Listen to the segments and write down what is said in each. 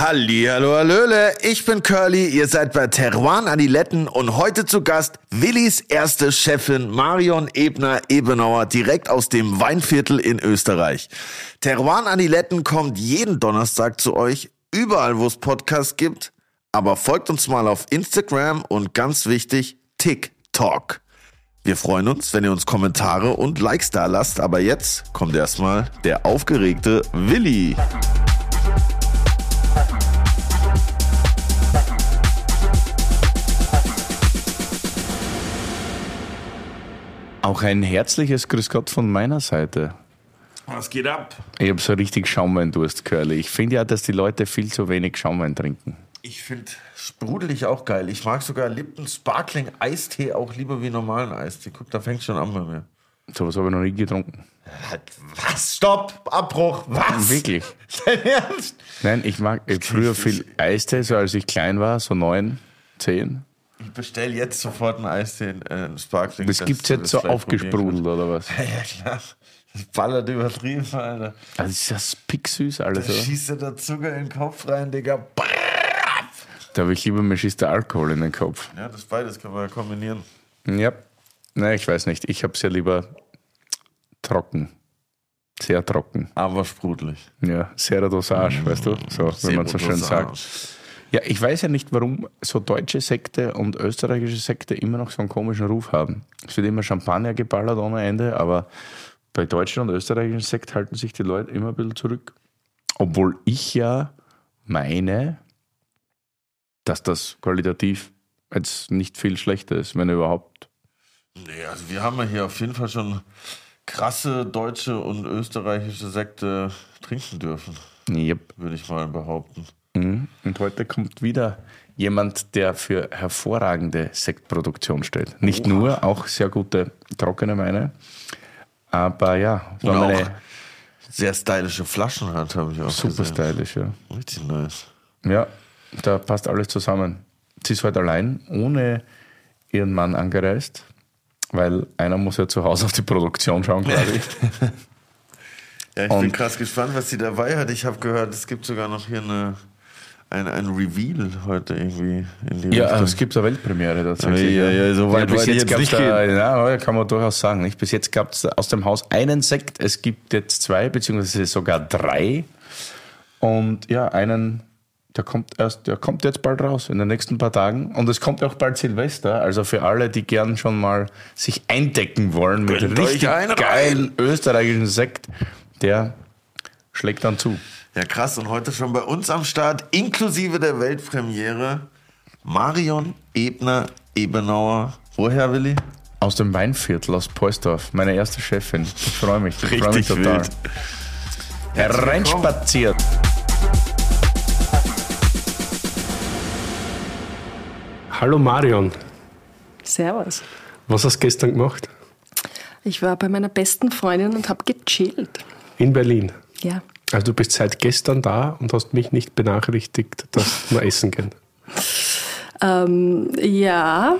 Hallihallo, hallöle, ich bin Curly, ihr seid bei Teruan Adiletten und heute zu Gast Willis erste Chefin Marion Ebner-Ebenauer direkt aus dem Weinviertel in Österreich. Teruan Adiletten kommt jeden Donnerstag zu euch, überall wo es Podcasts gibt, aber folgt uns mal auf Instagram und ganz wichtig, TikTok. Wir freuen uns, wenn ihr uns Kommentare und Likes da lasst, aber jetzt kommt erstmal der aufgeregte Willi. Auch ein herzliches Grüß Gott von meiner Seite. Was geht ab? Ich habe so richtig Schaumweindurst, Curly. Ich finde ja, dass die Leute viel zu wenig Schaumwein trinken. Ich finde sprudelig auch geil. Ich mag sogar Lipton Sparkling Eistee auch lieber wie normalen Eistee. Guck, da fängt schon an bei mir. Sowas habe ich noch nie getrunken. Was? Stopp! Abbruch! Was? Wirklich? Dein Ernst? Nein, ich mag ich früher viel Eistee, so als ich klein war, so neun, zehn. Ich bestelle jetzt sofort einen Eistee, äh, einen Sparkling. Das gibt es jetzt so aufgesprudelt, oder was? Ja, klar. Das ballert übertrieben, Alter. Also ist das picksüß Da alles, oder? schießt dir der Zucker in den Kopf rein, Digga. Da habe ich lieber, mir schießt der Alkohol in den Kopf. Ja, das beides kann man ja kombinieren. Ja. Nein, ich weiß nicht. Ich habe es ja lieber trocken. Sehr trocken. Aber sprudelig. Ja, sehr Dosage, weißt du? So, wenn man so schön sagt. Ja, ich weiß ja nicht, warum so deutsche Sekte und österreichische Sekte immer noch so einen komischen Ruf haben. Es wird immer Champagner geballert ohne Ende, aber bei deutschen und österreichischen Sekt halten sich die Leute immer ein bisschen zurück. Obwohl ich ja meine, dass das qualitativ jetzt nicht viel schlechter ist, wenn überhaupt. Nee, also wir haben ja hier auf jeden Fall schon krasse deutsche und österreichische Sekte trinken dürfen, Yep. würde ich mal behaupten. Mhm. Und heute kommt wieder jemand, der für hervorragende Sektproduktion steht. Nicht nur, auch sehr gute trockene Weine. Aber ja, Und war auch meine sehr stylische Flaschen hat, habe ich auch super gesehen. stylisch, ja. Richtig nice. Ja, da passt alles zusammen. Sie ist heute allein, ohne ihren Mann angereist, weil einer muss ja zu Hause auf die Produktion schauen, glaube ich. Ja, ich bin Und- krass gespannt, was sie dabei hat. Ich habe gehört, es gibt sogar noch hier eine, ein, ein Reveal heute irgendwie in Ja, Richtung. es gibt eine Weltpremiere tatsächlich. Ja, ja, ja, so weit bis wollte ich jetzt jetzt nicht da, ja, kann man durchaus sagen. Nicht? Bis jetzt gab es aus dem Haus einen Sekt, es gibt jetzt zwei, beziehungsweise sogar drei. Und ja, einen, der kommt erst, der kommt jetzt bald raus, in den nächsten paar Tagen. Und es kommt auch bald Silvester, also für alle, die gern schon mal sich eindecken wollen mit euch richtig geilen österreichischen Sekt, der schlägt dann zu. Ja, krass. Und heute schon bei uns am Start, inklusive der Weltpremiere, Marion Ebner Ebenauer. Woher, Willi? Aus dem Weinviertel, aus Poisdorf, meine erste Chefin. Ich freue mich, ich freue mich Richtig total. wild. Hereinspaziert. Hallo Marion, Servus. was hast du gestern gemacht? Ich war bei meiner besten Freundin und habe gechillt. In Berlin. Ja. Also du bist seit gestern da und hast mich nicht benachrichtigt, dass wir essen gehen. Ähm, ja,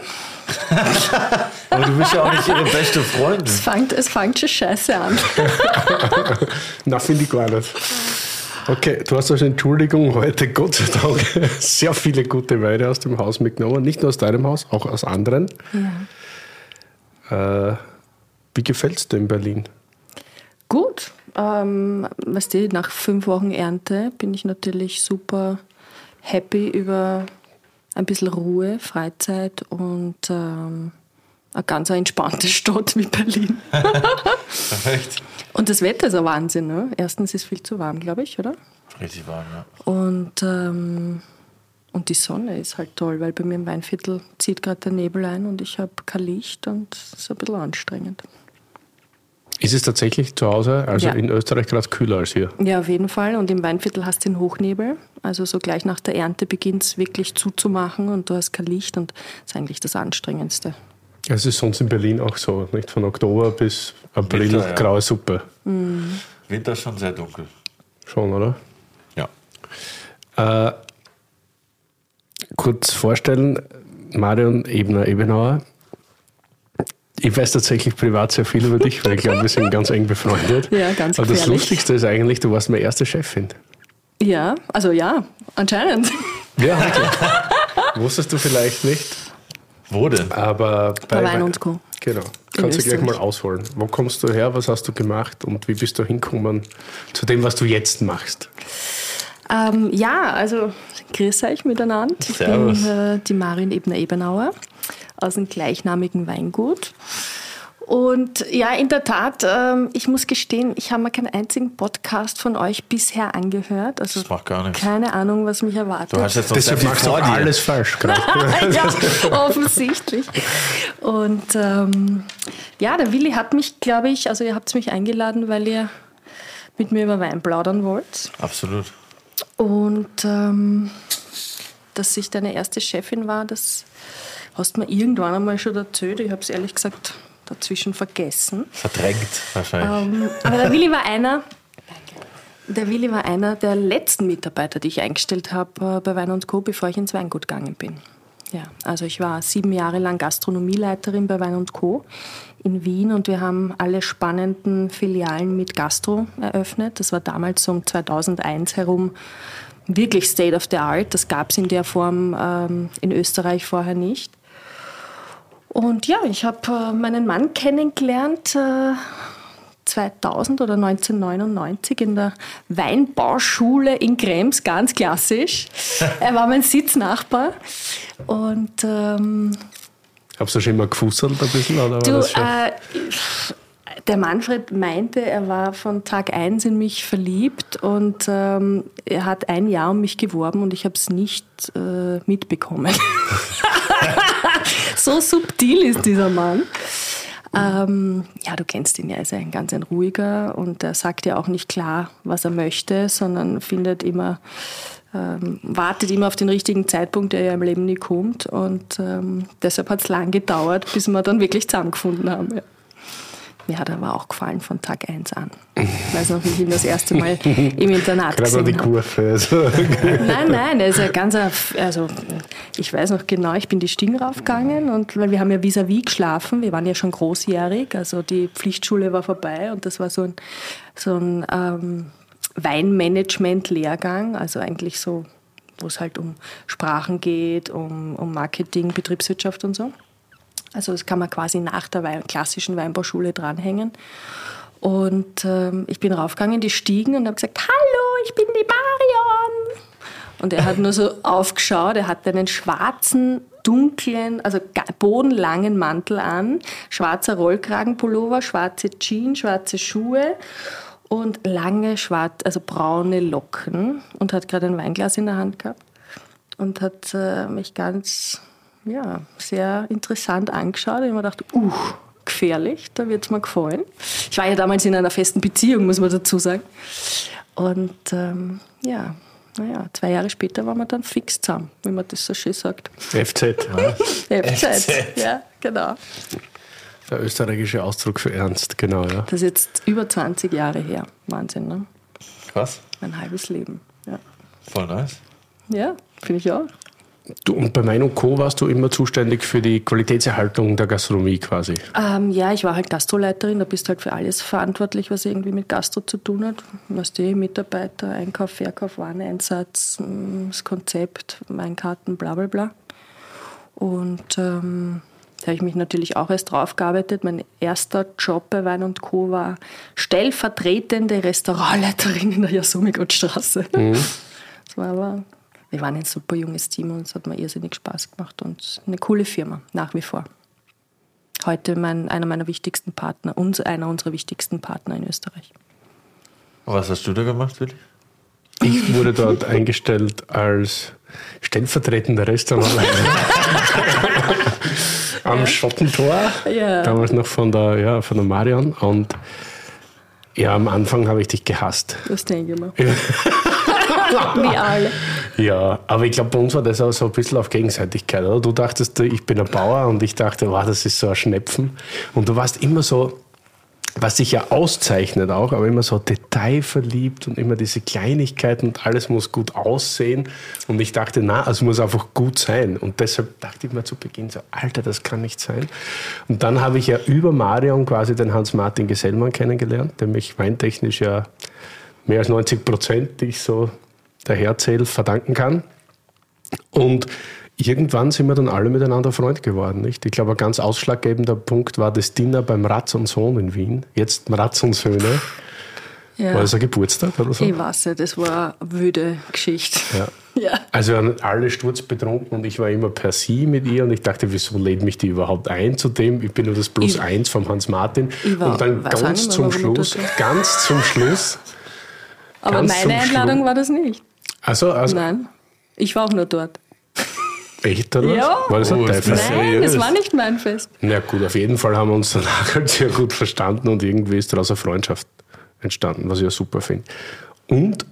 Aber du bist ja auch nicht ihre beste Freundin. es fängt, es fängt schon scheiße an. Na, finde ich gar nicht. Okay, du hast also Entschuldigung heute, Gott sei Dank, sehr viele gute Weine aus dem Haus mitgenommen. Nicht nur aus deinem Haus, auch aus anderen. Äh, wie gefällt es dir in Berlin? Gut. Ähm, weißt du, nach fünf Wochen Ernte bin ich natürlich super happy über ein bisschen Ruhe, Freizeit und ähm, eine ganz entspannte Stadt wie Berlin. Perfekt. Und das Wetter ist ein Wahnsinn. Ne? Erstens ist es viel zu warm, glaube ich, oder? Richtig warm, ja. Und, ähm, und die Sonne ist halt toll, weil bei mir im Weinviertel zieht gerade der Nebel ein und ich habe kein Licht und es ist ein bisschen anstrengend. Ist es tatsächlich zu Hause, also Ja. in Österreich, gerade kühler als hier? Ja, auf jeden Fall. Und im Weinviertel hast du den Hochnebel. Also so gleich nach der Ernte beginnt es wirklich zuzumachen und du hast kein Licht und das ist eigentlich das Anstrengendste. Es ist sonst in Berlin auch so, nicht? Von Oktober bis April Winter, ja. graue Suppe. Winter ist schon sehr dunkel. Schon, oder? Ja. Äh, kurz vorstellen, Marion Ebner Ebenauer. Ich weiß tatsächlich privat sehr viel über dich, weil ich glaube, wir sind ganz eng befreundet. Ja, ganz Aber das gefährlich. Lustigste ist eigentlich, du warst meine erste Chefin. Ja, also ja, anscheinend. Ja, wirklich. Wusstest du vielleicht nicht. Wo denn? Aber bei, bei Wein und Co. Genau. Kannst du gleich mal ausholen. Wo kommst du her? Was hast du gemacht? Und wie bist du hingekommen zu dem, was du jetzt machst? Ähm, ja, also grüß euch miteinander. Ich Servus. bin äh, die Marin Ebner-Ebenauer aus dem gleichnamigen Weingut. Und ja, in der Tat, ähm, ich muss gestehen, ich habe mir keinen einzigen Podcast von euch bisher angehört. Also das macht gar nichts. Keine Ahnung, was mich erwartet. Du hast jetzt noch Deshalb machst du alles falsch gerade. ja, offensichtlich. Und ähm, ja, der Willi hat mich, glaube ich, also ihr habt mich eingeladen, weil ihr mit mir über Wein plaudern wollt. Absolut. Und ähm, dass ich deine erste Chefin war, das hast du mir irgendwann einmal schon erzählt. Ich habe es ehrlich gesagt dazwischen vergessen. Verdrängt wahrscheinlich. Ähm, aber der Willi war einer, der Willi war einer der letzten Mitarbeiter, die ich eingestellt habe äh, bei Wein und Co., bevor ich ins Weingut gegangen bin. Ja, also ich war sieben Jahre lang Gastronomieleiterin bei Wein und Co. in Wien und wir haben alle spannenden Filialen mit Gastro eröffnet. Das war damals um 2001 herum wirklich State of the Art. Das gab es in der Form ähm, in Österreich vorher nicht. Und ja, ich habe äh, meinen Mann kennengelernt äh, 2000 oder 1999 in der Weinbauschule in Krems, ganz klassisch. er war mein Sitznachbar. Und ähm, Habst du schon mal gefusselt ein bisschen? Oder du, äh, der Manfred meinte, er war von Tag 1 in mich verliebt und ähm, er hat ein Jahr um mich geworben und ich habe es nicht äh, mitbekommen. so subtil ist dieser Mann. Ähm, ja, du kennst ihn ja, er ist ein ganz ein ruhiger und er sagt ja auch nicht klar, was er möchte, sondern findet immer, ähm, wartet immer auf den richtigen Zeitpunkt, der ja im Leben nie kommt. Und ähm, deshalb hat es lang gedauert, bis wir dann wirklich zusammengefunden haben. Ja. Mir hat er aber auch gefallen von Tag 1 an. Ich weiß noch, wie ich ihn das erste Mal im Internat Gerade gesehen die Kurve. Also. nein, nein, er ist ja ganz, also ich weiß noch genau, ich bin die Stiegen raufgegangen und weil wir haben ja vis-à-vis -vis geschlafen, wir waren ja schon großjährig, also die Pflichtschule war vorbei und das war so ein, so ein ähm, Weinmanagement-Lehrgang, also eigentlich so, wo es halt um Sprachen geht, um, um Marketing, Betriebswirtschaft und so. Also das kann man quasi nach der Wein klassischen Weinbauschule dranhängen. Und ähm, ich bin raufgegangen, die Stiegen und habe gesagt, hallo, ich bin die Marion. Und er hat nur so aufgeschaut, er hatte einen schwarzen, dunklen, also bodenlangen Mantel an, schwarzer Rollkragenpullover, schwarze Jeans, schwarze Schuhe und lange schwarz, also braune Locken und hat gerade ein Weinglas in der Hand gehabt und hat äh, mich ganz ja, sehr interessant angeschaut. Ich habe mir gedacht, uh, gefährlich, da wird es mir gefallen. Ich war ja damals in einer festen Beziehung, muss man dazu sagen. Und ähm, ja, naja, zwei Jahre später waren wir dann fix zusammen, wie man das so schön sagt. FZ. FZ, FZ. ja, genau. Der österreichische Ausdruck für Ernst, genau, ja. Das ist jetzt über 20 Jahre her. Wahnsinn, ne? Krass. Mein halbes Leben, ja. Voll nice. Ja, finde ich auch. Du, und bei Mein Co. warst du immer zuständig für die Qualitätserhaltung der Gastronomie quasi? Ähm, ja, ich war halt Gastroleiterin, da bist du halt für alles verantwortlich, was irgendwie mit Gastro zu tun hat. Was die Mitarbeiter, Einkauf, Verkauf, Wareneinsatz, mm, das Konzept, Weinkarten, bla bla bla. Und ähm, da habe ich mich natürlich auch erst drauf gearbeitet. Mein erster Job bei Wein Co. war stellvertretende Restaurantleiterin in der Jasumigutstraße. Mhm. Das war aber wir waren ein super junges Team und es hat mir irrsinnig Spaß gemacht und eine coole Firma, nach wie vor. Heute mein, einer meiner wichtigsten Partner, uns, einer unserer wichtigsten Partner in Österreich. Was hast du da gemacht, Willi? Ich wurde dort eingestellt als stellvertretender Restaurantleiter am. Schottentor, ja. damals noch von der, ja, von der Marion. Und ja, am Anfang habe ich dich gehasst. Du hast den gemacht. Wie alle. Ja, aber ich glaube, bei uns war das auch so ein bisschen auf Gegenseitigkeit. Oder? Du dachtest, ich bin ein Bauer und ich dachte, wow, das ist so ein Schnepfen. Und du warst immer so, was sich ja auszeichnet auch, aber immer so detailverliebt und immer diese Kleinigkeiten und alles muss gut aussehen. Und ich dachte, na, es muss einfach gut sein. Und deshalb dachte ich mir zu Beginn so, Alter, das kann nicht sein. Und dann habe ich ja über Marion quasi den Hans-Martin Gesellmann kennengelernt, der mich weintechnisch ja mehr als 90 Prozent, die ich so der Herzähl verdanken kann. Und irgendwann sind wir dann alle miteinander Freund geworden. Nicht? Ich glaube, ein ganz ausschlaggebender Punkt war das Dinner beim Ratz und Sohn in Wien. Jetzt Ratz und Söhne. Ja. War das ein Geburtstag oder so? Ich weiß nicht, das war eine wüde Geschichte. Ja. ja. Also waren alle sturzbetrunken und ich war immer per Sie mit ihr und ich dachte, wieso lädt mich die überhaupt ein zu dem? Ich bin nur das Plus ich, eins vom Hans Martin. War, und dann ganz zum Schluss, ganz zum Schluss. Aber meine Einladung Schluss. war das nicht. Also, also. Nein, ich war auch nur dort. Echt, oder? Ja. War das ein oh, Teil Nein, das war nicht mein Fest. Na gut, auf jeden Fall haben wir uns danach halt sehr gut verstanden und irgendwie ist daraus eine Freundschaft entstanden, was ich ja super finde. Und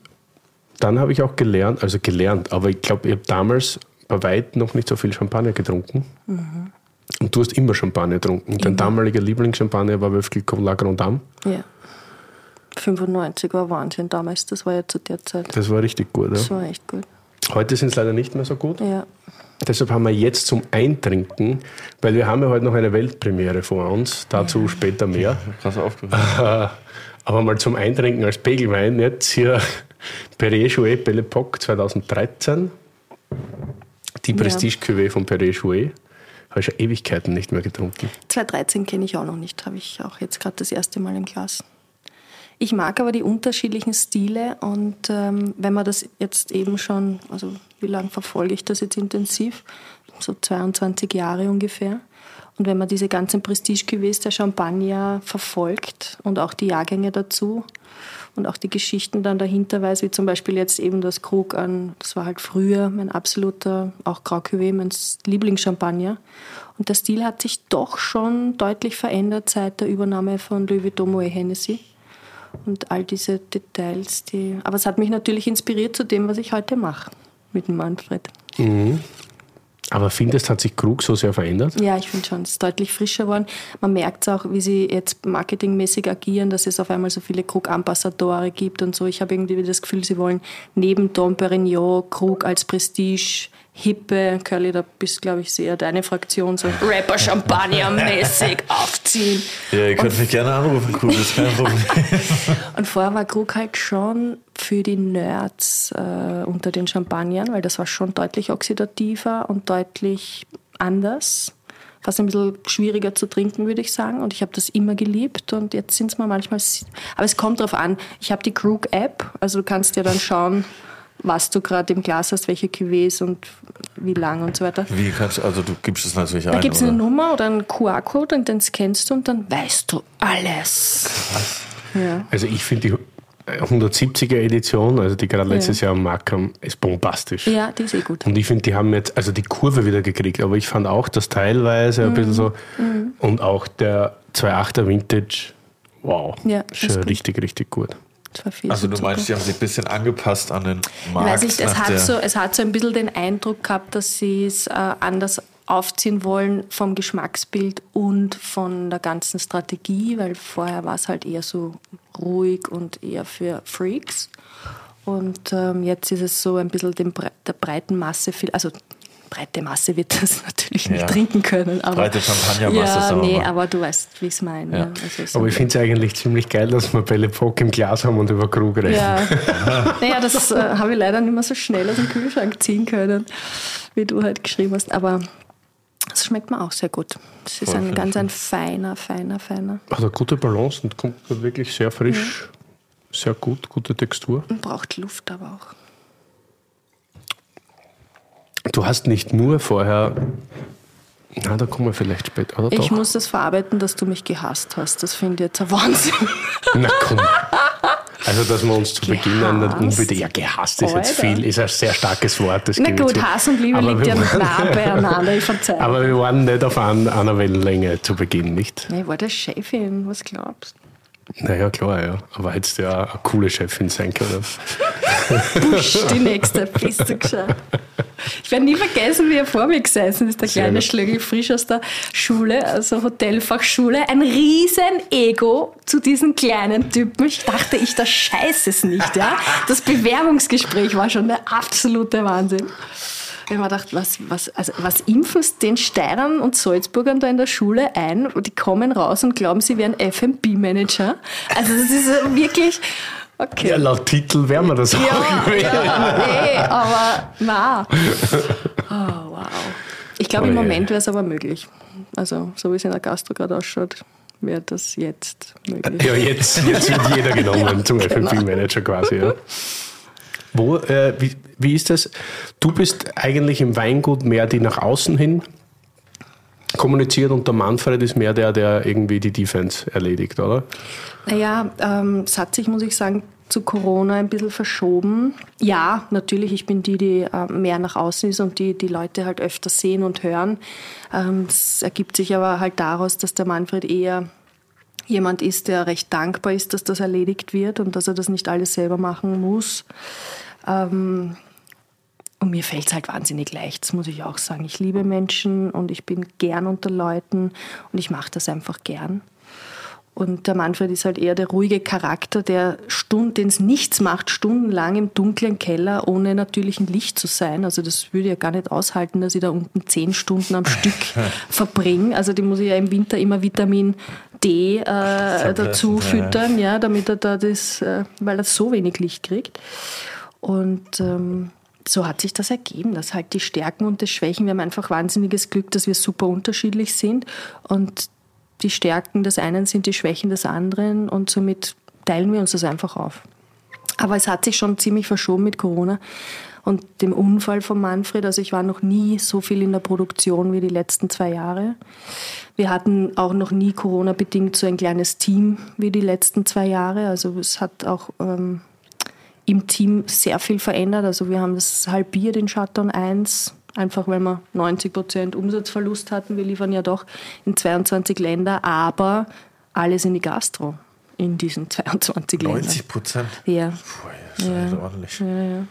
dann habe ich auch gelernt, also gelernt, aber ich glaube, ich habe damals bei weitem noch nicht so viel Champagner getrunken. Mhm. Und du hast immer Champagner getrunken. Immer. Dein damaliger Lieblingschampagner war Wölfkel Cola Grand Dame. Ja. 95 war Wahnsinn damals, das war ja zu der Zeit. Das war richtig gut, ja. Das war echt gut. Heute sind es leider nicht mehr so gut. Ja. Deshalb haben wir jetzt zum Eintrinken, weil wir haben ja heute noch eine Weltpremiere vor uns, dazu ja. später mehr. Krass aufgehört. Aber mal zum Eintrinken als Pegelwein, jetzt hier Perrier Jouet Belle Epoque 2013. Die Prestige-Cuvée von Perrier Jouet. Habe ich schon Ewigkeiten nicht mehr getrunken. 2013 kenne ich auch noch nicht, habe ich auch jetzt gerade das erste Mal im Glas. Ich mag aber die unterschiedlichen Stile und ähm, wenn man das jetzt eben schon, also wie lange verfolge ich das jetzt intensiv? So 22 Jahre ungefähr. Und wenn man diese ganzen Prestige-Cuvées der Champagner verfolgt und auch die Jahrgänge dazu und auch die Geschichten dann dahinter weiß, wie zum Beispiel jetzt eben das Krug an, das war halt früher mein absoluter, auch Grau Cuvée, mein Lieblingschampagner. Und der Stil hat sich doch schon deutlich verändert seit der Übernahme von Louis Vuitton Moet Hennessy und all diese Details. Die, aber es hat mich natürlich inspiriert zu dem, was ich heute mache mit dem Manfred. Mhm. Aber findest, hat sich Krug so sehr verändert? Ja, ich finde schon, es ist deutlich frischer geworden. Man merkt es auch, wie sie jetzt marketingmäßig agieren, dass es auf einmal so viele Krug-Ambassadore gibt und so. Ich habe irgendwie das Gefühl, sie wollen neben Dom Perignon Krug als Prestige hippe, Curly, da bist glaube ich sehr deine Fraktion, so Rapper-Champagner-mäßig aufziehen. Ja, ihr könnt und, mich gerne anrufen, Krug, ist kein Problem. und vorher war Krug halt schon für die Nerds äh, unter den Champagnern, weil das war schon deutlich oxidativer und deutlich anders. Fast ein bisschen schwieriger zu trinken, würde ich sagen. Und ich habe das immer geliebt. Und jetzt sind es mal manchmal. Aber es kommt darauf an. Ich habe die Krug-App. Also du kannst ja dann schauen, was du gerade im Glas hast, welche Cuvées und wie lang und so weiter. Wie kannst du, also du gibst es natürlich ein. Da gibt es eine Nummer oder einen QR-Code und den scannst du und dann weißt du alles. Ja. Also ich finde die 170er Edition, also die gerade letztes ja. Jahr am Markt kam, ist bombastisch. Ja, die ist eh gut. Und ich finde, die haben jetzt also die Kurve wieder gekriegt, aber ich fand auch das teilweise mhm. ein bisschen so mhm. und auch der 2.8er Vintage, wow, ja, schon richtig, richtig gut. Also du meinst, die haben sich ein bisschen angepasst an den Markt? Weiß ich, es, hat so, es hat so ein bisschen den Eindruck gehabt, dass sie es äh, anders aufziehen wollen vom Geschmacksbild und von der ganzen Strategie, weil vorher war es halt eher so ruhig und eher für Freaks. Und ähm, jetzt ist es so ein bisschen dem, der breiten Masse viel, also breite Masse wird das natürlich nicht ja. trinken können. Aber, breite Champagnermasse. Ja, nee, aber du weißt, wie ich es meine. Ja. Also so aber ich finde es eigentlich ziemlich geil, dass wir Belle Epoque im Glas haben und über Krug reden. Ja, naja, das äh, habe ich leider nicht mehr so schnell aus dem Kühlschrank ziehen können, wie du halt geschrieben hast. Aber das schmeckt mir auch sehr gut. Es ist Voll ein ganz ein feiner, feiner, feiner. Hat eine gute Balance und kommt wirklich sehr frisch, ja. sehr gut, gute Textur. Und braucht Luft aber auch. Du hast nicht nur vorher. Na, da kommen wir vielleicht später. Oder ich doch? muss das verarbeiten, dass du mich gehasst hast. Das finde ich jetzt ein Wahnsinn. Na komm. Also, dass wir uns zu Beginn nicht unbedingt. Ja, gehasst ist jetzt viel, ist ein sehr starkes Wort. Na gut, zu. Hass und Liebe aber liegt ja nah beieinander, ich verzeihe. Aber wir waren nicht auf einer Wellenlänge zu Beginn, nicht? Nee, ich war der Chefin, was glaubst du? Naja, klar, ja. Aber hättest du ja eine coole Chefin sein können. Busch, die nächste, bist du geschaut. Ich werde nie vergessen, wie er vor mir gesessen ist, der kleine Schlögel, frisch aus der Schule, also Hotelfachschule. Ein riesen Ego zu diesen kleinen Typen. Ich dachte, ich, da scheiße es nicht, ja. Das Bewerbungsgespräch war schon der absolute Wahnsinn. Ich habe mir gedacht, was, was, also, was impfen den Steirern und Salzburgern da in der Schule ein? Die kommen raus und glauben, sie wären FB-Manager. Also das ist wirklich Okay. Ja, laut Titel wären wir das ja, auch gewesen. Ja, ey, aber na. Oh, wow. Ich glaube, oh, im Moment wäre es aber möglich. Also, so wie es in der Gastro gerade ausschaut, wäre das jetzt möglich. Ja, jetzt, jetzt wird jeder genommen ja, zum genau. FMP-Manager quasi. Ja. Wo, äh, wie, wie ist das? Du bist eigentlich im Weingut mehr die nach außen hin kommuniziert und der Manfred ist mehr der, der irgendwie die Defense erledigt, oder? Naja, ähm, es hat sich, muss ich sagen, zu Corona ein bisschen verschoben. Ja, natürlich, ich bin die, die äh, mehr nach außen ist und die die Leute halt öfter sehen und hören. Ähm, es ergibt sich aber halt daraus, dass der Manfred eher jemand ist, der recht dankbar ist, dass das erledigt wird und dass er das nicht alles selber machen muss. Ähm, und mir fällt es halt wahnsinnig leicht, das muss ich auch sagen. Ich liebe Menschen und ich bin gern unter Leuten und ich mache das einfach gern. Und der Manfred ist halt eher der ruhige Charakter, der den es nichts macht, stundenlang im dunklen Keller ohne natürlichen Licht zu sein. Also das würde ja gar nicht aushalten, dass ich da unten zehn Stunden am Stück verbringe. Also die muss ich ja im Winter immer Vitamin D äh, dazu füttern, ja, damit er da das, äh, weil er so wenig Licht kriegt. Und ähm, so hat sich das ergeben, dass halt die Stärken und die Schwächen, wir haben einfach wahnsinniges Glück, dass wir super unterschiedlich sind und die Stärken des einen sind die Schwächen des anderen und somit teilen wir uns das einfach auf. Aber es hat sich schon ziemlich verschoben mit Corona und dem Unfall von Manfred. Also ich war noch nie so viel in der Produktion wie die letzten zwei Jahre. Wir hatten auch noch nie Corona-bedingt so ein kleines Team wie die letzten zwei Jahre. Also es hat auch ähm, im Team sehr viel verändert. Also wir haben das halbiert in Shutdown 1 einfach weil wir 90 Prozent Umsatzverlust hatten. Wir liefern ja doch in 22 Länder, aber alles in die Gastro in diesen 22 Ländern. 90 Prozent? Ja. Puh, das ist ja. ordentlich. Ja, ja.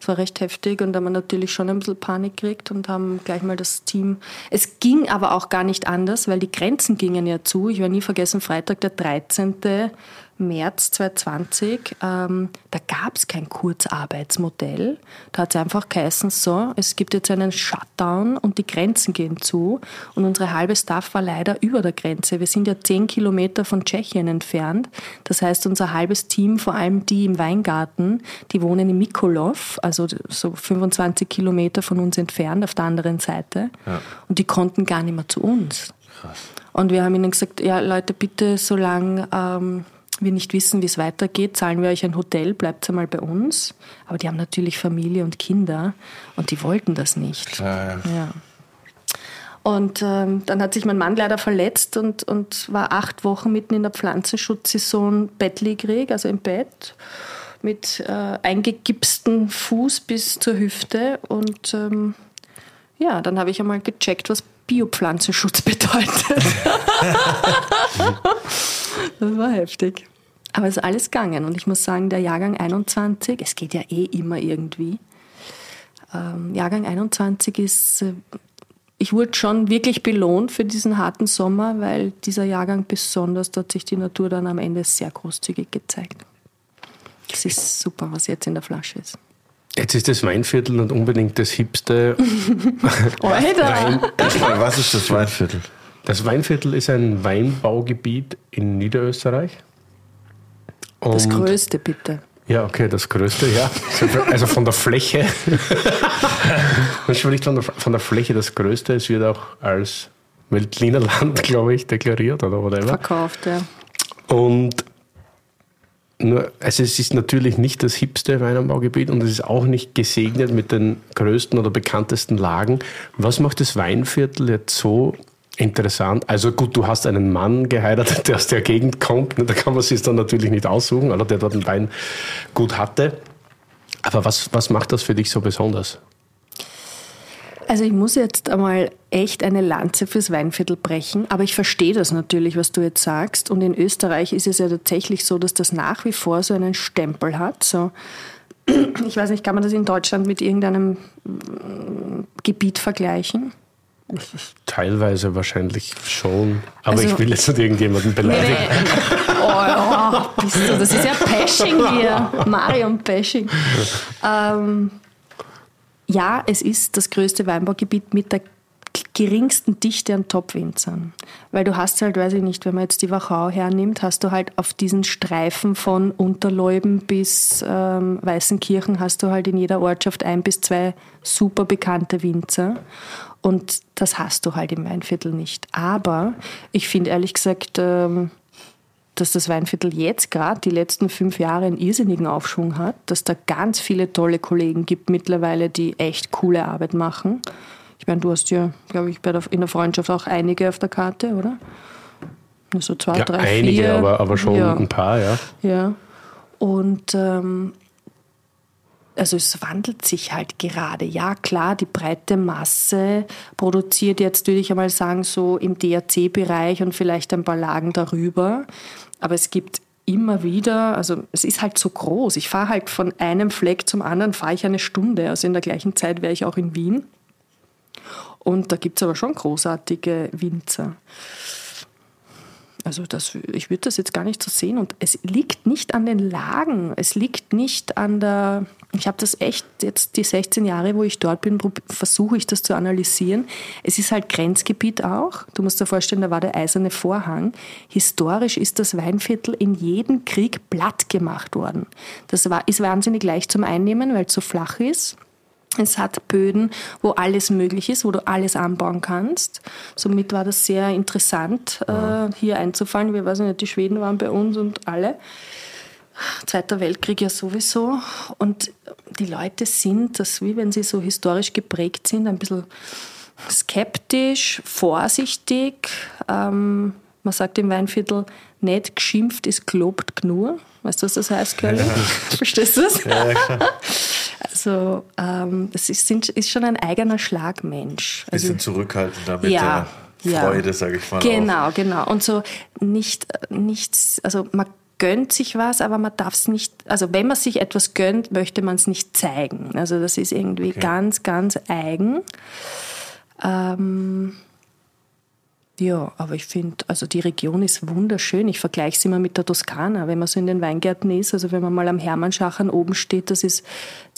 Es war recht heftig und da haben wir natürlich schon ein bisschen Panik gekriegt und haben gleich mal das Team. Es ging aber auch gar nicht anders, weil die Grenzen gingen ja zu. Ich werde nie vergessen, Freitag, der 13. März 2020, ähm, da gab es kein Kurzarbeitsmodell. Da hat es einfach geheißen, so, es gibt jetzt einen Shutdown und die Grenzen gehen zu. Und unsere halbe Staff war leider über der Grenze. Wir sind ja zehn Kilometer von Tschechien entfernt. Das heißt, unser halbes Team, vor allem die im Weingarten, die wohnen in Mikolov, also so 25 Kilometer von uns entfernt, auf der anderen Seite. Ja. Und die konnten gar nicht mehr zu uns. Krass. Und wir haben ihnen gesagt, ja Leute, bitte, solange ähm, wir nicht wissen, wie es weitergeht, zahlen wir euch ein Hotel, bleibt einmal bei uns. Aber die haben natürlich Familie und Kinder und die wollten das nicht. Klar, ja. ja. Und ähm, dann hat sich mein Mann leider verletzt und, und war acht Wochen mitten in der Pflanzenschutzsaison bettlägerig, also im Bett, mit äh, eingegipsten Fuß bis zur Hüfte. Und ähm, ja, dann habe ich einmal gecheckt, was Biopflanzenschutz bedeutet. das war heftig. Aber es ist alles gegangen. Und ich muss sagen, der Jahrgang 21, es geht ja eh immer irgendwie. Ähm, Jahrgang 21 ist, äh, ich wurde schon wirklich belohnt für diesen harten Sommer, weil dieser Jahrgang besonders, da hat sich die Natur dann am Ende sehr großzügig gezeigt. Es ist super, was jetzt in der Flasche ist. Jetzt ist das Weinviertel nicht unbedingt das hipste. Wein. Was ist das Weinviertel? Das Weinviertel ist ein Weinbaugebiet in Niederösterreich. Und das größte, bitte. Ja, okay, das größte, ja. Also von der Fläche. Nicht von der, von der Fläche das größte. Es wird auch als Weltliner Land, glaube ich, deklariert oder whatever. Verkauft, ja. Und nur, also es ist natürlich nicht das hipste Weinanbaugebiet und es ist auch nicht gesegnet mit den größten oder bekanntesten Lagen. Was macht das Weinviertel jetzt so interessant? Also gut, du hast einen Mann geheiratet, der aus der Gegend kommt, ne, da kann man sich dann natürlich nicht aussuchen, oder der dort ein Weingut hatte. Aber was, was macht das für dich so besonders? Also ich muss jetzt einmal echt eine Lanze fürs Weinviertel brechen, aber ich verstehe das natürlich, was du jetzt sagst. Und in Österreich ist es ja tatsächlich so, dass das nach wie vor so einen Stempel hat. So, ich weiß nicht, kann man das in Deutschland mit irgendeinem mm, Gebiet vergleichen? Teilweise wahrscheinlich schon, aber also, ich will jetzt nicht irgendjemanden beleidigen. Nee. Oh, oh, bist du, das ist ja Bashing hier, Marion Bashing. Ähm, ja, es ist das größte Weinbaugebiet mit der geringsten Dichte an Top-Winzern. Weil du hast halt, weiß ich nicht, wenn man jetzt die Wachau hernimmt, hast du halt auf diesen Streifen von Unterleuben bis ähm, Weißenkirchen hast du halt in jeder Ortschaft ein bis zwei super bekannte Winzer. Und das hast du halt im Weinviertel nicht. Aber ich finde ehrlich gesagt, ähm, dass das Weinviertel jetzt gerade die letzten fünf Jahre einen irrsinnigen Aufschwung hat, dass da ganz viele tolle Kollegen gibt mittlerweile, die echt coole Arbeit machen. Ich meine, du hast ja, glaube ich, der, in der Freundschaft auch einige auf der Karte, oder? So zwei, ja, drei, einige, vier. aber, aber schon ja. ein paar, ja. Ja. Und ähm, also es wandelt sich halt gerade. Ja, klar, die breite Masse produziert jetzt, würde ich einmal sagen, so im DRC-Bereich und vielleicht ein paar Lagen darüber. Aber es gibt immer wieder, also es ist halt so groß. Ich fahre halt von einem Fleck zum anderen, fahre ich eine Stunde. Also in der gleichen Zeit wäre ich auch in Wien. Und da gibt es aber schon großartige Winzer. Also das, ich würde das jetzt gar nicht so sehen. Und es liegt nicht an den Lagen, es liegt nicht an der, ich habe das echt jetzt die 16 Jahre, wo ich dort bin, versuche ich das zu analysieren. Es ist halt Grenzgebiet auch. Du musst dir vorstellen, da war der eiserne Vorhang. Historisch ist das Weinviertel in jedem Krieg platt gemacht worden. Das war, ist wahnsinnig leicht zum Einnehmen, weil es so flach ist. Es hat Böden, wo alles möglich ist, wo du alles anbauen kannst. Somit war das sehr interessant, äh, hier einzufallen. Wir wissen nicht, die Schweden waren bei uns und alle. Zweiter Weltkrieg ja sowieso. Und die Leute sind, das wie wenn sie so historisch geprägt sind, ein bisschen skeptisch, vorsichtig. Ähm, man sagt im Weinviertel, nicht geschimpft ist gelobt genug. Weißt du, was das heißt, Curly? Ja. Verstehst du das? Ja, klar. Also ähm, es ist, sind, ist, schon ein eigener Schlagmensch. Also, Bisschen zurückhaltender mit ja, der Freude, ja. sage ich mal. Genau, auch. genau. Und so nicht, nichts, also man gönnt sich was, aber man darf es nicht, also wenn man sich etwas gönnt, möchte man es nicht zeigen. Also das ist irgendwie okay. ganz, ganz eigen. Ähm, ja, aber ich finde, also die Region ist wunderschön. Ich vergleiche sie immer mit der Toskana, wenn man so in den Weingärten ist. Also wenn man mal am Hermannschachern oben steht, das ist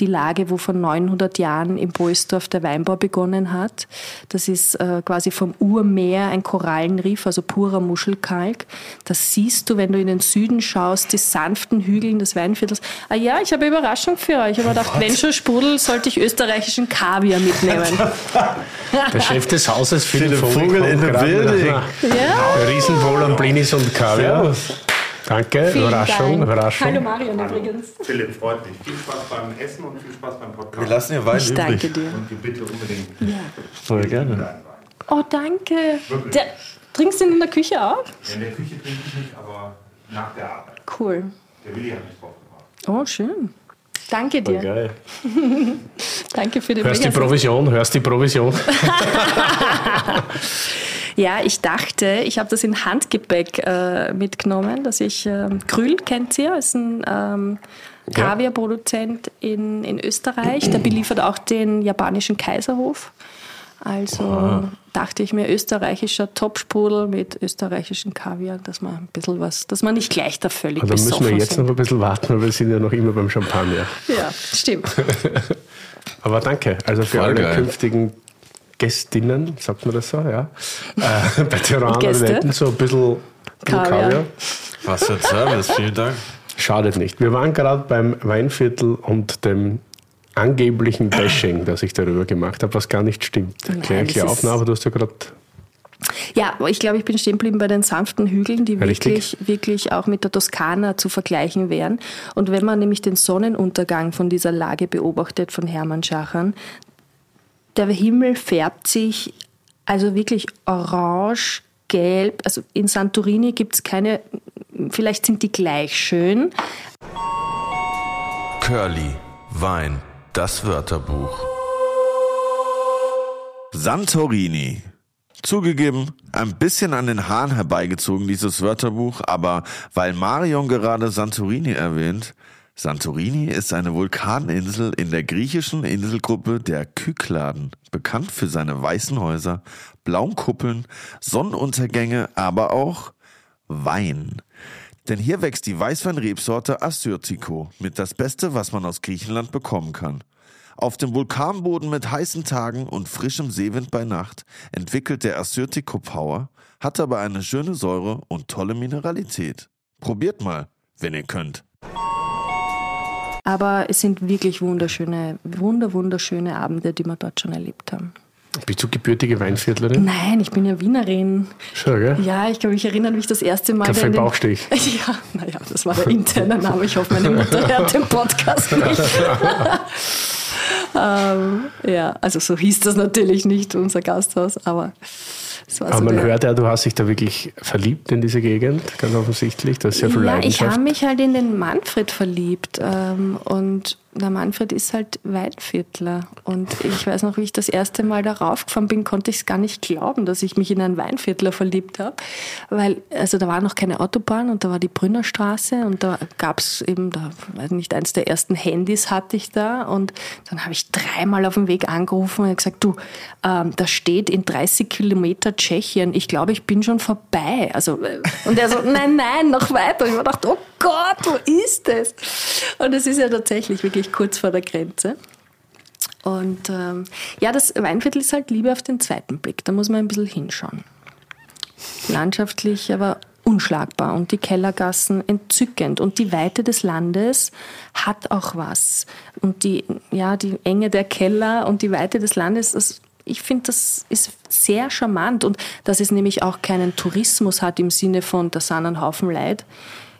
die Lage, wo vor 900 Jahren im Boisdorf der Weinbau begonnen hat. Das ist äh, quasi vom Urmeer ein Korallenriff, also purer Muschelkalk. Das siehst du, wenn du in den Süden schaust, die sanften Hügel des Weinviertels. Ah ja, ich habe eine Überraschung für euch. Ich habe gedacht, wenn schon Sprudel, sollte ich österreichischen Kaviar mitnehmen. der Chef des Hauses, Philipp Vogel, Vogel in der Bild. Ja. Riesenwohl an Blinis und Kaviar. Danke, Vielen Überraschung, Dank. Überraschung. Hallo Marion übrigens. Philipp, freut mich. Viel Spaß beim Essen und viel Spaß beim Podcast. Wir lassen dir Wein ich übrig. danke dir. Und die bitte unbedingt. Ja. Voll gerne. Oh, danke. Der, trinkst du in der Küche auch? Ja, in der Küche trinke ich nicht, aber nach der Arbeit. Cool. Der Willi hat mich drauf gemacht. Oh, schön. Danke dir. Voll geil. Danke für die Hörst die Provision, hörst die Provision. Ja, ich dachte, ich habe das in Handgepäck äh, mitgenommen, dass ich äh, Krül kennt ihr, ist ein ähm, Kaviarproduzent in, in Österreich. Der beliefert auch den japanischen Kaiserhof. Also ah. dachte ich mir, österreichischer Topsprudel mit österreichischem Kaviar, dass man ein bisschen was, dass man nicht gleich da völlig Aber Da müssen wir jetzt sind. noch ein bisschen warten, weil wir sind ja noch immer beim Champagner. Ja, stimmt. Aber danke. Also für Voll alle geil. künftigen Gästinnen, sagt man das so, ja, äh, bei Terraner so ein bisschen Kaviar. Kaviar. Was für ein Service, vielen Dank. Schadet nicht. Wir waren gerade beim Weinviertel und dem angeblichen Bashing, das ich darüber gemacht habe, was gar nicht stimmt. Klär ich auf, aber du hast ja gerade ja, ich glaube, ich bin stehen geblieben bei den sanften Hügeln, die wirklich, wirklich auch mit der Toskana zu vergleichen wären. Und wenn man nämlich den Sonnenuntergang von dieser Lage beobachtet von Hermann Schachern, der Himmel färbt sich also wirklich orange, gelb. Also in Santorini gibt es keine, vielleicht sind die gleich schön. Curly, Wein, das Wörterbuch. Santorini. Zugegeben, ein bisschen an den Haaren herbeigezogen, dieses Wörterbuch, aber weil Marion gerade Santorini erwähnt, Santorini ist eine Vulkaninsel in der griechischen Inselgruppe der Kykladen, bekannt für seine weißen Häuser, blauen Kuppeln, Sonnenuntergänge, aber auch Wein. Denn hier wächst die Weißweinrebsorte Assyrtiko mit das Beste, was man aus Griechenland bekommen kann. Auf dem Vulkanboden mit heißen Tagen und frischem Seewind bei Nacht entwickelt der Assyrtiko Power, hat aber eine schöne Säure und tolle Mineralität. Probiert mal, wenn ihr könnt. Aber es sind wirklich wunderschöne, wunder, wunderschöne Abende, die wir dort schon erlebt haben. Bist du gebürtige Weinviertlerin? Nein, ich bin ja Wienerin. Schon, gell? Ja, ich kann mich erinnern, wie ich das erste Mal. Kaffee Bauchstich. Ja, naja, das war der interne Name. Ich hoffe, meine Mutter hört den Podcast nicht. ähm, ja, also so hieß das natürlich nicht, unser Gasthaus, aber Aber so man der, hört ja, du hast dich da wirklich verliebt in diese Gegend, ganz offensichtlich. Da ist sehr viel ja, ich Leidenschaft. habe mich halt in den Manfred verliebt ähm, und der Manfred ist halt Weinviertler und ich weiß noch, wie ich das erste Mal darauf gefahren bin, konnte ich es gar nicht glauben, dass ich mich in einen Weinviertler verliebt habe, weil also da war noch keine Autobahn und da war die Brünnerstraße und da gab es eben, da weiß nicht, eins der ersten Handys hatte ich da und dann habe ich dreimal auf dem Weg angerufen und gesagt, du, ähm, da steht in 30 Kilometer Tschechien, ich glaube, ich bin schon vorbei. Also, äh, und er so, nein, nein, noch weiter. Ich mir gedacht, oh Gott, wo ist es? Und es ist ja tatsächlich wirklich kurz vor der Grenze. Und ähm, ja, das Weinviertel ist halt Liebe auf den zweiten Blick. Da muss man ein bisschen hinschauen. Landschaftlich aber unschlagbar und die Kellergassen entzückend und die Weite des Landes hat auch was. Und die, ja, die Enge der Keller und die Weite des Landes, das, ich finde, das ist sehr charmant und dass es nämlich auch keinen Tourismus hat im Sinne von, da sind ein Haufen Leid,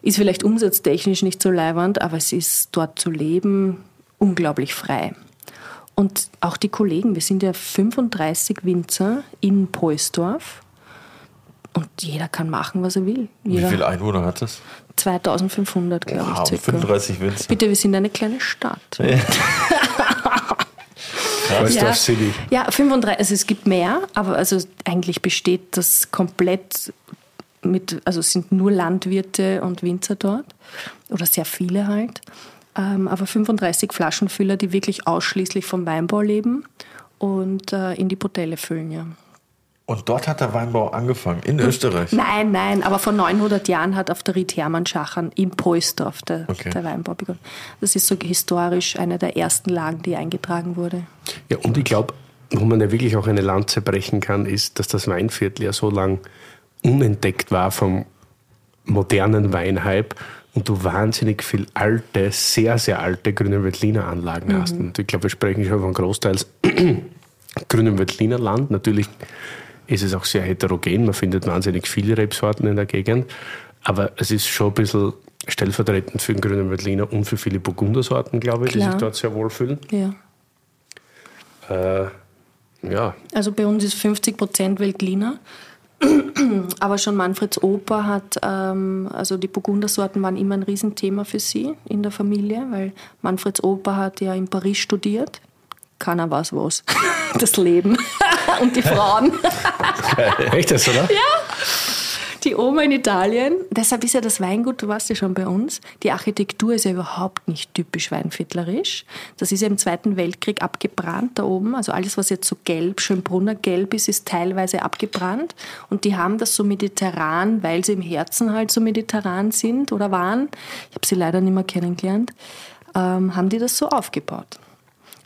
ist vielleicht umsatztechnisch nicht so leiwand, aber es ist dort zu leben unglaublich frei. Und auch die Kollegen, wir sind ja 35 Winzer in Poisdorf und jeder kann machen, was er will. Wie Jeder, viele Einwohner hat das? 2500, glaube Wow, ich. Circa. 35 Winzer. Bitte, wir sind eine kleine Stadt. Poisdorf City. Ja, 35, also es gibt mehr, aber also eigentlich besteht das komplett mit, also es sind nur Landwirte und Winzer dort oder sehr viele halt. Ähm, aber 35 Flaschenfüller, die wirklich ausschließlich vom Weinbau leben und äh, in die Botelle füllen, ja. Und dort hat der Weinbau angefangen, in Österreich. Nein, nein, aber vor 900 Jahren hat auf der Ried Hermann Schachern in Poisdorf der, Okay. der Weinbau begonnen. Das ist so historisch eine der ersten Lagen, die eingetragen wurde. Ja, und ich glaube, wo man ja wirklich auch eine Lanze brechen kann, ist, dass das Weinviertel ja so lang unentdeckt war vom modernen Weinhype und du wahnsinnig viel alte, sehr, sehr alte grüne Veltliner Anlagen hast. Und ich glaube, wir sprechen schon von großteils grünem Veltliner Land. Natürlich ist es auch sehr heterogen. Man findet wahnsinnig viele Rebsorten in der Gegend. Aber es ist schon ein bisschen stellvertretend für den grünen Veltliner und für viele Burgundersorten, glaube ich, die Klar. sich dort sehr wohlfühlen. Ja. Äh, ja, Also bei uns ist 50 Prozent Veltliner. Aber schon Manfreds Opa hat, ähm, also die Burgundersorten waren immer ein Riesenthema für sie in der Familie, weil Manfreds Opa hat ja in Paris studiert. Keiner weiß was. Das Leben und die Frauen. echt das, oder? Die Oma in Italien, deshalb ist ja das Weingut, du warst ja schon bei uns, die Architektur ist ja überhaupt nicht typisch weinviertlerisch. Das ist ja im Zweiten Weltkrieg abgebrannt da oben. Also alles, was jetzt so gelb, Schönbrunner gelb ist, ist teilweise abgebrannt. Und die haben das so mediterran, weil sie im Herzen halt so mediterran sind oder waren. Ich habe sie leider nicht mehr kennengelernt. Ähm, haben die das so aufgebaut.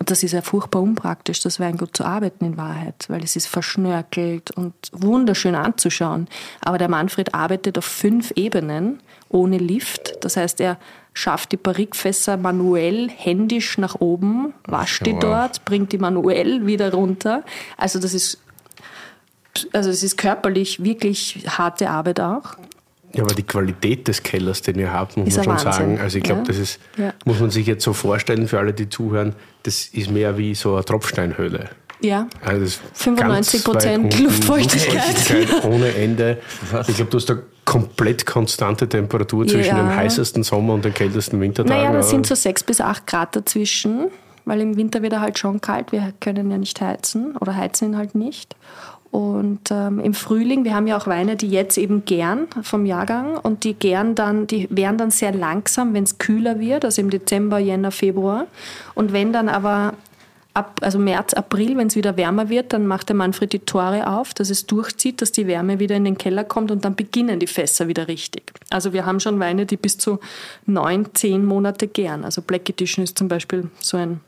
Und das ist ja furchtbar unpraktisch, das Weingut zu arbeiten in Wahrheit, weil es ist verschnörkelt und wunderschön anzuschauen. Aber der Manfred arbeitet auf fünf Ebenen ohne Lift. Das heißt, er schafft die Barrikfässer manuell, händisch nach oben, wascht die dort, bringt die manuell wieder runter. Also das ist, also es ist körperlich wirklich harte Arbeit auch. Ja, aber die Qualität des Kellers, den ihr habt, muss man schon Wahnsinn. sagen. Also ich glaube, Ja. das ist, Ja. muss man sich jetzt so vorstellen für alle, die zuhören, das ist mehr wie so eine Tropfsteinhöhle. Ja, Also das ist 95% ganz weit unten, Luftfeuchtigkeit. Luftfeuchtigkeit ohne Ende. Ich glaube, du hast da komplett konstante Temperatur zwischen Ja. dem heißesten Sommer und den kältesten Wintertagen. Naja, das sind so sechs bis acht Grad dazwischen, weil im Winter wird er halt schon kalt. Wir können ja nicht heizen oder heizen ihn halt nicht. Und ähm, im Frühling, wir haben ja auch Weine, die jetzt eben gern vom Jahrgang und die gern dann, die werden dann sehr langsam, wenn es kühler wird, also im Dezember, Jänner, Februar. Und wenn dann aber ab, also März, April, wenn es wieder wärmer wird, dann macht der Manfred die Tore auf, dass es durchzieht, dass die Wärme wieder in den Keller kommt und dann beginnen die Fässer wieder richtig. Also wir haben schon Weine, die bis zu neun, zehn Monate gern. Also Black Edition ist zum Beispiel so ein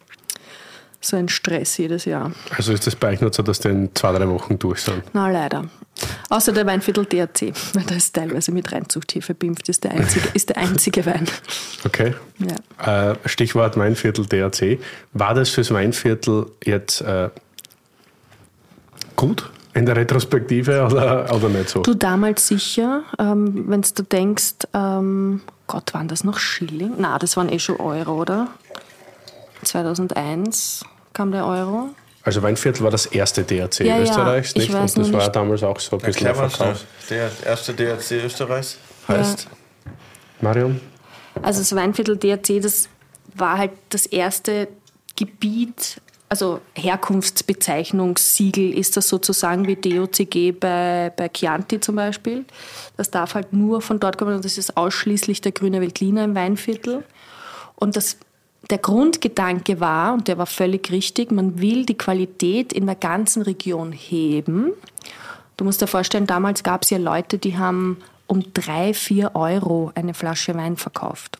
so ein Stress jedes Jahr. Also ist das bei euch nur so, dass die in zwei, drei Wochen durch sind? Na, leider. Außer der Weinviertel DRC, weil da ist teilweise mit Reinzuchthefe bimpft, ist der einzige, ist der einzige Wein. Okay. Ja. Äh, Stichwort Weinviertel DRC. War das fürs Weinviertel jetzt äh, gut in der Retrospektive oder, oder nicht so? Du damals sicher, ähm, wenn du denkst, ähm, Gott, waren das noch Schilling? Na, das waren eh schon Euro, oder? 2001 kam der Euro. Also Weinviertel war das erste DRC Ja, ja, Österreichs, ich nicht? weiß Und das war nicht. damals auch so ein bisschen schnell. verkauft. Der erste DRC Österreichs heißt. Marion? Also das Weinviertel DRC, das war halt das erste Gebiet, also Herkunftsbezeichnungssiegel ist das sozusagen wie DOCG bei, bei Chianti zum Beispiel. Das darf halt nur von dort kommen und das ist ausschließlich der grüne Veltliner im Weinviertel. Und das, der Grundgedanke war, und der war völlig richtig, man will die Qualität in der ganzen Region heben. Du musst dir vorstellen, damals gab es ja Leute, die haben um drei, vier Euro eine Flasche Wein verkauft.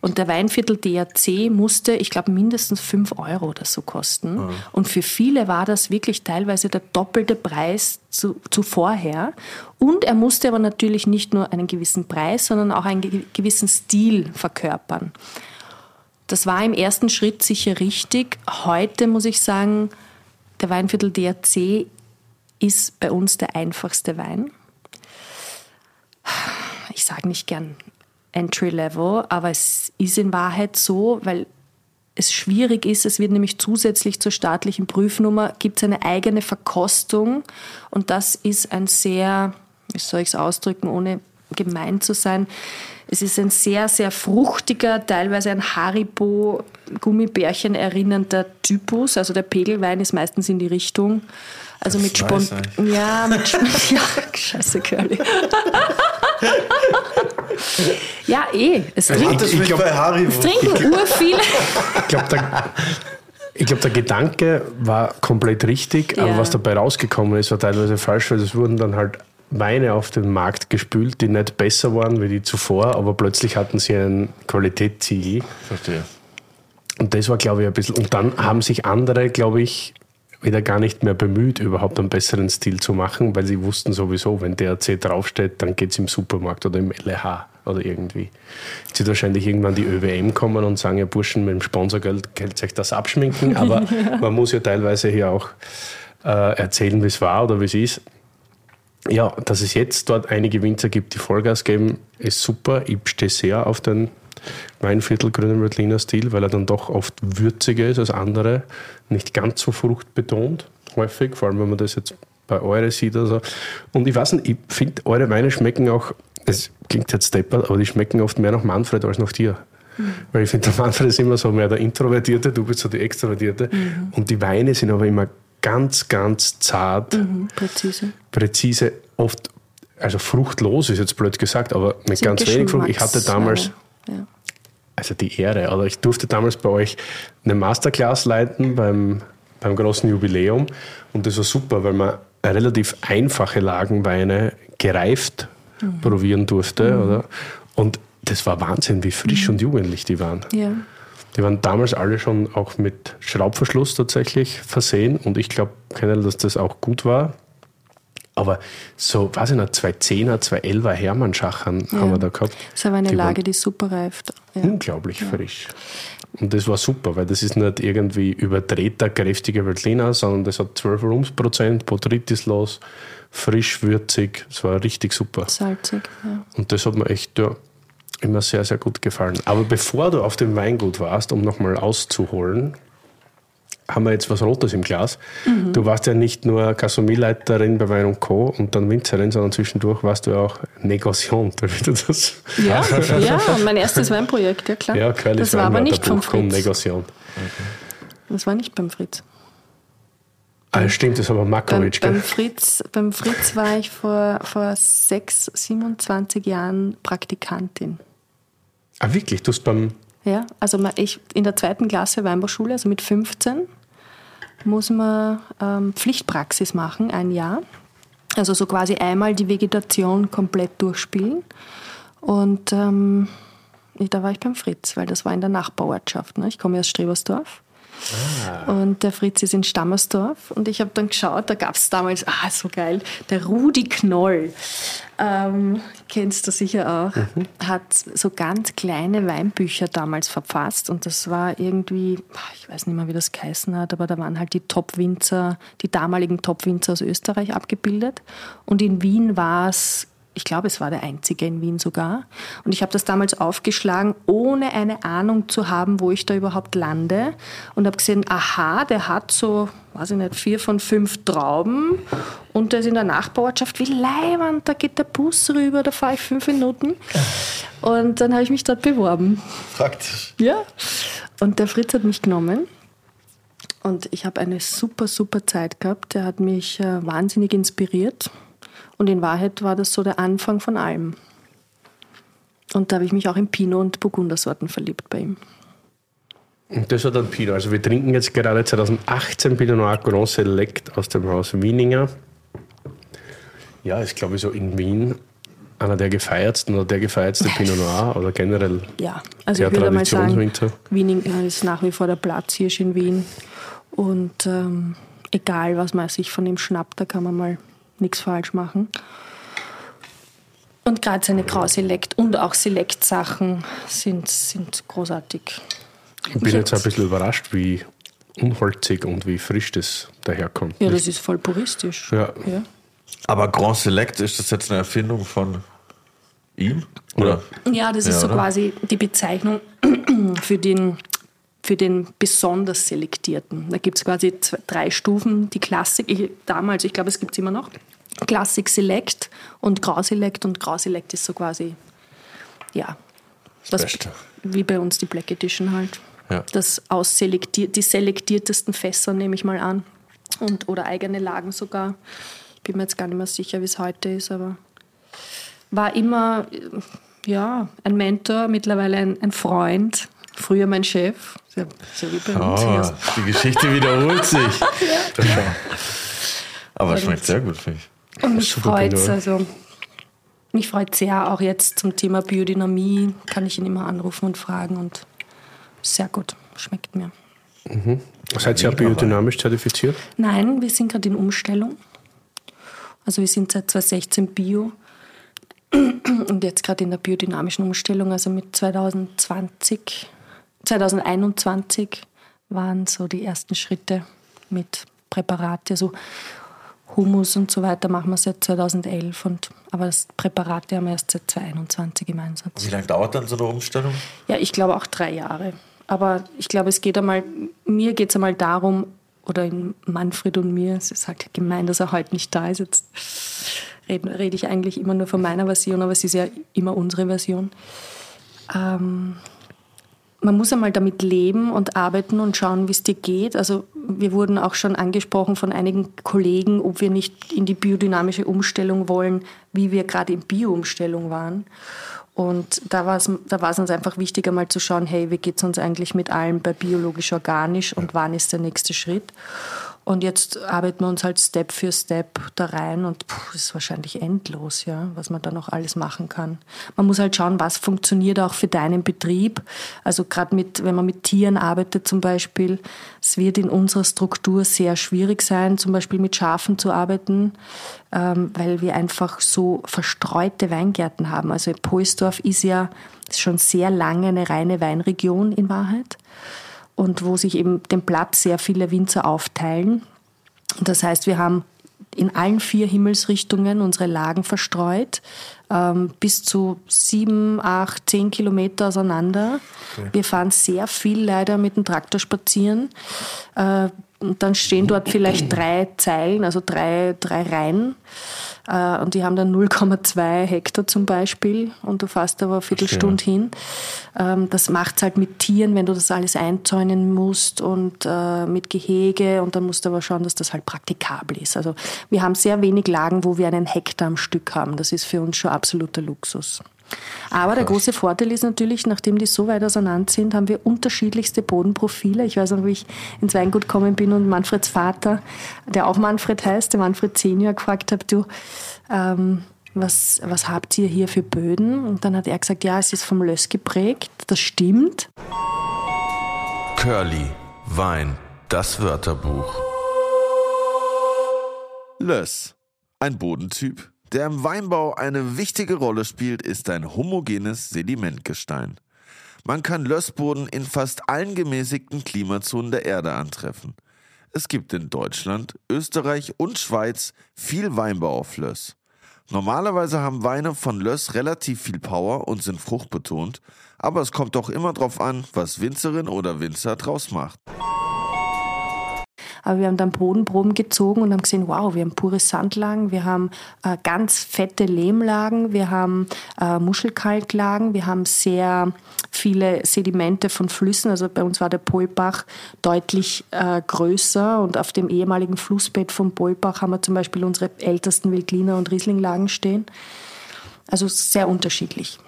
Und der Weinviertel DRC musste, ich glaube, mindestens fünf Euro oder so kosten. Und für viele war das wirklich teilweise der doppelte Preis zu, zu vorher. Und er musste aber natürlich nicht nur einen gewissen Preis, sondern auch einen ge- gewissen Stil verkörpern. Das war im ersten Schritt sicher richtig. Heute muss ich sagen, der Weinviertel DRC ist bei uns der einfachste Wein. Ich sage nicht gern Entry Level, aber es ist in Wahrheit so, weil es schwierig ist. Es wird nämlich zusätzlich zur staatlichen Prüfnummer gibt es eine eigene Verkostung und das ist ein sehr, wie soll ich es ausdrücken, ohne gemein zu sein. Es ist ein sehr, sehr fruchtiger, teilweise ein Haribo Gummibärchen erinnernder Typus. Also der Pegelwein ist meistens in die Richtung. Also mit weiß Spont ich. ja, mit ja, scheiße Curly. ja, eh. Es trinkt, Hattest mich bei Haribo. es trinken urviele. Ich glaube, der, ich glaub, der Gedanke war komplett richtig, aber Ja. was dabei rausgekommen ist, war teilweise falsch, weil es wurden dann halt Weine auf den Markt gespült, die nicht besser waren wie die zuvor, aber plötzlich hatten sie ein Qualitätssiegel. Verstehe. Und das war, glaube ich, ein bisschen. Und dann haben sich andere, glaube ich, wieder gar nicht mehr bemüht, überhaupt einen besseren Stil zu machen, weil sie wussten sowieso, wenn DRC draufsteht, dann geht es im Supermarkt oder im LH oder irgendwie. Jetzt wird wahrscheinlich irgendwann die ÖWM kommen und sagen, ja Burschen, mit dem Sponsorgeld könnt ihr euch das abschminken, aber man muss ja teilweise hier auch äh, erzählen, wie es war oder wie es ist. Ja, dass es jetzt dort einige Winzer gibt, die Vollgas geben, ist super. Ich stehe sehr auf den Weinviertel Grünen Veltliner Stil, weil er dann doch oft würziger ist als andere, nicht ganz so fruchtbetont, häufig, vor allem wenn man das jetzt bei eure sieht oder so. Und ich weiß nicht, ich finde, eure Weine schmecken auch, es klingt jetzt deppert, aber die schmecken oft mehr nach Manfred als nach dir. Weil ich finde, der Manfred ist immer so mehr der Introvertierte, du bist so die Extrovertierte. Und die Weine sind aber immer ganz, ganz zart Mhm, Präzise. präzise, oft, also fruchtlos ist jetzt blöd gesagt, aber mit ganz wenig Frucht. Ich hatte damals. Ja. also die Ehre, oder ich durfte damals bei euch eine Masterclass leiten beim, beim großen Jubiläum und das war super, weil man relativ einfache Lagenweine gereift Mhm. probieren durfte, oder? Und das war Wahnsinn, wie frisch und jugendlich die waren. Ja. Die waren damals alle schon auch mit Schraubverschluss tatsächlich versehen und ich glaube dass das auch gut war. Aber so, weiß ich nicht, zwei Zehner, zwei Elfer Hermannschachern haben wir da gehabt. Das ist aber eine Die Lage, die super reift. Ja. unglaublich frisch. Und das war super, weil das ist nicht irgendwie überdrehter, kräftiger Veltliner, sondern das hat 12 Rumsprozent, botrytislos, frisch, würzig. Es war richtig super. Salzig. Ja. Und das hat mir echt ja, immer sehr, sehr gut gefallen. Aber bevor du auf dem Weingut warst, um nochmal auszuholen, haben wir jetzt was Rotes im Glas. Du warst ja nicht nur Gastronomieleiterin bei Wein und Co. und dann Winzerin, sondern zwischendurch warst du ja auch Negociant, wie du das Ja, ja, mein erstes Weinprojekt, ja klar. Ja, das war aber nicht vom Fritz. Negociant. Das war nicht beim Fritz. Ah, stimmt, das war aber Beim, beim? Fritz, beim Fritz war ich vor, vor 6, 27 Jahren Praktikantin. Ah, wirklich? Du hast beim. Ja, also ich in der zweiten Klasse Weinbauschule, also mit 15, muss man ähm, Pflichtpraxis machen, ein Jahr. Also so quasi einmal die Vegetation komplett durchspielen. Und ähm, da war ich beim Fritz, weil das war in der Nachbarortschaft. Ne? Ich komme aus Strebersdorf. Und der Fritz ist in Stammersdorf. Und ich habe dann geschaut, da gab es damals, ah, so geil, der Rudi Knoll. Ähm, kennst du sicher auch. Hat so ganz kleine Weinbücher damals verfasst. Und das war irgendwie, ah, ich weiß nicht mehr, wie das geheißen hat, aber da waren halt die Top-Winzer, die damaligen Top-Winzer aus Österreich abgebildet. Und in Wien war es ich glaube, es war der einzige in Wien sogar. Und ich habe das damals aufgeschlagen, ohne eine Ahnung zu haben, wo ich da überhaupt lande. Und habe gesehen, aha, der hat so, weiß ich nicht, vier von fünf Trauben. Und der ist in der Nachbarortschaft. Wie leibend, da geht der Bus rüber, da fahre ich fünf Minuten. Und dann habe ich mich dort beworben. Praktisch. Ja. Und der Fritz hat mich genommen. Und ich habe eine super, super Zeit gehabt. Der hat mich äh, wahnsinnig inspiriert. Und in Wahrheit war das so der Anfang von allem. Und da habe ich mich auch in Pinot und Burgundersorten verliebt bei ihm. Und das war dann Pinot. Also wir trinken jetzt gerade 2018 Pinot Noir Grand Select aus dem Haus Wieninger. Ja, ist glaube ich so in Wien einer der gefeiertsten oder der gefeiertste Pinot Noir oder generell Ja, also der ich würde mal sagen, Traditionswinzer. Wiening ist nach wie vor der Platzhirsch in Wien. Und ähm, egal, was man sich von ihm schnappt, da kann man mal nichts falsch machen. Und gerade seine Grau-Select und auch Select-Sachen sind, sind großartig. Ich bin jetzt ein bisschen überrascht, wie unholzig und wie frisch das daherkommt. Ja, das ist voll puristisch. Ja. Ja. Aber Grand Select, ist das jetzt eine Erfindung von ihm? Oder? Ja, das ist Ja, so oder? quasi die Bezeichnung für den, für den besonders Selektierten. Da gibt es quasi zwei, drei Stufen. Die Klassik, ich, damals, ich glaube, es gibt es immer noch. Classic Select und Grau Select. Und Grau Select ist so quasi, ja, das, Beste. wie bei uns die Black Edition halt. Ja. Das ausselektiert, die selektiertesten Fässer nehme ich mal an. Und, oder eigene Lagen sogar. Ich bin mir jetzt gar nicht mehr sicher, wie es heute ist, aber war immer ja, ein Mentor, mittlerweile ein, ein Freund, früher mein Chef, so, so wie bei uns. Oh, die Geschichte wiederholt sich. Aber es schmeckt sehr gut, finde ich. Und mich freut Pinot. also mich freut sehr, auch jetzt zum Thema Biodynamie kann ich ihn immer anrufen und fragen und sehr gut, schmeckt mir. Seid ihr auch biodynamisch zertifiziert? Nein, wir sind gerade in Umstellung. Also wir sind seit 2016 Bio und jetzt gerade in der biodynamischen Umstellung. Also mit 2020, 2021 waren so die ersten Schritte mit Präparate, also Humus und so weiter machen wir seit 2011 und aber das Präparate haben wir erst seit 2021 im Einsatz. Wie lange dauert dann so eine Umstellung? Ja, ich glaube auch drei Jahre. Aber ich glaube, es geht einmal, mir geht es einmal darum, oder in Manfred und mir, es ist halt gemein, dass er heute nicht da ist. Jetzt rede, rede ich eigentlich immer nur von meiner Version, aber es ist ja immer unsere Version. Ähm, man muss einmal damit leben und arbeiten und schauen, wie es dir geht. Also wir wurden auch schon angesprochen von einigen Kollegen, ob wir nicht in die biodynamische Umstellung wollen, wie wir gerade in Bio-Umstellung waren. Und da war es da uns einfach wichtig, einmal zu schauen, hey, wie geht es uns eigentlich mit allem bei biologisch-organisch und wann ist der nächste Schritt? Und jetzt arbeiten wir uns halt Step für Step da rein und puh, ist wahrscheinlich endlos, ja, was man da noch alles machen kann. Man muss halt schauen, was funktioniert auch für deinen Betrieb. Also gerade mit, wenn man mit Tieren arbeitet zum Beispiel, es wird in unserer Struktur sehr schwierig sein, zum Beispiel mit Schafen zu arbeiten, ähm, weil wir einfach so verstreute Weingärten haben. Also Poisdorf ist ja schon sehr lange eine reine Weinregion in Wahrheit und wo sich eben den Platz sehr viele Winzer aufteilen. Das heißt, wir haben in allen vier Himmelsrichtungen unsere Lagen verstreut, ähm, bis zu sieben, acht, zehn Kilometer auseinander. Wir fahren sehr viel leider mit dem Traktor spazieren. Äh, und dann stehen dort vielleicht drei Zeilen, also drei, drei Reihen. Äh, und die haben dann 0,2 Hektar zum Beispiel. Und du fährst aber eine Viertelstunde hin. Ähm, das macht's halt mit Tieren, wenn du das alles einzäunen musst und äh, mit Gehege. Und dann musst du aber schauen, dass das halt praktikabel ist. Also wir haben sehr wenig Lagen, wo wir einen Hektar am Stück haben. Das ist für uns schon absoluter Luxus. Aber der große Vorteil ist natürlich, nachdem die so weit auseinander sind, haben wir unterschiedlichste Bodenprofile. Ich weiß noch, wie ich ins Weingut gekommen bin und Manfreds Vater, der auch Manfred heißt, der Manfred Senior, gefragt habe, du, ähm, was, was habt ihr hier für Böden? Und dann hat er gesagt, ja, es ist vom Löss geprägt. Das stimmt. Curly, Wein, das Wörterbuch. Löss, ein Bodentyp, der im Weinbau eine wichtige Rolle spielt, ist ein homogenes Sedimentgestein. Man kann Lössboden in fast allen gemäßigten Klimazonen der Erde antreffen. Es gibt in Deutschland, Österreich und Schweiz viel Weinbau auf Löss. Normalerweise haben Weine von Löss relativ viel Power und sind fruchtbetont, aber es kommt doch immer drauf an, was Winzerin oder Winzer draus macht. Aber wir haben dann Bodenproben gezogen und haben gesehen, wow, wir haben pure Sandlagen, wir haben äh, ganz fette Lehmlagen, wir haben äh, Muschelkalklagen, wir haben sehr viele Sedimente von Flüssen. Also bei uns war der Polbach deutlich äh, größer und auf dem ehemaligen Flussbett vom Polbach haben wir zum Beispiel unsere ältesten Wildliner und Rieslinglagen stehen. Also sehr unterschiedlich.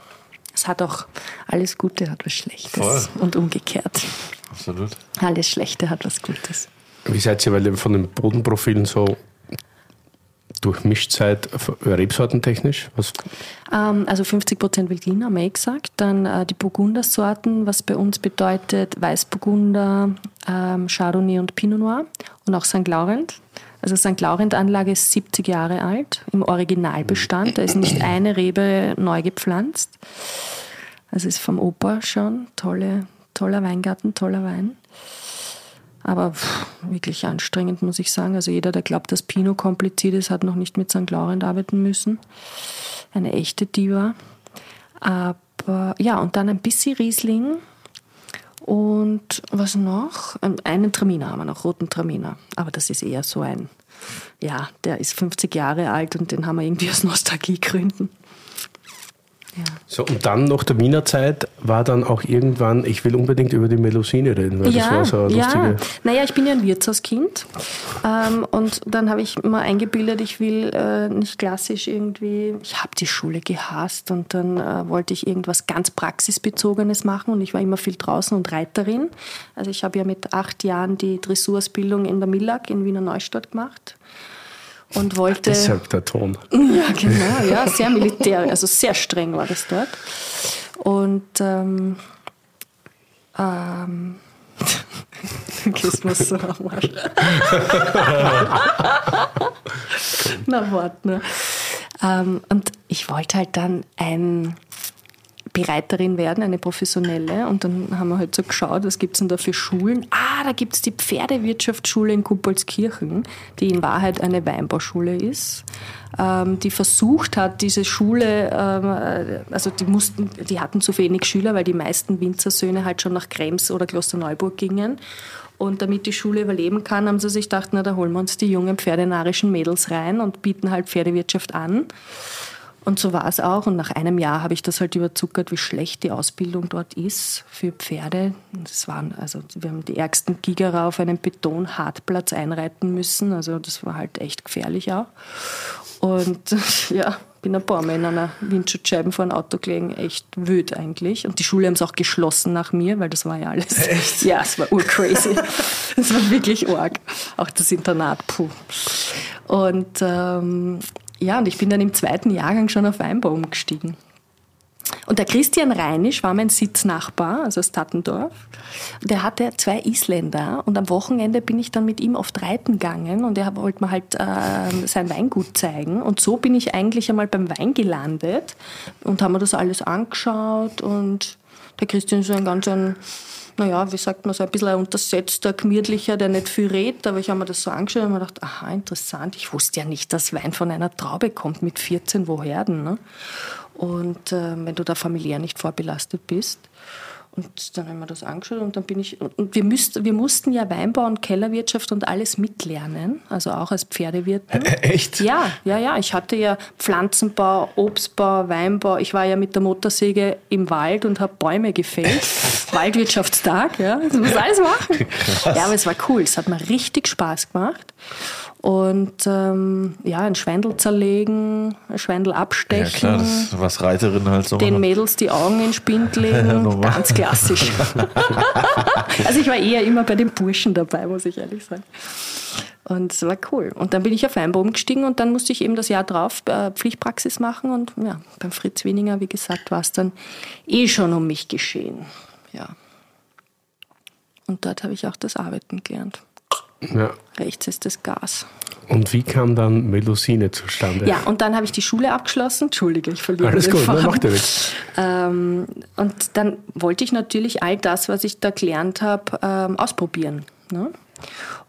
Es hat auch alles Gute, hat was Schlechtes Voll. und umgekehrt. Absolut. Alles Schlechte hat was Gutes. Wie seid ihr, weil ihr von den Bodenprofilen so durchmischt seid, rebsortentechnisch? Was? Ähm, also 50 Prozent Veltliner, haben wir gesagt. Dann äh, die Burgundersorten, was bei uns bedeutet Weißburgunder, ähm, Chardonnay und Pinot Noir und auch St. Laurent. Also St. Laurent-Anlage ist 70 Jahre alt im Originalbestand. Da ist nicht eine Rebe neu gepflanzt. Also ist vom Opa schon tolle, toller Weingarten, toller Wein. Aber pff, wirklich anstrengend, muss ich sagen. Also jeder, der glaubt, dass Pinot kompliziert ist, hat noch nicht mit St. Laurent arbeiten müssen. Eine echte Diva. Aber ja, und dann ein bisschen Riesling. Und was noch? Einen Traminer haben wir noch, roten Traminer. Aber das ist eher so ein, ja, der ist 50 Jahre alt und den haben wir irgendwie aus Nostalgiegründen. Ja. So, und dann nach der Wiener Zeit war dann auch irgendwann, ich will unbedingt über die Melusine reden, weil ja, das war so eine lustige. Ja, naja, ich bin ja ein Wirtshauskind ähm, und dann habe ich mir eingebildet, ich will äh, nicht klassisch irgendwie, ich habe die Schule gehasst und dann äh, wollte ich irgendwas ganz Praxisbezogenes machen und ich war immer viel draußen und Reiterin. Also ich habe ja mit acht Jahren die Dressurausbildung in der Millag in Wiener Neustadt gemacht und wollte. Deshalb der Ton. Ja, genau, ja, sehr militär, also sehr streng war das dort. Und ähm, ähm, Gehst mir so am Arsch. Na, warte, ne? Ähm, und ich wollte halt dann ein Bereiterin werden, eine professionelle. Und dann haben wir halt so geschaut, was gibt es denn da für Schulen? Ah, da gibt es die Pferdewirtschaftsschule in Kuppolskirchen, die in Wahrheit eine Weinbauschule ist, ähm, die versucht hat, diese Schule, ähm, also die mussten, die hatten zu wenig Schüler, weil die meisten Winzersöhne halt schon nach Krems oder Klosterneuburg gingen. Und damit die Schule überleben kann, haben sie sich gedacht, na, da holen wir uns die jungen pferdenarischen Mädels rein und bieten halt Pferdewirtschaft an. Und so war es auch. Und nach einem Jahr habe ich das halt überzuckert, wie schlecht die Ausbildung dort ist für Pferde. Das waren, also wir haben die ärgsten Gigerer auf einem Beton-Hartplatz einreiten müssen. Also das war halt echt gefährlich auch. Und ja, bin ein paar Mal in einer Windschutzscheiben vor ein Auto gelegen, echt wüt eigentlich. Und die Schule haben es auch geschlossen nach mir, weil das war ja alles. Echt? Ja, es war urcrazy. Es war wirklich arg. Auch das Internat, puh. Und ähm, ja, und ich bin dann im zweiten Jahrgang schon auf Weinbau umgestiegen. Und der Christian Reinisch war mein Sitznachbar, also aus Tattendorf. Der hatte zwei Isländer und am Wochenende bin ich dann mit ihm oft reiten gegangen und er wollte mir halt äh, sein Weingut zeigen. Und so bin ich eigentlich einmal beim Wein gelandet und haben mir das alles angeschaut und der Christian ist so ein ganz naja, wie sagt man so, ein bisschen ein untersetzter, gemütlicher, der nicht viel redet, aber ich habe mir das so angeschaut und mir gedacht, aha, interessant, ich wusste ja nicht, dass Wein von einer Traube kommt mit 14, woher denn? Ne? Und äh, wenn du da familiär nicht vorbelastet bist. Und dann haben wir das angeschaut und dann bin ich, und wir, müsst, wir mussten ja Weinbau und Kellerwirtschaft und alles mitlernen, also auch als Pferdewirtin. Echt? Ja, ja, ja. Ich hatte ja Pflanzenbau, Obstbau, Weinbau. Ich war ja mit der Motorsäge im Wald und habe Bäume gefällt. Waldwirtschaftstag, ja. Das muss alles machen. Krass. Ja, aber es war cool. Es hat mir richtig Spaß gemacht. Und ähm, ja, ein Schwendel zerlegen, ein Schwendel abstechen. Ja, klar, das ist, was Reiterinnen halt so Den Mädels die Augen in Spind legen. Ganz klassisch. also ich war eher immer bei den Burschen dabei, muss ich ehrlich sagen. Und es war cool. Und dann bin ich auf Weinbau umgestiegen und dann musste ich eben das Jahr drauf äh, Pflichtpraxis machen. Und ja, beim Fritz Wieninger, wie gesagt, war es dann eh schon um mich geschehen. Ja. Und dort habe ich auch das Arbeiten gelernt. Ja. Rechts ist das Gas. Und wie kam dann Melusine zustande? Ja, und dann habe ich die Schule abgeschlossen. Entschuldige, ich verliere Alles den gut, ne, Faden. macht ja nichts. Ähm, und dann wollte ich natürlich all das, was ich da gelernt habe, ähm, ausprobieren. Ne?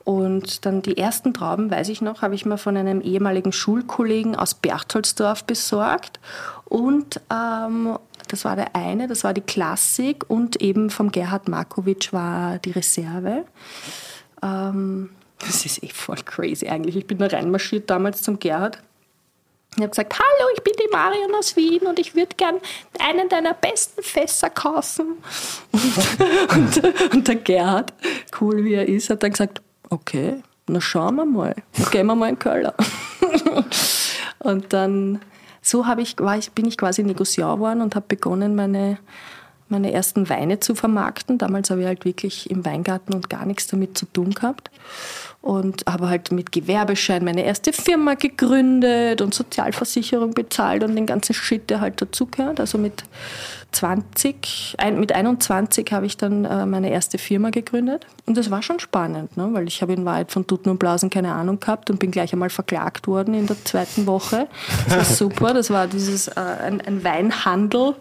Und dann die ersten Trauben, weiß ich noch, habe ich mir von einem ehemaligen Schulkollegen aus Berchtoldsdorf besorgt. Und ähm, das war der eine, das war die Klassik und eben vom Gerhard Markovic war die Reserve. Ähm, das ist eh voll crazy eigentlich. Ich bin da reinmarschiert damals zum Gerhard. Ich habe gesagt, hallo, ich bin die Marion aus Wien und ich würde gern einen deiner besten Fässer kaufen. Und, und, und der Gerhard, cool wie er ist, hat dann gesagt, okay, na schauen wir mal, gehen wir mal in Köln. Und dann, so ich, war ich, bin ich quasi Negociant geworden und habe begonnen, meine, meine ersten Weine zu vermarkten. Damals habe ich halt wirklich im Weingarten und gar nichts damit zu tun gehabt. Und habe halt mit Gewerbeschein meine erste Firma gegründet und Sozialversicherung bezahlt und den ganzen Shit, der halt dazugehört. Also mit 20, ein, mit 21 habe ich dann äh, meine erste Firma gegründet. Und das war schon spannend, ne? weil ich habe in Wahrheit von Tuten und Blasen keine Ahnung gehabt und bin gleich einmal verklagt worden in der zweiten Woche. Das war super. Das war dieses, äh, ein, ein Weinhandel,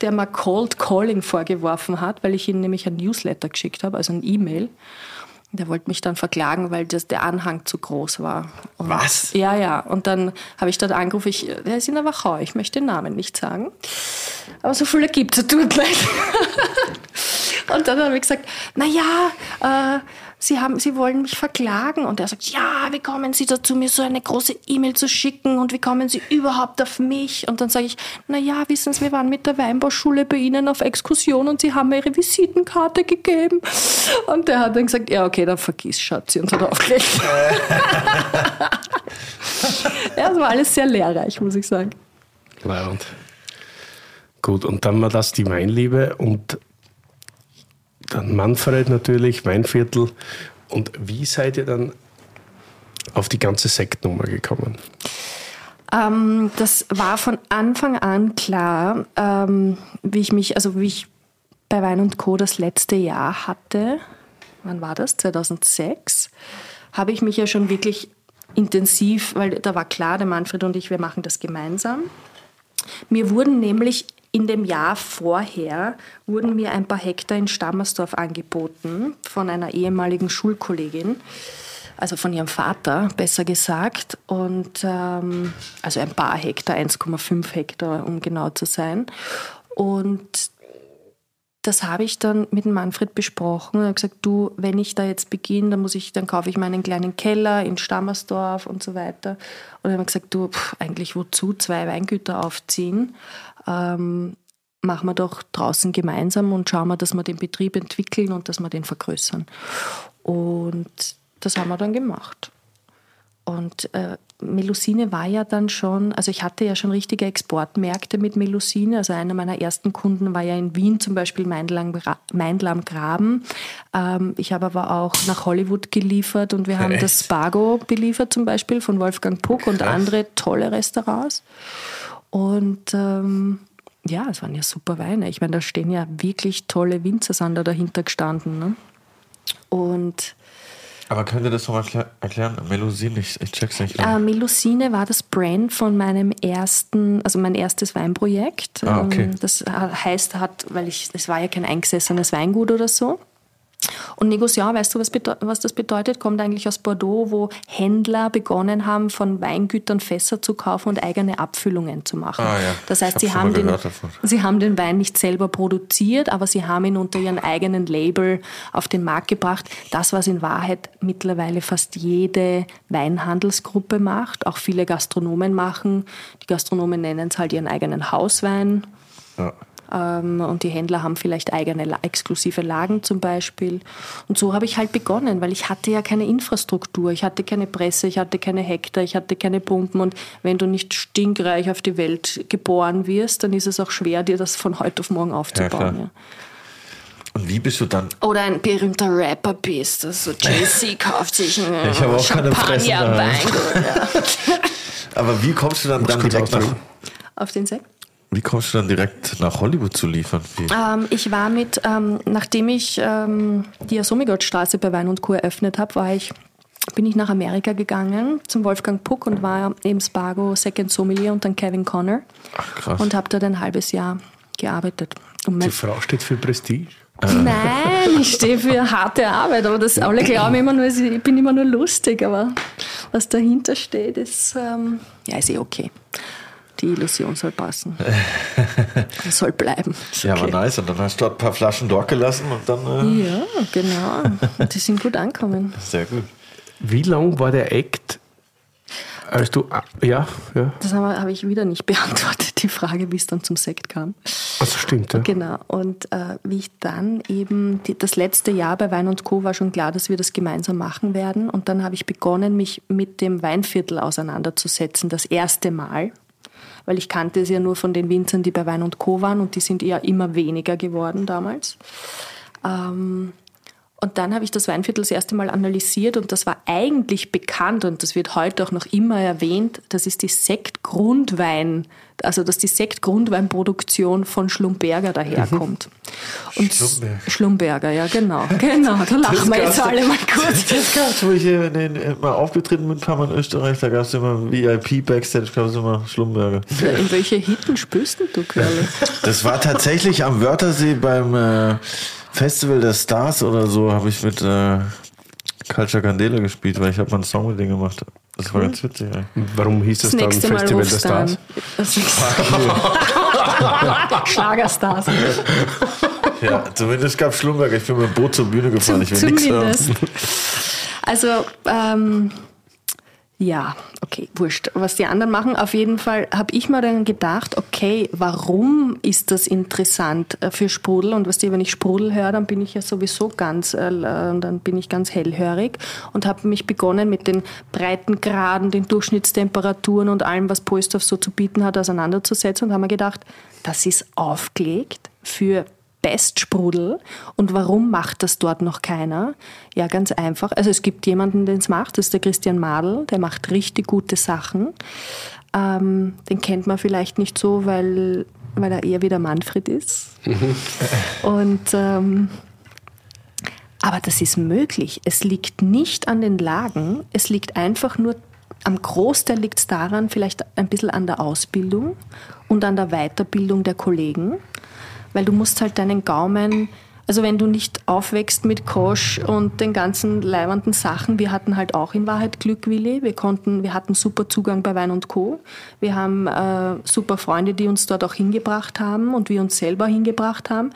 der mir Cold Calling vorgeworfen hat, weil ich ihnen nämlich ein Newsletter geschickt habe, also ein E-Mail. Der wollte mich dann verklagen, weil das, der Anhang zu groß war. Und Was? Ja, ja. Und dann habe ich dort angerufen, ich, der ist in der Wachau, ich möchte den Namen nicht sagen. Aber so viele gibt es, tut leid. Und dann habe ich gesagt, naja, äh, Sie, haben, Sie wollen mich verklagen. Und er sagt, ja, wie kommen Sie dazu, mir so eine große E-Mail zu schicken und wie kommen Sie überhaupt auf mich? Und dann sage ich, naja, wissen Sie, wir waren mit der Weinbauschule bei Ihnen auf Exkursion und Sie haben mir Ihre Visitenkarte gegeben. Und der hat dann gesagt, ja, okay, dann vergiss, Schatzi, und hat aufgelegt. ja, das war alles sehr lehrreich, muss ich sagen. Leibend. Gut, und dann war das die Weinliebe und dann Manfred natürlich, Weinviertel. Und wie seid ihr dann auf die ganze Sektnummer gekommen? Ähm, das war von Anfang an klar, ähm, wie ich mich, also wie ich bei Wein und Co. das letzte Jahr hatte, wann war das? 2006, habe ich mich ja schon wirklich intensiv, weil da war klar, der Manfred und ich, wir machen das gemeinsam. Mir wurden nämlich in dem Jahr vorher wurden mir ein paar Hektar in Stammersdorf angeboten von einer ehemaligen Schulkollegin, also von ihrem Vater, besser gesagt. Und ähm, also ein paar Hektar, 1,5 Hektar, um genau zu sein. Und das habe ich dann mit Manfred besprochen. Er hat gesagt, du, wenn ich da jetzt beginne, dann muss ich, dann kaufe ich meinen kleinen Keller in Stammersdorf und so weiter. Und er hat gesagt, du, pff, eigentlich wozu zwei Weingüter aufziehen? Ähm, machen wir doch draußen gemeinsam und schauen wir, dass wir den Betrieb entwickeln und dass wir den vergrößern. Und das haben wir dann gemacht. Und äh, Melusine war ja dann schon, also ich hatte ja schon richtige Exportmärkte mit Melusine. Also einer meiner ersten Kunden war ja in Wien zum Beispiel Meindl am Graben. Ähm, ich habe aber auch nach Hollywood geliefert und wir haben Echt? das Spago beliefert zum Beispiel von Wolfgang Puck und andere tolle Restaurants. Und ähm, ja, es waren ja super Weine. Ich meine, da stehen ja wirklich tolle Winzer sind da dahinter gestanden. Ne? Und Aber könnt ihr das nochmal erklär erklären? Melusine, ich, ich check's nicht. Äh, Melusine war das Brand von meinem ersten, also mein erstes Weinprojekt. Ah, okay. Ähm, Das heißt, hat, weil ich, es war ja kein eingesessenes Weingut oder so. Und Negociant, weißt du, was, was das bedeutet? Kommt eigentlich aus Bordeaux, wo Händler begonnen haben, von Weingütern Fässer zu kaufen und eigene Abfüllungen zu machen. Ah, ja. Das heißt, hab sie haben, den, davon. sie haben den Wein nicht selber produziert, aber sie haben ihn unter ihrem eigenen Label auf den Markt gebracht. Das, was in Wahrheit mittlerweile fast jede Weinhandelsgruppe macht, auch viele Gastronomen machen. Die Gastronomen nennen es halt ihren eigenen Hauswein. Ja. Ähm, und die Händler haben vielleicht eigene exklusive Lagen zum Beispiel. Und so habe ich halt begonnen, weil ich hatte ja keine Infrastruktur, ich hatte keine Presse, ich hatte keine Hektar, ich hatte keine Pumpen. Und wenn du nicht stinkreich auf die Welt geboren wirst, dann ist es auch schwer, dir das von heute auf morgen aufzubauen. Ja, Und wie bist du dann? Oder ein berühmter Rapper bist, also Jay-Z kauft sich einen Ich habe auch keine Fresse Champagner-Wein. Ja. Aber wie kommst du dann, dann direkt nach. Auf den Sekt? Wie kommst du dann direkt nach Hollywood zu liefern? Ähm, ich war mit, ähm, nachdem ich ähm, die Asomigott-Straße bei Wein und Co. eröffnet habe, war ich bin ich nach Amerika gegangen zum Wolfgang Puck und war im Spargo Second Sommelier und dann Kevin Connor Ach, krass. und habe dort ein halbes Jahr gearbeitet. Die Frau steht für Prestige. Nein, ich stehe für harte Arbeit, aber das alle glauben immer nur, ich bin immer nur lustig, aber was dahinter steht, ist, ähm, ja, ist eh okay. Die Illusion soll passen. Das soll bleiben. Ist Ja, war okay. nice. Und dann hast du dort ein paar Flaschen dort gelassen und dann. Äh, Ja, genau. Und die sind gut angekommen. Sehr gut. Wie lang war der Act, als du. ah, Ja, ja. Das habe hab ich wieder nicht beantwortet, die Frage, wie es dann zum Sekt kam. Also stimmt, ja. Genau. Und äh, wie ich dann eben, die, das letzte Jahr bei Wein und Co. war schon klar, dass wir das gemeinsam machen werden. Und dann habe ich begonnen, mich mit dem Weinviertel auseinanderzusetzen, das erste Mal. Weil ich kannte es ja nur von den Winzern, die bei Wein und Co. waren und die sind ja immer weniger geworden damals. Ähm, und dann habe ich das Weinviertel das erste Mal analysiert und das war eigentlich bekannt und das wird heute auch noch immer erwähnt. Das ist die Sektgrundwein, also dass die Sektgrundweinproduktion von Schlumberger daherkommt. Und Schlumberger. Schlumberger, ja genau, genau. Da lachen wir jetzt alle mal kurz. Das gab's, wo ich äh, nee, nee, mal aufgetreten bin, Mal in Österreich, da gab es immer VIP-Backstage, gab es immer Schlumberger. In welche Hitten spürst du, Quelle? Das war tatsächlich am Wörthersee beim äh, Festival der Stars oder so, habe ich mit äh, Culture Candela gespielt, weil ich habe mal einen Song mit denen gemacht. Das war ganz witzig. Eigentlich. Warum hieß Das das dann Festival der. Stars? Das nächste Schlagerstars. Ja, zumindest gab Schlumberger. Ich bin mit dem Boot zur Bühne gefahren. Ich will nichts hören. Also, ähm, ja, okay, wurscht. Was die anderen machen, auf jeden Fall habe ich mir dann gedacht, okay, warum ist das interessant äh, für Sprudel? Und was die, wenn ich Sprudel höre, dann bin ich ja sowieso ganz, äh, dann bin ich ganz hellhörig und habe mich begonnen mit den Breitengraden, den Durchschnittstemperaturen und allem, was Polstorf so zu bieten hat, auseinanderzusetzen und habe mir gedacht, das ist aufgelegt für Bestsprudel. Und warum macht das dort noch keiner? Ja, ganz einfach. Also es gibt jemanden, den es macht, das ist der Christian Madl, der macht richtig gute Sachen. Ähm, den kennt man vielleicht nicht so, weil, weil er eher wie der Manfred ist. Und ähm, aber das ist möglich. Es liegt nicht an den Lagen, es liegt einfach nur, am Großteil liegt es daran, vielleicht ein bisschen an der Ausbildung und an der Weiterbildung der Kollegen, weil du musst halt deinen Gaumen, also wenn du nicht aufwächst mit Kosch und den ganzen leibenden Sachen, wir hatten halt auch in Wahrheit Glück, Willi, wir konnten, wir hatten super Zugang bei Wein und Co. Wir haben äh, super Freunde, die uns dort auch hingebracht haben und wir uns selber hingebracht haben.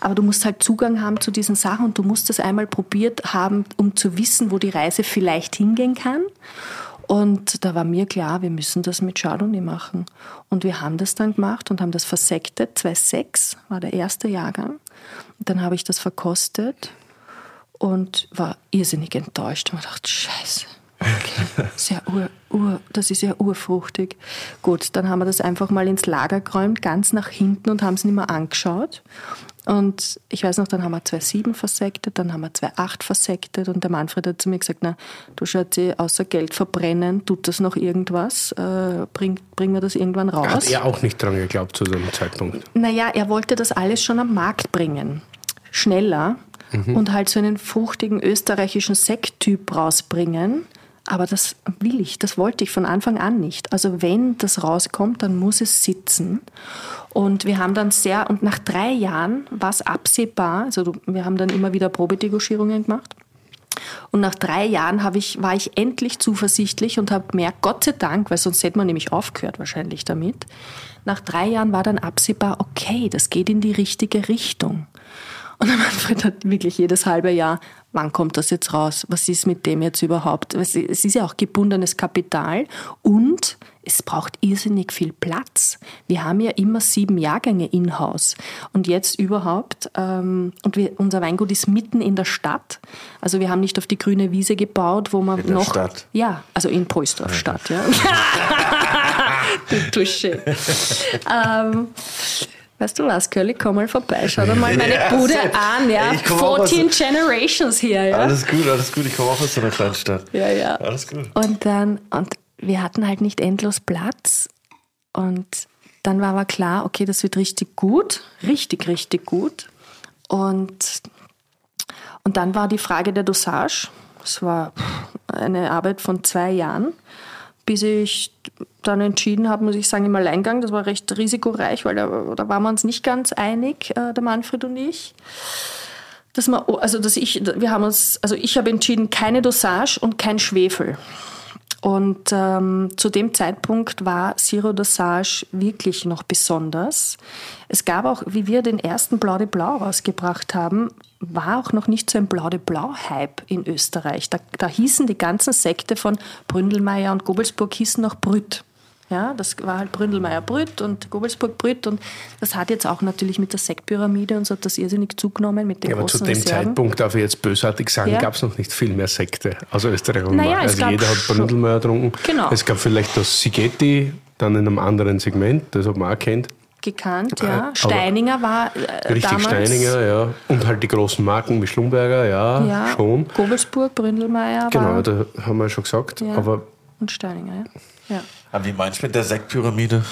Aber du musst halt Zugang haben zu diesen Sachen und du musst das einmal probiert haben, um zu wissen, wo die Reise vielleicht hingehen kann. Und da war mir klar, wir müssen das mit Chardonnay machen. Und wir haben das dann gemacht und haben das versektet. 2006 war der erste Jahrgang. Und dann habe ich das verkostet und war irrsinnig enttäuscht und dachte, scheiße. Okay, sehr ur, ur, das ist ja urfruchtig. Gut, dann haben wir das einfach mal ins Lager geräumt, ganz nach hinten und haben es nicht mehr angeschaut. Und ich weiß noch, dann haben wir 2,7 versektet, dann haben wir 2,8 versektet und der Manfred hat zu mir gesagt, na, du schaut sie außer Geld verbrennen, tut das noch irgendwas, äh, bringt, bringen wir das irgendwann raus? Hat er auch nicht dran geglaubt zu dem Zeitpunkt. Naja, er wollte das alles schon am Markt bringen. Schneller und halt so einen fruchtigen österreichischen Sekttyp rausbringen. Aber das will ich, das wollte ich von Anfang an nicht. Also wenn das rauskommt, dann muss es sitzen. Und wir haben dann sehr, und nach drei Jahren war es absehbar, also wir haben dann immer wieder Probedegorschierungen gemacht. Und nach drei Jahren habe ich, war ich endlich zuversichtlich und habe gemerkt, Gott sei Dank, weil sonst hätte man nämlich aufgehört wahrscheinlich damit. Nach drei Jahren war dann absehbar, okay, das geht in die richtige Richtung. Und Manfred hat wirklich jedes halbe Jahr, wann kommt das jetzt raus? Was ist mit dem jetzt überhaupt? Es ist ja auch gebundenes Kapital und es braucht irrsinnig viel Platz. Wir haben ja immer sieben Jahrgänge in-house. Und jetzt überhaupt, ähm, und wir, unser Weingut ist mitten in der Stadt. Also wir haben nicht auf die grüne Wiese gebaut, wo man In der noch... Stadt? Ja, also in Polsdorf Stadt, ja. Tusche. ähm, weißt du was, Curly, komm mal vorbei. Schau dir mal meine Ja, Bude an. Ja. Ich komm auch aus- 14 Generations hier. Ja. Alles gut, alles gut. Ich komme auch aus so einer kleinen Stadt. Ja, ja. Alles gut. Und dann, und wir hatten halt nicht endlos Platz. Und dann war aber klar, okay, das wird richtig gut, richtig, richtig gut. Und, und dann war die Frage der Dosage. Es war eine Arbeit von zwei Jahren, bis ich dann entschieden habe, muss ich sagen, im Alleingang. Das war recht risikoreich, weil da, da waren wir uns nicht ganz einig, äh, der Manfred und ich. Dass man, also dass ich, wir haben uns, also ich habe entschieden, keine Dosage und kein Schwefel. Und ähm, zu dem Zeitpunkt war Zero Dosage wirklich noch besonders. Es gab auch, wie wir den ersten Blau de Blau rausgebracht haben, war auch noch nicht so ein Blau de Blau-Hype in Österreich. Da, da hießen die ganzen Sekte von Bründelmeier und Gobelsburg hießen noch Brüt. Ja, das war halt Bründelmeier Brüt und Gobelsburg Brüt und das hat jetzt auch natürlich mit der Sektpyramide und so hat das irrsinnig zugenommen mit den ja, aber großen zu dem Reserven. Zeitpunkt, darf ich jetzt bösartig sagen, Ja. gab es noch nicht viel mehr Sekte. Also Österreich und Naja, Also gab jeder hat Bründelmeier getrunken. Genau. Es gab vielleicht das Sigeti, dann in einem anderen Segment, das hat man auch kennt. gekannt, Äh, ja. aber Steininger war äh, Richtig damals, Steininger, ja. Und halt die großen Marken wie Schlumberger, ja, ja, schon. Gobelsburg, Bründelmeier Genau, da haben wir schon gesagt. Ja. Aber und Steininger, ja. ja. Aber wie meinst du mit der Sektpyramide?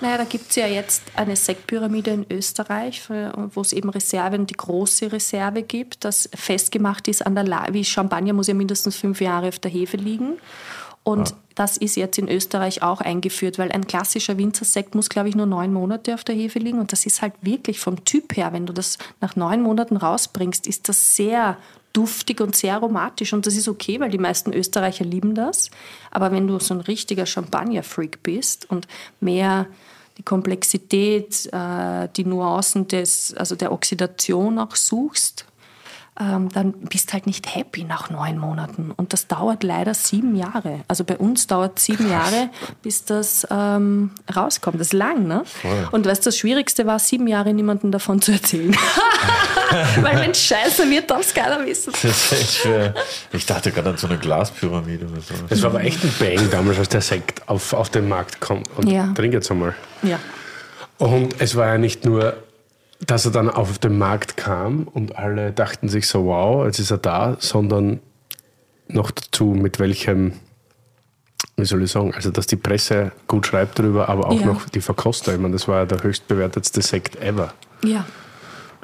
Naja, da gibt es ja jetzt eine Sektpyramide in Österreich, für- wo es eben Reserven, die große Reserve gibt, das festgemacht ist an der La wie Champagner muss ja mindestens fünf Jahre auf der Hefe liegen. Und das ist jetzt in Österreich auch eingeführt, weil ein klassischer Winzersekt muss, glaube ich, nur neun Monate auf der Hefe liegen. Und das ist halt wirklich vom Typ her, wenn du das nach neun Monaten rausbringst, ist das sehr duftig und sehr aromatisch. Und das ist okay, weil die meisten Österreicher lieben das. Aber wenn du so ein richtiger Champagner-Freak bist und mehr die Komplexität, äh, die Nuancen des, also der Oxidation auch suchst, ähm, dann bist halt nicht happy nach neun Monaten. Und das dauert leider sieben Jahre. Also bei uns dauert sieben Jahre, bis das ähm, rauskommt. Das ist lang, ne? Und weißt du, das Schwierigste war, sieben Jahre niemandem davon zu erzählen. Weil wenn es scheiße wird, darf es keiner wissen. Das ist echt schwer. Ich dachte gerade an so eine Glaspyramide oder so. es war aber echt ein Bang damals, als der Sekt auf, auf den Markt kommt. Und Ja. trink jetzt einmal. Ja. Und es war ja nicht nur, dass er dann auf den Markt kam und alle dachten sich so, wow, jetzt ist er da, sondern noch dazu, mit welchem, wie soll ich sagen, also dass die Presse gut schreibt darüber, aber auch Ja. noch die Verkoster. Ich meine, das war ja der höchstbewertetste Sekt ever. Ja.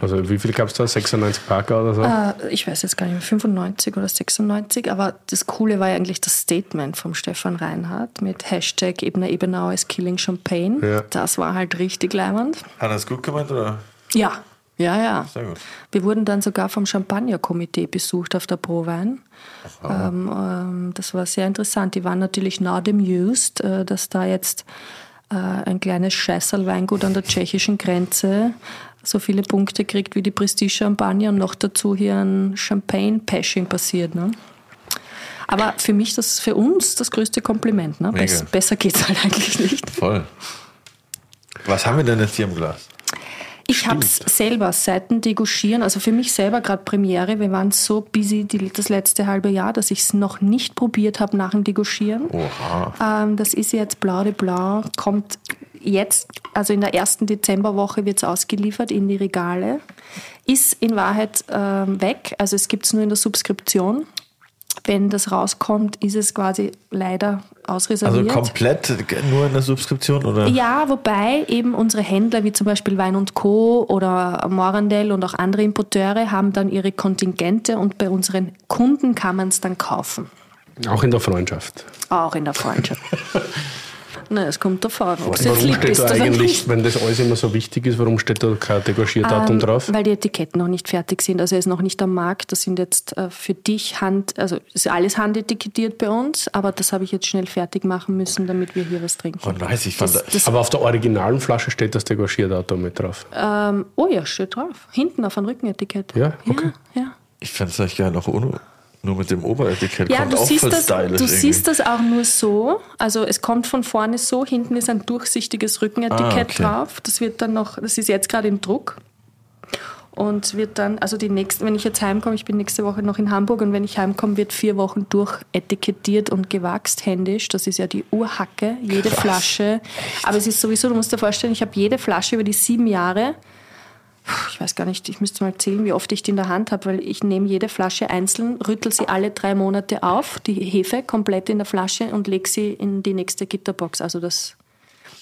Also wie viel gab es da? 96 Parker oder so? Äh, ich weiß jetzt gar nicht mehr, 95 oder 96, aber das Coole war ja eigentlich das Statement vom Stefan Reinhardt mit Hashtag Ebner Ebenau is killing Champagne. Ja. Das war halt richtig leimend. Hat er es gut gemeint oder? Ja, ja, ja. Sehr gut. Wir wurden dann sogar vom Champagner-Komitee besucht auf der Prowein. Ähm, ähm, das war sehr interessant. Die waren natürlich not amused, äh, dass da jetzt äh, ein kleines Scheißerl-Weingut an der tschechischen Grenze so viele Punkte kriegt wie die Prestige Champagner und noch dazu hier ein Champagne-Pashing passiert. Ne? Aber für mich, das für uns das größte Kompliment. Ne? Bess, besser geht's halt eigentlich nicht. Voll. Was haben wir denn jetzt hier im Glas? Ich habe es selber seit dem Degouchieren, also für mich selber gerade Premiere. Wir waren so busy die, das letzte halbe Jahr, dass ich es noch nicht probiert habe nach dem Degouchieren. Oha. Ähm, das ist jetzt Blau de Blanc, kommt jetzt, also in der ersten Dezemberwoche wird es ausgeliefert in die Regale. Ist in Wahrheit ähm, weg, also es gibt es nur in der Subskription. Wenn das rauskommt, ist es quasi leider Also ausreserviert. komplett nur in der Subskription oder? Ja, wobei eben unsere Händler wie zum Beispiel Wein und Co. oder Morandell und auch andere Importeure haben dann ihre Kontingente und bei unseren Kunden kann man es dann kaufen. Auch in der Freundschaft. Auch in der Freundschaft. Na, es kommt davon, ob es jetzt Warum steht da eigentlich, nicht. wenn das alles immer so wichtig ist, warum steht da kein Degorgierdatum Ähm, drauf? Weil die Etiketten noch nicht fertig sind. Also er ist noch nicht am Markt. Das sind jetzt äh, für dich Hand, also ist alles handetikettiert bei uns, aber das habe ich jetzt schnell fertig machen müssen, damit wir hier was trinken. Oh nice, ich fand Das- das, das- Aber auf der originalen Flasche steht das Degorgierdatum mit drauf. Ähm, oh ja, steht drauf. Hinten auf einem Rückenetikett. Ja? Okay. Ja, ja. ich fände es eigentlich geil noch ohne, nur mit dem Oberetikett. Ja, kommt du, auch siehst voll das, du irgendwie. siehst das auch nur so. Also es kommt von vorne so, hinten ist ein durchsichtiges Rückenetikett Ah, okay. drauf. Das wird dann noch, das ist jetzt gerade im Druck. Und wird dann, also die nächsten, wenn ich jetzt heimkomme, ich bin nächste Woche noch in Hamburg und wenn ich heimkomme, wird vier Wochen durchetikettiert und gewachst händisch. Das ist ja die Urhacke, jede Flasche. Aber es ist sowieso, du musst dir vorstellen, ich habe jede Flasche über die sieben Jahre ich weiß gar nicht, ich müsste mal zählen, wie oft ich die in der Hand habe, weil ich nehme jede Flasche einzeln, rüttel sie alle drei Monate auf, die Hefe komplett in der Flasche und lege sie in die nächste Gitterbox. Also das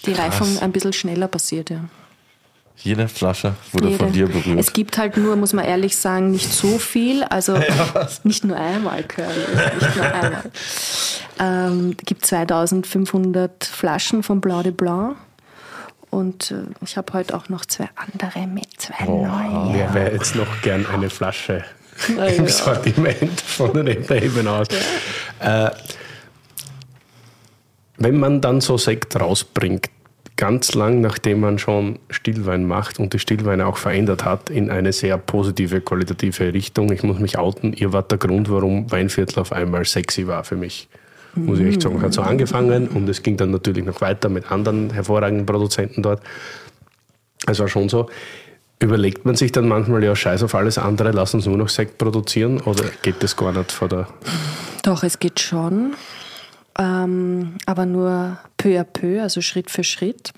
die Reifung ein bisschen schneller passiert, ja. Jede Flasche wurde Jede. von dir berührt. Es gibt halt nur, muss man ehrlich sagen, nicht so viel. Also nicht nur einmal Curry, nicht nur einmal. Ähm, gibt 2500 Flaschen von Blanc de Blanc. Und äh, ich habe heute auch noch zwei andere mit, zwei neue. Wer wäre jetzt noch gern eine Flasche Na im ja. Sortiment von den Eben aus? Äh, wenn man dann so Sekt rausbringt, ganz lang nachdem man schon Stillwein macht und die Stillweine auch verändert hat in eine sehr positive, qualitative Richtung. Ich muss mich outen, ihr wart der Grund, warum Weinviertel auf einmal sexy war für mich. Muss ich echt sagen. Hat so angefangen und es ging dann natürlich noch weiter mit anderen hervorragenden Produzenten dort. Es war schon so. Überlegt man sich dann manchmal, ja, scheiß auf alles andere, lass uns nur noch Sekt produzieren oder geht das gar nicht vor der. Doch, es geht schon. Ähm, aber nur peu à peu, also Schritt für Schritt.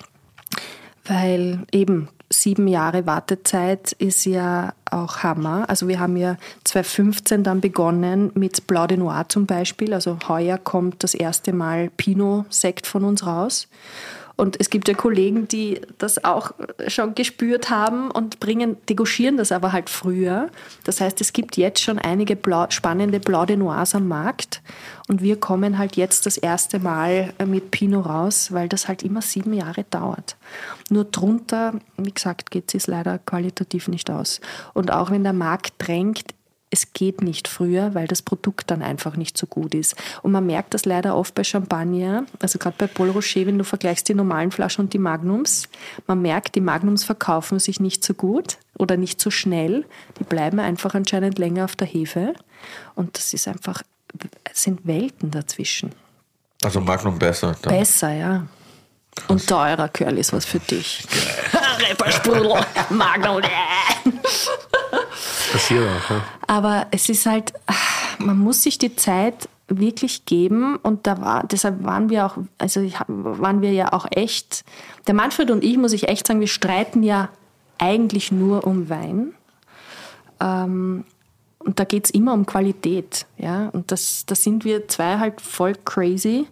Weil eben sieben Jahre Wartezeit ist ja auch Hammer. Also wir haben ja 2015 dann begonnen mit Blanc de Noir zum Beispiel. Also heuer kommt das erste Mal Pinot-Sekt von uns raus. Und es gibt ja Kollegen, die das auch schon gespürt haben und bringen, degauchieren das aber halt früher. Das heißt, es gibt jetzt schon einige Blau, spannende Blanc de Noirs am Markt. Und wir kommen halt jetzt das erste Mal mit Pinot raus, weil das halt immer sieben Jahre dauert. Nur drunter, wie gesagt, geht es leider qualitativ nicht aus. Und auch wenn der Markt drängt, es geht nicht früher, weil das Produkt dann einfach nicht so gut ist. Und man merkt das leider oft bei Champagner, also gerade bei Paul Rocher, wenn du vergleichst die normalen Flaschen und die Magnums, man merkt, die Magnums verkaufen sich nicht so gut oder nicht so schnell. Die bleiben einfach anscheinend länger auf der Hefe. Und das ist einfach, es sind Welten dazwischen. also Magnum besser. Dann. Besser, ja. Und teurer Curly ist was für dich. Reepersprudel, Magnum. Passiert auch. Ja? Aber es ist halt, man muss sich die Zeit wirklich geben und da war, deshalb waren wir auch, also waren wir ja auch echt, der Manfred und ich, muss ich echt sagen, wir streiten ja eigentlich nur um Wein. Ähm, und da geht es immer um Qualität. Ja? Und das, da sind wir zwei halt voll crazy.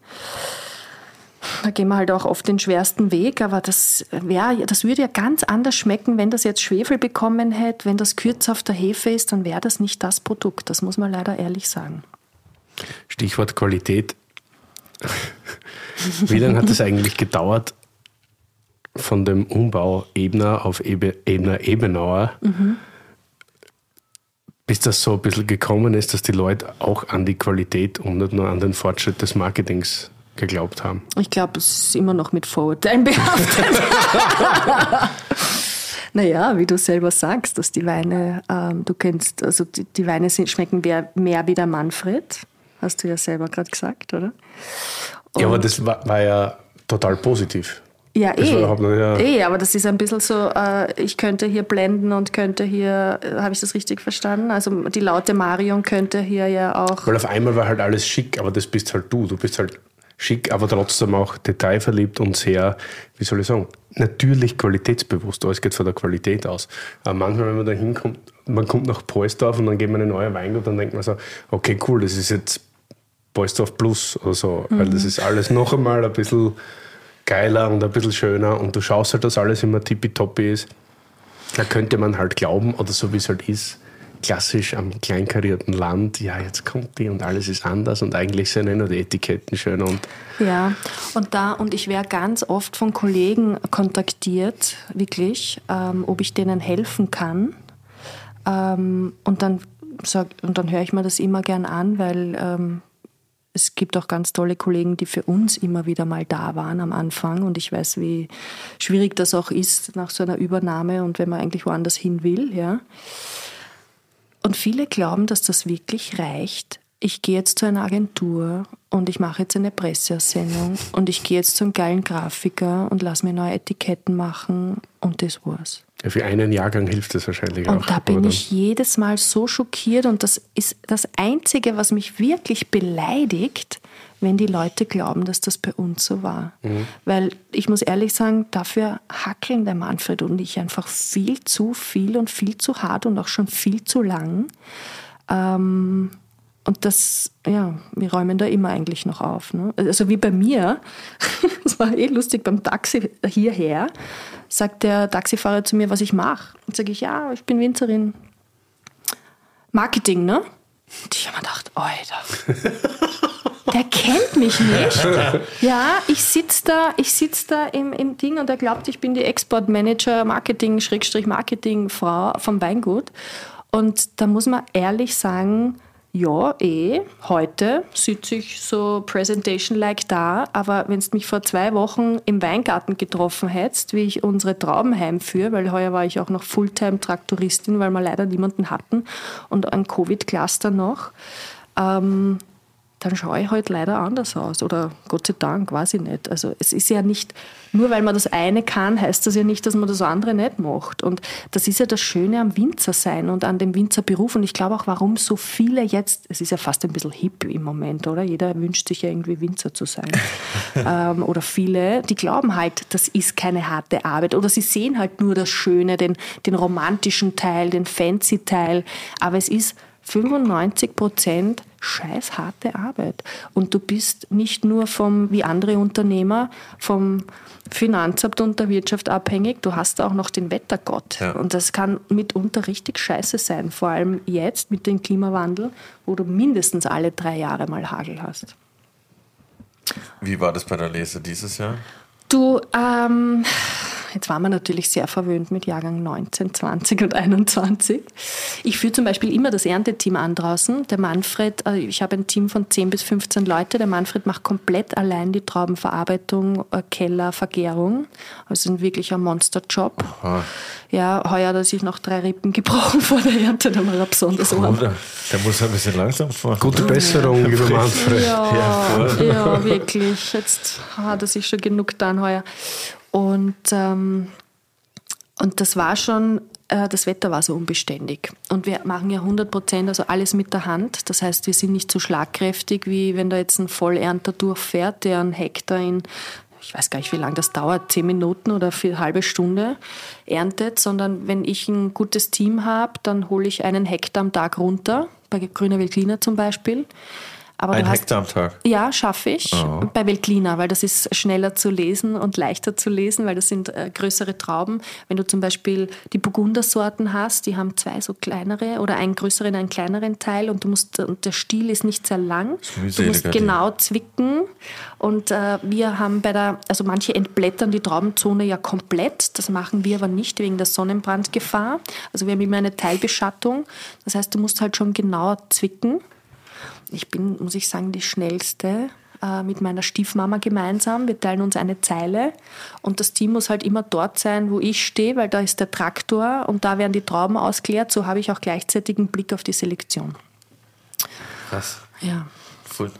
Da gehen wir halt auch oft den schwersten Weg, aber das, wär, das würde ja ganz anders schmecken, wenn das jetzt Schwefel bekommen hätte, wenn das kürzer auf der Hefe ist, dann wäre das nicht das Produkt. Das muss man leider ehrlich sagen. Stichwort Qualität. Wie lange hat es eigentlich gedauert von dem Umbau Ebner auf Ebe, Ebner Ebenauer, bis das so ein bisschen gekommen ist, dass die Leute auch an die Qualität und nicht nur an den Fortschritt des Marketings geglaubt haben? Ich glaube, es ist immer noch mit Vorurteilen behaftet. naja, wie du selber sagst, dass die Weine, ähm, du kennst, also die, die Weine sind, schmecken mehr, mehr wie der Manfred. Hast du ja selber gerade gesagt, oder? Ja, aber Und- das war, war ja total positiv. Ja, Das eh. nicht, ja. eh, aber das ist ein bisschen so, äh, ich könnte hier blenden und könnte hier, äh, habe ich das richtig verstanden? Also die laute Marion könnte hier ja auch. Weil auf einmal war halt alles schick, aber das bist halt du. Du bist halt schick, aber trotzdem auch detailverliebt und sehr, wie soll ich sagen, natürlich qualitätsbewusst. Alles geht von der Qualität aus. Aber manchmal, wenn man da hinkommt, man kommt nach Poisdorf und dann geht man in neues Weingut, dann denkt man so, okay, cool, das ist jetzt Poisdorf Plus oder so. Weil das ist alles noch einmal ein bisschen geiler und ein bisschen schöner und du schaust halt, dass alles immer tippitoppi ist. Da könnte man halt glauben, oder so wie es halt ist, klassisch am kleinkarierten Land, ja, jetzt kommt die und alles ist anders und eigentlich sind ja nur die Etiketten schön und Ja, und da, und ich werde ganz oft von Kollegen kontaktiert, wirklich, ähm, ob ich denen helfen kann. Ähm, und dann, dann höre ich mir das immer gern an, weil ähm, es gibt auch ganz tolle Kollegen, die für uns immer wieder mal da waren am Anfang. Und ich weiß, wie schwierig das auch ist nach so einer Übernahme und wenn man eigentlich woanders hin will. Ja. Und viele glauben, dass das wirklich reicht. Ich gehe jetzt zu einer Agentur und ich mache jetzt eine Presseaussendung und ich gehe jetzt zum geilen Grafiker und lass mir neue Etiketten machen und das war's. ja, für einen Jahrgang hilft das wahrscheinlich auch. Und da bin ich jedes Mal so schockiert und das ist das Einzige, was mich wirklich beleidigt, wenn die Leute glauben, dass das bei uns so war. Weil ich muss ehrlich sagen, dafür hackeln der Manfred und ich einfach viel zu viel und viel zu hart und auch schon viel zu lang. Ähm, und das, ja, wir räumen da immer eigentlich noch auf. Ne? Also wie bei mir, das war eh lustig, beim Taxi hierher, sagt der Taxifahrer zu mir, was ich mache. Und sage ich, ja, ich bin Winzerin. Marketing, ne? Und ich habe mir gedacht, Alter, der kennt mich nicht. Ja, ich sitze da, ich sitz da im, im Ding und er glaubt, ich bin die Exportmanager, Marketing, Schrägstrich Marketing Frau vom Weingut. Und da muss man ehrlich sagen, ja, eh, heute sitze ich so Presentation-like da, aber wenn du mich vor zwei Wochen im Weingarten getroffen hättest, wie ich unsere Trauben heimführe, weil heuer war ich auch noch Fulltime-Traktoristin, weil wir leider niemanden hatten und ein Covid-Cluster noch, ähm, dann schaue ich halt leider anders aus. Oder Gott sei Dank, weiß ich nicht. Also es ist ja nicht, nur weil man das eine kann, heißt das ja nicht, dass man das andere nicht macht. Und das ist ja das Schöne am Winzer sein und an dem Winzerberuf. Und ich glaube auch, warum so viele jetzt, es ist ja fast ein bisschen hip im Moment, oder? Jeder wünscht sich ja irgendwie Winzer zu sein. ähm, oder viele, die glauben halt, das ist keine harte Arbeit. Oder sie sehen halt nur das Schöne, den, den romantischen Teil, den fancy Teil. Aber es ist 95 Prozent scheiß harte Arbeit. Und du bist nicht nur vom, wie andere Unternehmer, vom Finanzamt und der Wirtschaft abhängig, du hast auch noch den Wettergott. Ja. Und das kann mitunter richtig scheiße sein. Vor allem jetzt mit dem Klimawandel, wo du mindestens alle drei Jahre mal Hagel hast. Wie war das bei der Lese dieses Jahr? Du, ähm, Waren wir natürlich sehr verwöhnt mit Jahrgang 19, 20 und 21. Ich führe zum Beispiel immer das Ernteteam an draußen. Der Manfred, äh, ich habe ein Team von 10 bis 15 Leute. Der Manfred macht komplett allein die Traubenverarbeitung, äh, Keller, Vergärung. Also ein wirklicher Monsterjob. Aha. Ja, heuer hat er sich noch drei Rippen gebrochen vor der Ernte, da war er besonders arm. Der muss ein bisschen langsam fahren. Gute Besserung, lieber Manfred. Ja, ja, ja, wirklich. Jetzt hat er sich schon genug getan heuer. Und, ähm, und das war schon, äh, das Wetter war so unbeständig. Und wir machen ja 100 Prozent, also alles mit der Hand. Das heißt, wir sind nicht so schlagkräftig, wie wenn da jetzt ein Vollernter durchfährt, der einen Hektar in ich weiß gar nicht, wie lange das dauert, zehn Minuten oder eine halbe Stunde erntet, sondern wenn ich ein gutes Team habe, dann hole ich einen Hektar am Tag runter, bei Grüner Veltliner zum Beispiel. Aber Ein Hektar am Tag? Ja, schaffe ich. Oh. Bei Veltliner, weil das ist schneller zu lesen und leichter zu lesen, weil das sind äh, größere Trauben. Wenn du zum Beispiel die Burgundersorten hast, die haben zwei so kleinere oder einen größeren, einen kleineren Teil und du musst, und der Stiel ist nicht sehr lang. Du musst genau zwicken. Und äh, wir haben bei der, also manche entblättern die Traubenzone ja komplett. Das machen wir aber nicht wegen der Sonnenbrandgefahr. Also wir haben immer eine Teilbeschattung. Das heißt, du musst halt schon genauer zwicken ich bin, muss ich sagen, die schnellste äh, mit meiner Stiefmama gemeinsam. Wir teilen uns eine Zeile und das Team muss halt immer dort sein, wo ich stehe, weil da ist der Traktor und da werden die Trauben ausgeleert. So habe ich auch gleichzeitig einen Blick auf die Selektion. Krass. Ja. Voll,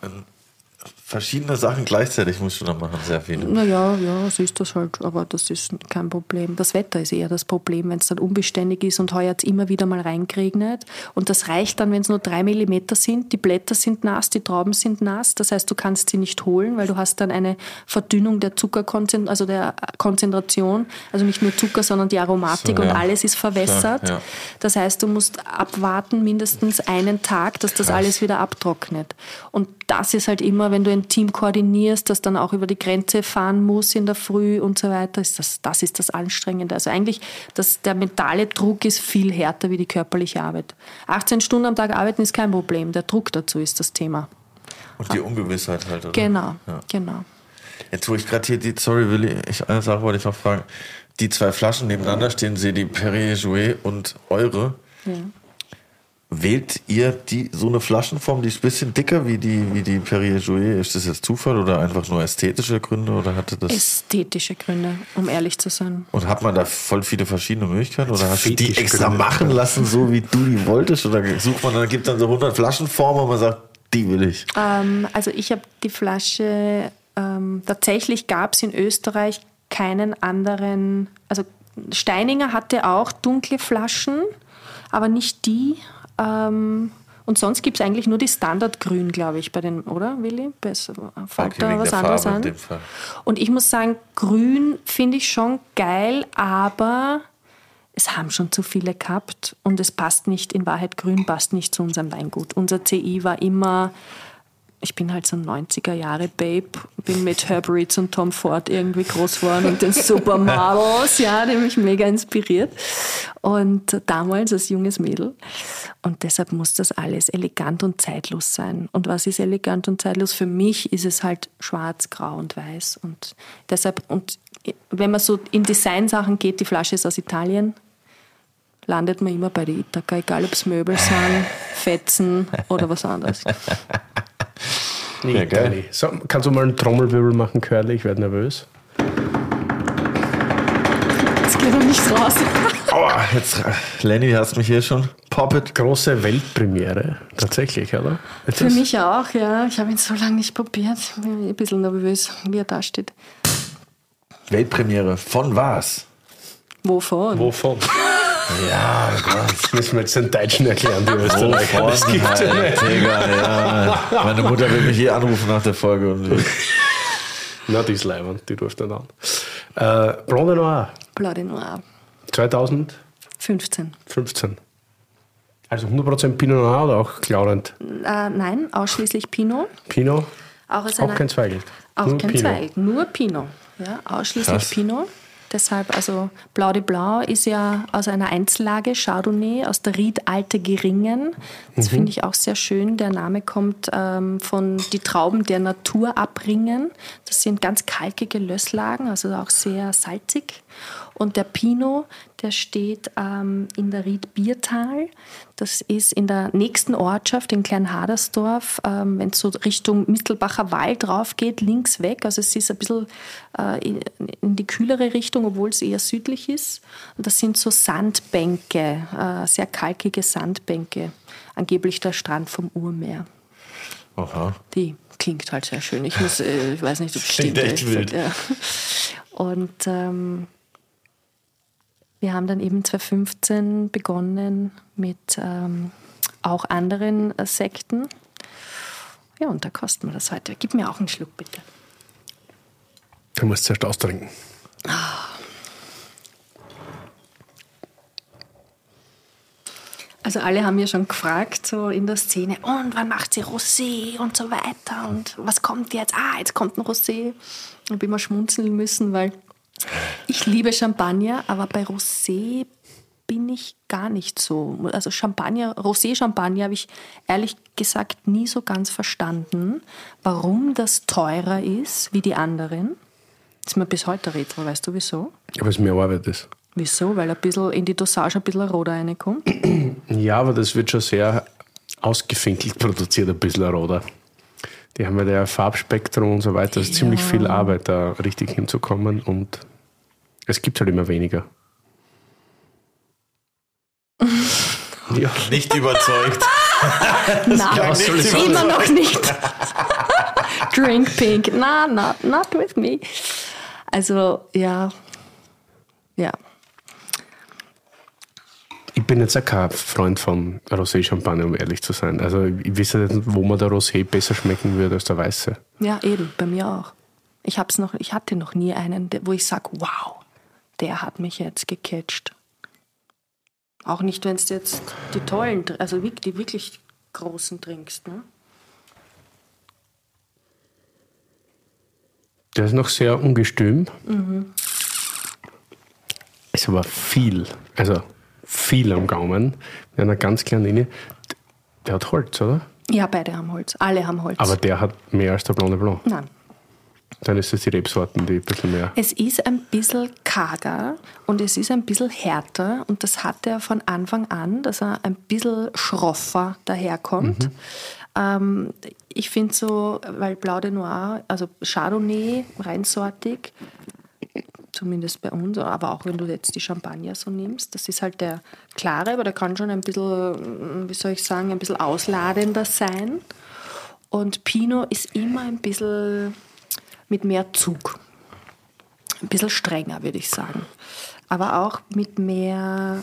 verschiedene Sachen gleichzeitig musst du da machen, sehr viele. Naja, ja, so ist das halt, aber das ist kein Problem. Das Wetter ist eher das Problem, wenn es dann unbeständig ist und heuer hat es immer wieder mal reingeregnet und das reicht dann, wenn es nur drei Millimeter sind, die Blätter sind nass, die Trauben sind nass, das heißt, du kannst sie nicht holen, weil du hast dann eine Verdünnung der Zuckerkonzentration, also der Konzentration, also nicht nur Zucker, sondern die Aromatik so, ja. und alles ist verwässert. Klar, ja. Das heißt, du musst abwarten mindestens einen Tag, dass das Krass. alles wieder abtrocknet. Und das ist halt immer, wenn du ein Team koordinierst, das dann auch über die Grenze fahren muss in der Früh und so weiter, ist das, das ist das Anstrengende. Also eigentlich, das, der mentale Druck ist viel härter wie die körperliche Arbeit. 18 Stunden am Tag arbeiten ist kein Problem, der Druck dazu ist das Thema. Und die Ungewissheit halt, oder? Genau, ja. genau. Jetzt, wo ich gerade hier die, sorry Willi, ich, eine Sache wollte ich noch fragen. Die zwei Flaschen nebeneinander stehen, sie die Perrier Jouet und eure. Ja. Wählt ihr die, so eine Flaschenform, die ist ein bisschen dicker wie die, wie die Perrier Jouet? Ist das jetzt Zufall oder einfach nur ästhetische Gründe oder hatte das? Ästhetische Gründe, um ehrlich zu sein. Und hat man da voll viele verschiedene Möglichkeiten oder hast du die extra Gründe. machen lassen, so wie du die wolltest? Oder sucht man, dann gibt dann so 100 Flaschenformen und man sagt, die will ich? Ähm, also ich habe die Flasche, ähm, tatsächlich gab es in Österreich keinen anderen, also Steininger hatte auch dunkle Flaschen, aber nicht die ähm, und sonst gibt es eigentlich nur die Standardgrün, glaube ich, bei den, oder Willi? Besser, fällt okay, da was anderes an? Und ich muss sagen, grün finde ich schon geil, aber es haben schon zu viele gehabt und es passt nicht, in Wahrheit grün passt nicht zu unserem Weingut. Unser CI war immer, ich bin halt so ein 90er Jahre Babe, bin mit Herb Ritz und Tom Ford irgendwie groß geworden und den Supermodels, ja, die mich mega inspiriert. Und damals als junges Mädel. Und deshalb muss das alles elegant und zeitlos sein. Und was ist elegant und zeitlos? Für mich ist es halt schwarz, grau und weiß. Und deshalb, und wenn man so in Designsachen geht, die Flasche ist aus Italien, landet man immer bei der Ithaka, egal ob es Möbel sind, Fetzen oder was anderes. Nee, ja, geil. So, kannst du mal einen Trommelwirbel machen, Curly? Ich werde nervös. Jetzt geht noch nicht raus. Aua, jetzt, Lenny, hast mich hier schon. Poppet. Große Weltpremiere, tatsächlich, oder? Jetzt Für mich auch, ja. Ich habe ihn so lange nicht probiert. Ich bin ein bisschen nervös, wie er da steht. Weltpremiere von was? Wovon? Wovon? Ja. Das müssen wir jetzt den Deutschen erklären, die Österreicher. Das gibt halt, Digga, ja. Meine Mutter will mich hier anrufen nach der Folge. Und Na, die ist leibend, die ruft dann an. Äh, Blanc de Noir. Blanc de Noir. 2015. 15. Also 100% Pinot Noir oder auch Claurent? Äh, nein, ausschließlich Pinot. Pinot? Auch, aus auch einer, kein Zweigelt. Auch Nur kein Pinot. Zweig, nur Pinot. Ja, ausschließlich Krass. Pinot. Deshalb, also Blau de Blanc ist ja aus einer Einzellage, Chardonnay, aus der Ried Alte Geringen. Das finde ich auch sehr schön. Der Name kommt ähm, von die Trauben der Natur abringen. Das sind ganz kalkige Lösslagen, also auch sehr salzig. Und der Pinot, der steht ähm, in der Ried Biertal. Das ist in der nächsten Ortschaft in Kleinhadersdorf, ähm, wenn es so Richtung Mittelbacher Wald drauf geht, links weg. Also es ist ein bisschen äh, in, in die kühlere Richtung, obwohl es eher südlich ist. Und das sind so Sandbänke, äh, sehr kalkige Sandbänke. Angeblich der Strand vom Urmeer. Aha. Die klingt halt sehr schön. Ich, muss, äh, ich weiß nicht, ob es Klingt stimmt. echt ehrlich wild. Ja. Und ähm, wir haben dann eben 2015 begonnen mit ähm, auch anderen äh, Sekten. Ja, und da kosten wir das heute. Gib mir auch einen Schluck, bitte. Du musst zuerst austrinken. Also alle haben ja schon gefragt, so in der Szene, und wann macht sie Rosé und so weiter und was kommt jetzt? Ah, jetzt kommt ein Rosé. Da habe ich immer schmunzeln müssen, weil ich liebe Champagner, aber bei Rosé bin ich gar nicht so. Also Champagner, Rosé-Champagner habe ich ehrlich gesagt nie so ganz verstanden, warum das teurer ist wie die anderen. Das ist mir bis heute retro, weißt du wieso? Aber es mehr Arbeit ist. Wieso? Weil ein bisschen in die Dosage ein bisschen roter reinkommt. Ja, aber das wird schon sehr ausgefinkelt produziert, ein bisschen Roder. Die haben ja der Farbspektrum und so weiter. Das ist ziemlich viel Arbeit, da richtig hinzukommen und es gibt halt immer weniger. ja. Nicht überzeugt. Nein, sagen? immer noch nicht. Drink pink. Na, not, not with me. Also, ja. Ja. Ich bin jetzt auch kein Freund von Rosé-Champagner, um ehrlich zu sein. Also ich weiß ja nicht, wo man der Rosé besser schmecken würde als der Weiße. Ja, eben, bei mir auch. Ich, hab's noch, ich hatte noch nie einen, wo ich sage, wow, der hat mich jetzt gecatcht. Auch nicht, wenn du jetzt die tollen, also die wirklich großen trinkst. Ne? Der ist noch sehr ungestüm. Ist aber viel, also viel am Gaumen, mit einer ganz kleinen Linie. Der hat Holz, oder? Ja, beide haben Holz. Alle haben Holz. Aber der hat mehr als der Blonde Blanc. Nein. Dann ist es die Rebsorten, die ein bisschen mehr. Es ist ein bisschen karger und es ist ein bisschen härter und das hat er von Anfang an, dass er ein bisschen schroffer daherkommt. Ähm, ich finde so, weil Blau de Noir, also Chardonnay, reinsortig, zumindest bei uns, aber auch wenn du jetzt die Champagner so nimmst, das ist halt der klare, aber der kann schon ein bisschen, wie soll ich sagen, ein bisschen ausladender sein. Und Pinot ist immer ein bisschen mit mehr Zug. Ein bisschen strenger, würde ich sagen. Aber auch mit mehr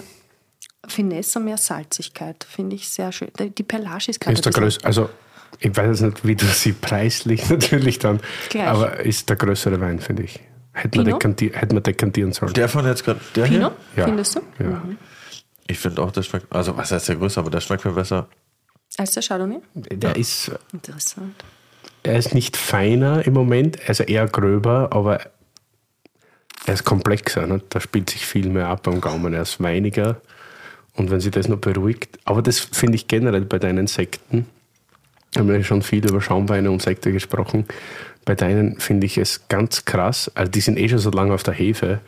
Finesse und mehr Salzigkeit. Finde ich sehr schön. Die Perlage ist gerade Ist der also ich weiß jetzt nicht, wie du sie preislich natürlich dann, Gleich. aber ist der größere Wein, finde ich. Hätten wir, hätten wir dekantieren sollen. Der von jetzt gerade. Der Pinot, Ja. findest du? Ja. Ich finde auch, der schmeckt. Also, was heißt der größer, aber der schmeckt mir besser. Als der Chardonnay? Der ist, Interessant. Er ist nicht feiner im Moment, also eher gröber, aber er ist komplexer. Ne? Da spielt sich viel mehr ab am Gaumen. Er ist weiniger. Und wenn sie das noch beruhigt, aber das finde ich generell bei deinen Sekten, wir haben ja schon viel über Schaumweine und Sekte gesprochen. Bei deinen finde ich es ganz krass. Also die sind eh schon so lange auf der Hefe,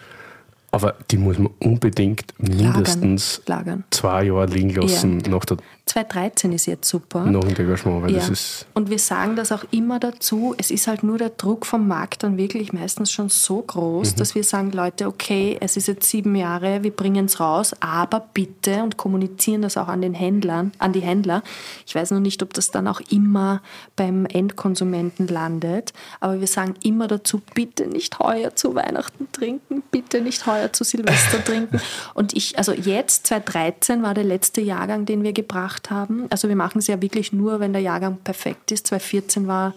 aber die muss man unbedingt mindestens Lagern. zwei Jahre liegen lassen Ja. nach, der, 2013 ist jetzt super. nach dem Degagement, weil Ja. das ist Und wir sagen das auch immer dazu. Es ist halt nur der Druck vom Markt dann wirklich meistens schon so groß, dass wir sagen, Leute, okay, es ist jetzt sieben Jahre, wir bringen es raus, aber bitte und kommunizieren das auch an den Händlern, an die Händler. Ich weiß noch nicht, ob das dann auch immer beim Endkonsumenten landet, aber wir sagen immer dazu, bitte nicht heuer zu Weihnachten trinken, bitte nicht heuer zu Silvester trinken. Und ich, also jetzt, 2013 war der letzte Jahrgang, den wir gebracht haben. Also wir machen es ja wirklich nur, wenn der Jahrgang perfekt ist. 2014 war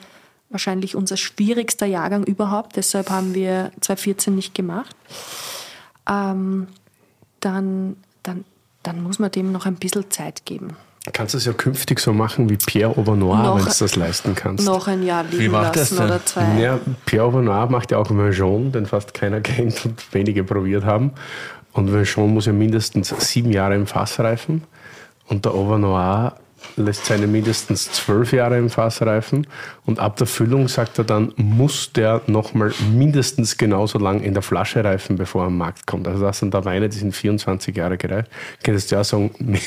wahrscheinlich unser schwierigster Jahrgang überhaupt. Deshalb haben wir 2014 nicht gemacht. Ähm, dann, dann, dann muss man dem noch ein bisschen Zeit geben. Kannst du es ja künftig so machen wie Pierre Aubanoir, Noch- wenn du das leisten kannst. Noch ein Jahr liegen Wie macht das lassen denn? oder zwei. Ja, Pierre Aubanoir macht ja auch Vin den fast keiner kennt und wenige probiert haben. Und Vin muss ja mindestens sieben Jahre im Fass reifen. Und der Aubanoir lässt seine mindestens zwölf Jahre im Fass reifen. Und ab der Füllung, sagt er dann, muss der nochmal mindestens genauso lang in der Flasche reifen, bevor er am Markt kommt. Also das sind da Weine, die sind 24 Jahre gereift. Könntest du ja sagen,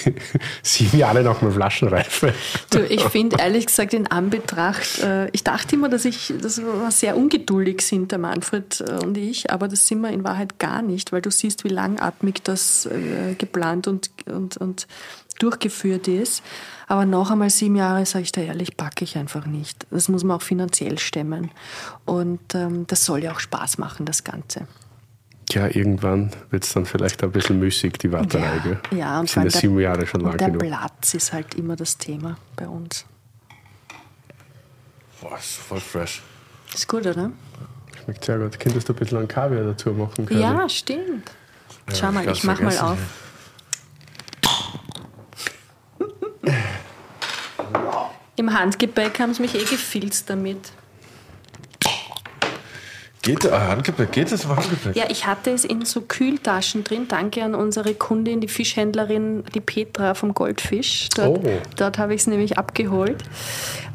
sieben Jahre nochmal Flaschenreife. Du, ich finde ehrlich gesagt in Anbetracht, äh, ich dachte immer, dass ich, dass wir sehr ungeduldig sind, der Manfred äh, und ich, aber das sind wir in Wahrheit gar nicht, weil du siehst, wie langatmig das äh, geplant und, und, und durchgeführt ist. Aber noch einmal sieben Jahre, sage ich dir ehrlich, packe ich einfach nicht. Das muss man auch finanziell stemmen. Und ähm, das soll ja auch Spaß machen, das Ganze. Ja, irgendwann wird es dann vielleicht ein bisschen müßig, die Warterei. gell? ja und sind ja sieben Jahre schon lang der genug. Platz ist halt immer das Thema bei uns. Boah, ist voll fresh. Ist gut, oder? Schmeckt sehr gut. Könntest du ein bisschen an Kaviar dazu machen können? Ja, stimmt. Schau mal, ich mach mal vergessen. auf. Im Handgepäck haben sie mich eh gefilzt damit. Geht, ah, Handgepäck, geht das im Handgepäck? Ja, ich hatte es in so Kühltaschen drin. Danke an unsere Kundin, die Fischhändlerin, die Petra vom Goldfisch. Dort, Oh. dort habe ich es nämlich abgeholt.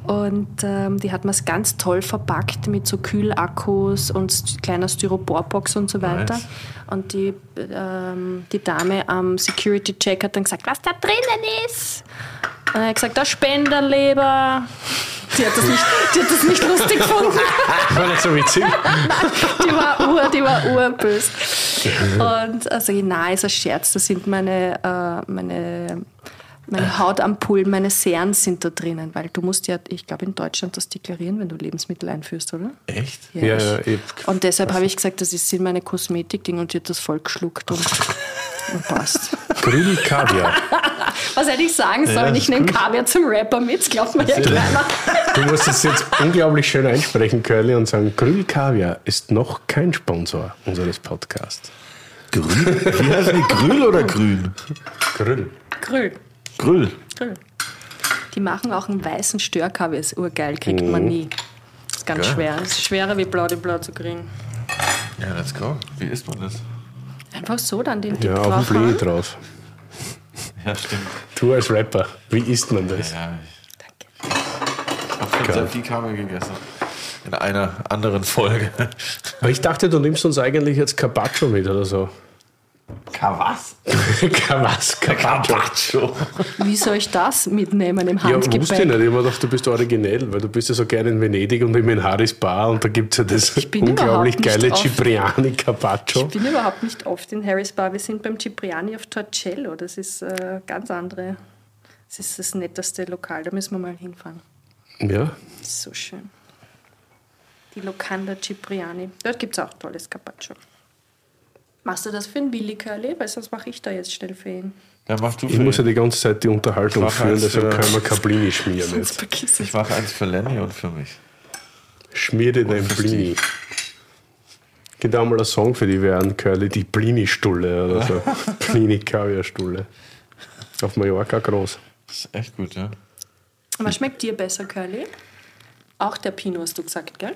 Und ähm, die hat mir es ganz toll verpackt mit so Kühlakkus und kleiner Styroporbox und so weiter. Nice. Und die, ähm, die Dame am Security-Check hat dann gesagt, was da drinnen ist. Und er hat gesagt, der Spenderleber. Die hat das nicht, die hat das nicht lustig gefunden. War nicht so witzig. Die war ur, die war urbös. Und also nein, ist ein Scherz. Da sind meine, äh, meine, meine Hautampullen, meine Seren sind da drinnen, weil du musst ja, ich glaube in Deutschland das deklarieren, wenn du Lebensmittel einführst, oder? Echt? Ja, ich- ja, ich- Und deshalb habe ich gesagt, das ist- sind meine Kosmetikdinge und die hat das voll geschluckt und, und passt. Grün Kaviar. Was hätte ich sagen sollen? ich nehme Kaviar zum Rapper mit, das glaubt man ja keiner. Du musst es jetzt unglaublich schön einsprechen, Curly, und sagen, Grün Kaviar ist noch kein Sponsor unseres Podcasts. Grün? Wie heißen die? Grül oder grün? Grill. Grill. Die machen auch einen weißen Störkaviar, ist urgeil, kriegt man nie. ist ganz Geil. schwer. Es ist schwerer wie blau, den blau zu kriegen. Ja, let's go. Wie isst man das? Einfach so dann den Dip Ja, auf drauf dem Blee drauf. Ja, stimmt. Du als Rapper, wie isst man das? Ja, ich habe schon viel Kaviar gegessen. In einer anderen Folge. Aber ich dachte, du nimmst uns eigentlich jetzt Carpaccio mit oder so. Was? Was? Carpaccio. Wie soll ich das mitnehmen im Ja, wusste ich Handgepäck? nicht. Ich habe mir gedacht, du bist originell, weil du bist ja so gerne in Venedig und immer in Harris Bar und da gibt es ja das bin unglaublich überhaupt nicht geile oft. Cipriani Carpaccio. ich bin überhaupt nicht oft in Harris Bar. Wir sind beim Cipriani auf Torcello. Das ist äh, ganz andere. Das ist das netteste Lokal. Da müssen wir mal hinfahren. Ja, so schön. Die Locanda Cipriani. Dort gibt es auch tolles Carpaccio. Machst du das für einen Willi Curly? Weil sonst mache ich da jetzt schnell für ihn. Ja, mach du ich muss ja die ganze Zeit die Unterhaltung führen, deshalb für- können wir kein Blini schmieren jetzt. Ich ich. mache eins für Lenny und für mich. Schmier dir dein Blini. Gibt auch mal einen Song für die wären Curly, die Plini-Stulle oder so. Plini-Kaviar-Stulle. Auf Mallorca groß. Das ist echt gut, ja. Was schmeckt dir besser, Curly? Auch der Pinot hast du gesagt, gell?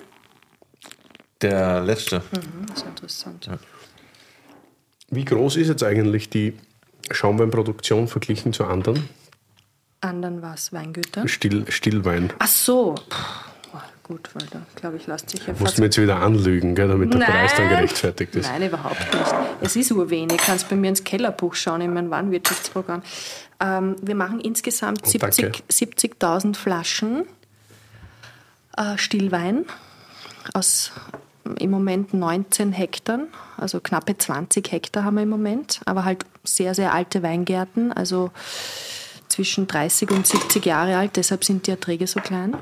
Der letzte. Mhm, das ist interessant. Wie groß ist jetzt eigentlich die Schaumweinproduktion verglichen zu anderen? Anderen was? Weingüter? Still, Stillwein. Ach so. Puh, gut, weil da glaube ich, lässt sich ja Musst du mir jetzt wieder anlügen, gell, damit der Preis dann gerechtfertigt ist. Nein, überhaupt nicht. Es ist urwenig. Kannst bei mir ins Kellerbuch schauen, in mein Warenwirtschaftsprogramm. Ähm, wir machen insgesamt Oh, danke. 70 70.000 Flaschen äh, Stillwein aus im Moment 19 Hektar, also knappe 20 Hektar haben wir im Moment, aber halt sehr, sehr alte Weingärten, also zwischen 30 und 70 Jahre alt, deshalb sind die Erträge so klein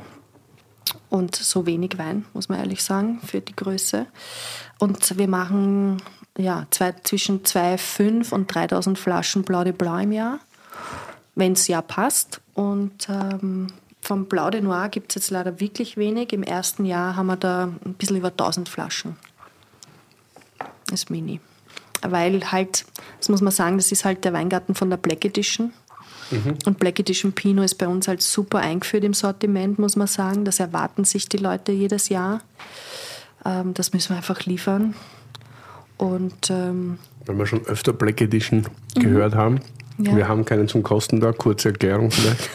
und so wenig Wein, muss man ehrlich sagen, für die Größe. Und wir machen ja, zwei, zwischen 2,5 und 3000 Flaschen Blau de Blanc im Jahr, wenn das Jahr passt. Und ähm, vom Blau de Noir gibt es jetzt leider wirklich wenig. Im ersten Jahr haben wir da ein bisschen über 1000 Flaschen. Das mini. Weil halt, das muss man sagen, das ist halt der Weingarten von der Black Edition. Und Black Edition Pinot ist bei uns halt super eingeführt im Sortiment, muss man sagen. Das erwarten sich die Leute jedes Jahr. Ähm, das müssen wir einfach liefern. Und ähm, Weil wir schon öfter Black Edition gehört haben. Mhm. Ja. Wir haben keinen zum Kosten da. Kurze Erklärung vielleicht.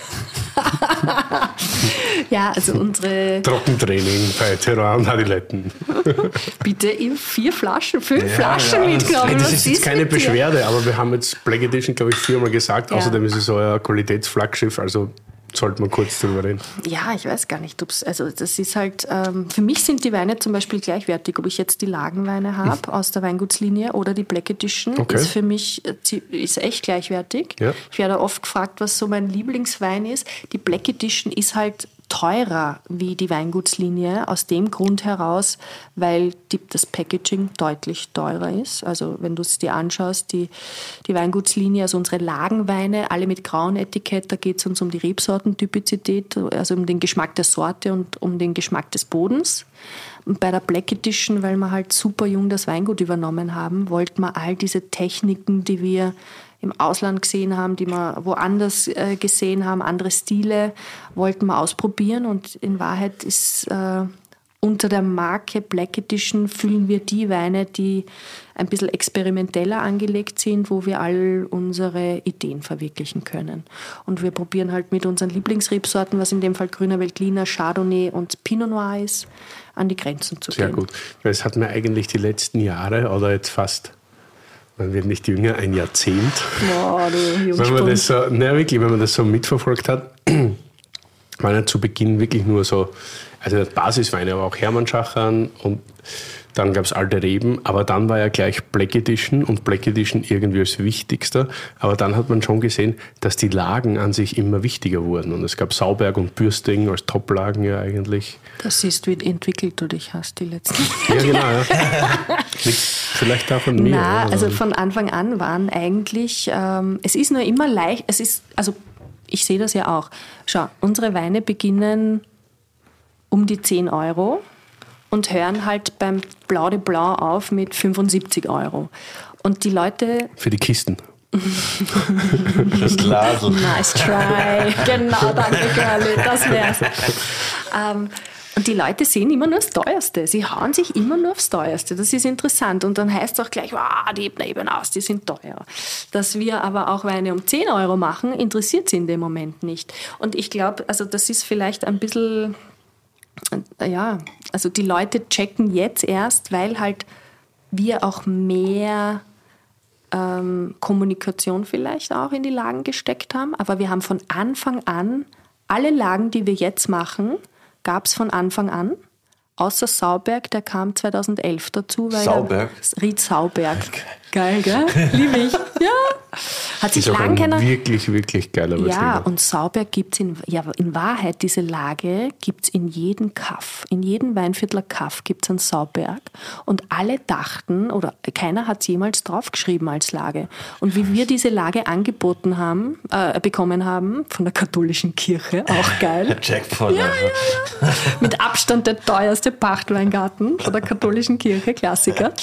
ja, also unsere, Trockentraining bei Terroir und Adiletten. bitte ihr vier Flaschen, fünf Flaschen mitgenommen. Das Was ist jetzt keine dir? Beschwerde, aber wir haben jetzt Black Edition, glaube ich, viermal gesagt. Ja. Außerdem ist es euer Qualitätsflaggschiff, also sollte man kurz drüber reden. Ja, ich weiß gar nicht, also das ist halt, ähm, für mich sind die Weine zum Beispiel gleichwertig, ob ich jetzt die Lagenweine habe aus der Weingutslinie oder die Black Edition, Okay. ist für mich äh, ist echt gleichwertig. Ja. Ich werde oft gefragt, was so mein Lieblingswein ist. Die Black Edition ist halt teurer wie die Weingutslinie, aus dem Grund heraus, weil die, das Packaging deutlich teurer ist. Also wenn du es dir anschaust, die, die Weingutslinie, also unsere Lagenweine, alle mit grauen Etikett, da geht es uns um die Rebsortentypizität, also um den Geschmack der Sorte und um den Geschmack des Bodens. Und bei der Black Edition, weil wir halt super jung das Weingut übernommen haben, wollten wir all diese Techniken, die wir im Ausland gesehen haben, die wir woanders äh, gesehen haben, andere Stile, wollten wir ausprobieren. Und in Wahrheit ist äh, unter der Marke Black Edition füllen wir die Weine, die ein bisschen experimenteller angelegt sind, wo wir all unsere Ideen verwirklichen können. Und wir probieren halt mit unseren Lieblingsrebsorten, was in dem Fall Grüner Veltliner, Chardonnay und Pinot Noir ist, an die Grenzen zu Sehr gehen. gut. Weil es hat mir eigentlich die letzten Jahre oder jetzt fast, man wird nicht jünger, ein Jahrzehnt, Boah, du wenn man das so, ne, wirklich, wenn man das so mitverfolgt hat, waren ja zu Beginn wirklich nur so, also Basisweine, aber auch Hermannschachern und dann gab es alte Reben, aber dann war ja gleich Black Edition und Black Edition irgendwie als wichtigster. Aber dann hat man schon gesehen, dass die Lagen an sich immer wichtiger wurden. Und es gab Sauberg und Bürsting als Toplagen ja eigentlich. Das siehst, wie entwickelt du dich hast die letzten Ja, genau. Ja. Vielleicht davon mir. Na, also von Anfang an waren eigentlich, ähm, es ist nur immer leicht, es ist, also ich sehe das ja auch. Schau, unsere Weine beginnen um die 10 Euro und hören halt beim Blau de Blanc auf mit 75 Euro. Und die Leute Für die Kisten. Das Glasl. Nice try. genau, danke, Girlie. Das wär's. Ähm, und die Leute sehen immer nur das Teuerste. Sie hauen sich immer nur aufs Teuerste. Das ist interessant. Und dann heißt es auch gleich, wow, die eben aus, die sind teuer. Dass wir aber auch Weine um 10 Euro machen, interessiert sie in dem Moment nicht. Und ich glaube, also das ist vielleicht ein bisschen, ja, also die Leute checken jetzt erst, weil halt wir auch mehr ähm, Kommunikation vielleicht auch in die Lagen gesteckt haben. Aber wir haben von Anfang an, alle Lagen, die wir jetzt machen, gab es von Anfang an. Außer Sauberg, der kam 2011 dazu. Weil Sauberg? Ried Sauberg. Geil, gell? Liebe ich. Ja. Hat sich Ist auch lang ein keiner. wirklich, wirklich geiler Ja, und Sauberg gibt es in, ja, in Wahrheit, diese Lage gibt es in jedem Kaff. In jedem Weinviertler Kaff gibt es einen Sauberg. Und alle dachten, oder keiner hat es jemals draufgeschrieben als Lage. Und wie wir diese Lage angeboten haben, äh, bekommen haben, von der katholischen Kirche, auch geil. Jackpot. Ja, also. Mit Abstand der teuerste Pachtweingarten von der katholischen Kirche, Klassiker.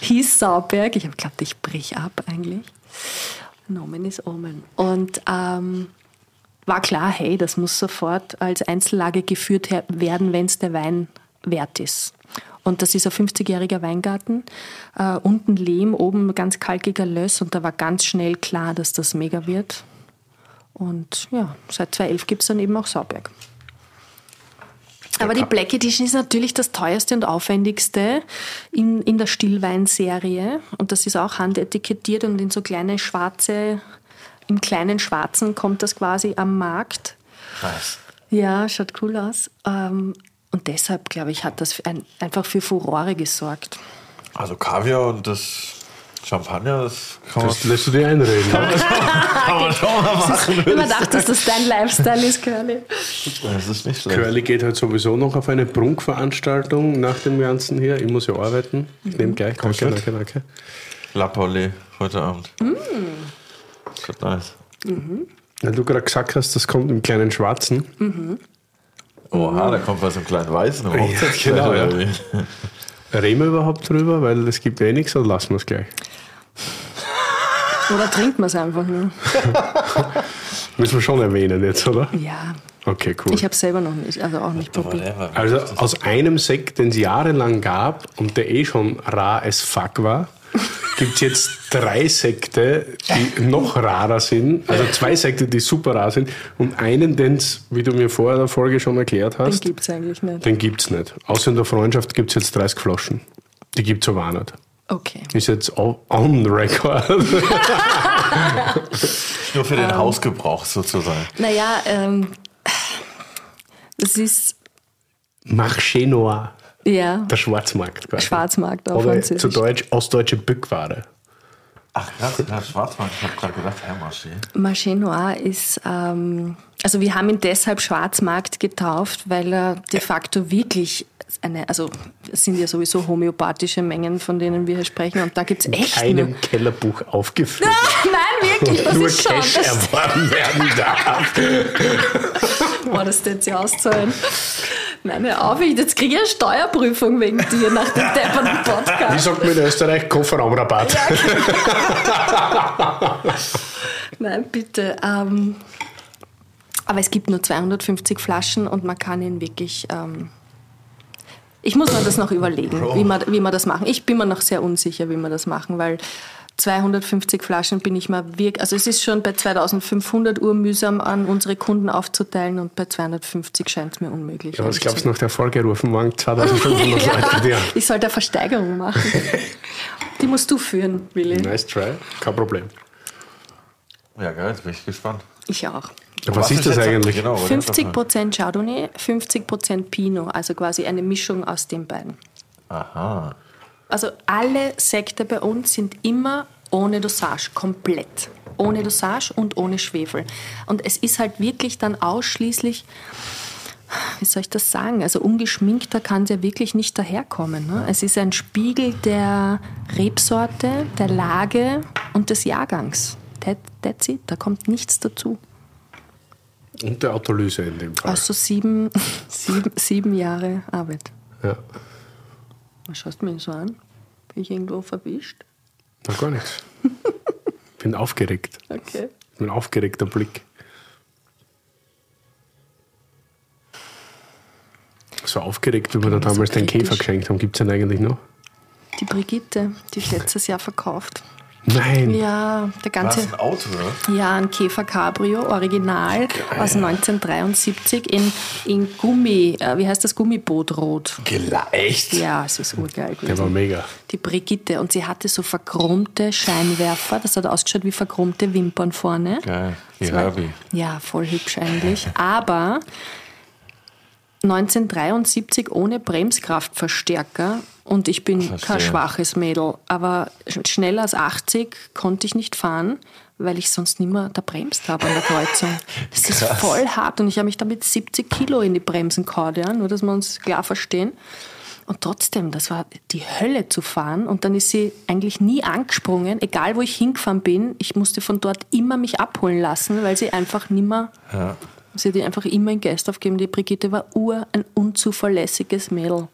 Hieß Sauberg. Ich habe geglaubt, ich brich ab eigentlich. Nomen ist Omen. Und ähm, war klar, hey, das muss sofort als Einzellage geführt werden, wenn es der Wein wert ist. Und das ist ein 50-jähriger Weingarten, äh, unten Lehm, oben ganz kalkiger Löss und da war ganz schnell klar, dass das mega wird. Und ja, seit 2011 gibt es dann eben auch Sauberg. Aber die Black Edition ist natürlich das teuerste und aufwendigste in, in der Stillweinserie. Und das ist auch handetikettiert und in so kleine schwarze, im kleinen Schwarzen kommt das quasi am Markt. Nice. Ja, schaut cool aus. Ähm, und deshalb, glaube ich, hat das ein, einfach für Furore gesorgt. Also Kaviar und das Champagner, das kann man, Das lässt du dir einreden. kann man schon mal machen. Ich mir dachte, dass das dein Lifestyle ist, Curly. Das ist nicht schlecht. Curly geht halt sowieso noch auf eine Prunkveranstaltung nach dem Ganzen hier. Ich muss ja arbeiten. Ich nehme gleich. Kommst Danke, danke, danke. La Paulée heute Abend. Das wird nice. Weil du gerade gesagt hast, das kommt im kleinen Schwarzen. Oha, da kommt was im kleinen Weißen. Ja, genau, ja. Reden wir überhaupt drüber? Weil es gibt eh nichts, oder lassen wir es gleich? Oder trinkt man es einfach nur? Müssen wir schon erwähnen jetzt, oder? Ja, Okay, cool. ich habe selber noch nicht, also auch nicht probiert. Also aus einem Sekt, den es jahrelang gab und der eh schon rar as fuck war, gibt es jetzt drei Sekte, die noch rarer sind. Also zwei Sekte, die super rar sind und einen, den es, wie du mir vorher in der Folge schon erklärt Den hast, gibt es eigentlich nicht. den gibt es nicht. Außer in der Freundschaft gibt es jetzt 30 Flaschen. Die gibt es aber auch nicht. Okay. Ist jetzt on- record. Nur für Ähm. den Hausgebrauch sozusagen. Naja, ähm, das ist, Marché Noir, ja, der Schwarzmarkt. Quasi. Schwarzmarkt auf Oder Französisch. zu Deutsch ostdeutsche Bückware. Ach krass, ja, Schwarzmarkt. Ich habe gerade gedacht, Herrmarché. Marché Noir ist, ähm, also wir haben ihn deshalb Schwarzmarkt getauft, weil er de facto wirklich eine, also es sind ja sowieso homöopathische Mengen, von denen wir hier sprechen und da gibt es echt Keinem nur, Kellerbuch aufgeführt. Nein, wirklich, das Nur ist schon, Cash das, erworben werden darf. boah, das tät sie auszahlen. Nein, hör auf, ich- jetzt kriege ich eine Steuerprüfung wegen dir nach dem depperten Wie Podcast. sagt man in Österreich? Kofferraumrabatt. Nein, bitte. Ähm, aber es gibt nur 250 Flaschen und man kann ihn wirklich. Ähm, ich muss mir das noch überlegen, wie wir, wie wir das machen. Ich bin mir noch sehr unsicher, wie wir das machen, weil 250 Flaschen bin ich mal wirklich. Also es ist schon bei 2500 Uhr mühsam an unsere Kunden aufzuteilen und bei 250 scheint es mir unmöglich. Ja, was glaubst du nach der Folge rufen morgen 2500 Leute ja, ich sollte eine Versteigerung machen. Die musst du führen, Willi. Nice try, kein Problem. Ja, geil, jetzt bin ich gespannt. Ich auch. Was, ist das eigentlich? Genau, oder? 50% Chardonnay, 50% Pinot, also quasi eine Mischung aus den beiden. Aha. Also alle Sekte bei uns sind immer ohne Dosage, komplett. Ohne Dosage und ohne Schwefel. Und es ist halt wirklich dann ausschließlich, wie soll ich das sagen, also ungeschminkter kann es ja wirklich nicht daherkommen. Ne? Es ist ein Spiegel der Rebsorte, der Lage und des Jahrgangs. That, that's it, da kommt nichts dazu. Und der Autolyse in dem Fall. Also sieben, sieben, sieben Jahre Arbeit. Ja. Was schaust du mich so an? Bin ich irgendwo verwischt? Na, gar nichts. Bin aufgeregt. Okay. Ein aufgeregter Blick. So aufgeregt, wie wir da bin so damals den. Käfer geschenkt haben. Gibt es den eigentlich noch? Die Brigitte, die ist letztes Jahr verkauft. Nein. Ja, der War das ganze. ein Auto, oder? Ja, ein Käfer Cabrio, original aus 1973 in, in Gummi, äh, wie heißt das, Gummibootrot. Echt? Ja, es ist urgeil Der war gewesen. mega. Die Brigitte und sie hatte so verkrummte Scheinwerfer, das hat ausgeschaut wie verkrummte Wimpern vorne. Geil. Die war- Herbie. Ja, voll hübsch eigentlich. Aber 1973 ohne Bremskraftverstärker und ich bin kein Verstehe. schwaches Mädel, aber sch- schneller als 80 konnte ich nicht fahren, weil ich sonst nicht mehr da bremst habe an der Kreuzung. Das ist voll hart und ich habe mich da mit 70 Kilo in die Bremsen gehauen, ja, nur dass wir uns klar verstehen. Und trotzdem, das war die Hölle zu fahren. Und dann ist sie eigentlich nie angesprungen, egal wo ich hingefahren bin. Ich musste von dort immer mich abholen lassen, weil sie einfach nimmer, sie hat die einfach immer in Geist aufgegeben. Die Brigitte war ur ein unzuverlässiges Mädel.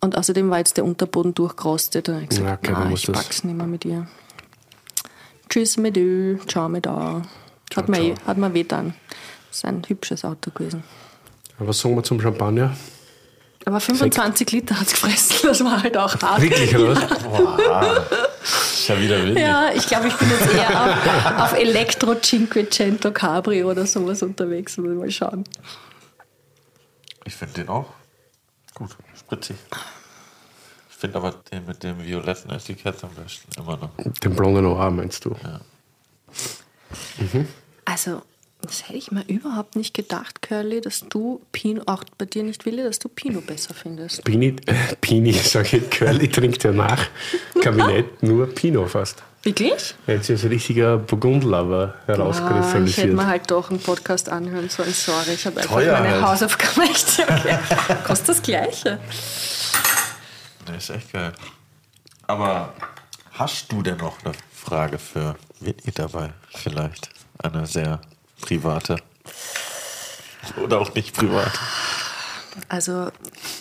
Und außerdem war jetzt der Unterboden durchgerostet. Und ich gesagt, Ja, okay, muss ich pack's nicht mehr mit ihr. Tschüss mit du, ciao mit da. Hat mir, eh- hat mir weh dann. Das ist ein hübsches Auto gewesen. Aber was sagen wir zum Champagner? Aber 25 Liter hat's gefressen, das war halt auch hart. Wirklich, oder? was? Ist ja wieder wild. Ja, ich glaube, ich bin jetzt eher auf, auf Elektro Cinquecento Cabrio oder sowas unterwegs. Mal schauen. Ich finde den auch gut, spritzig. Ich finde aber den mit dem violetten Etikett am besten immer noch. Den blonden Ohr, meinst du? Also, das hätte ich mir überhaupt nicht gedacht, Curly, dass du Pinot, auch bei dir nicht Willi, dass du Pinot besser findest. Pini, äh, Pini sage ich, Curly trinkt ja nach Kabinett nur Pinot fast. Wirklich? Er hat sich als richtiger Burgundlover Ah, ich hätte herauskristallisiert. mir halt doch einen Podcast anhören sollen. Sorry, ich habe einfach Teuer meine halt. Hausaufgaben echt. Okay. Kostet das Gleiche. Der ist echt geil. Aber hast du denn noch eine Frage für Whitney dabei? Vielleicht eine sehr private. Oder auch nicht privat. Also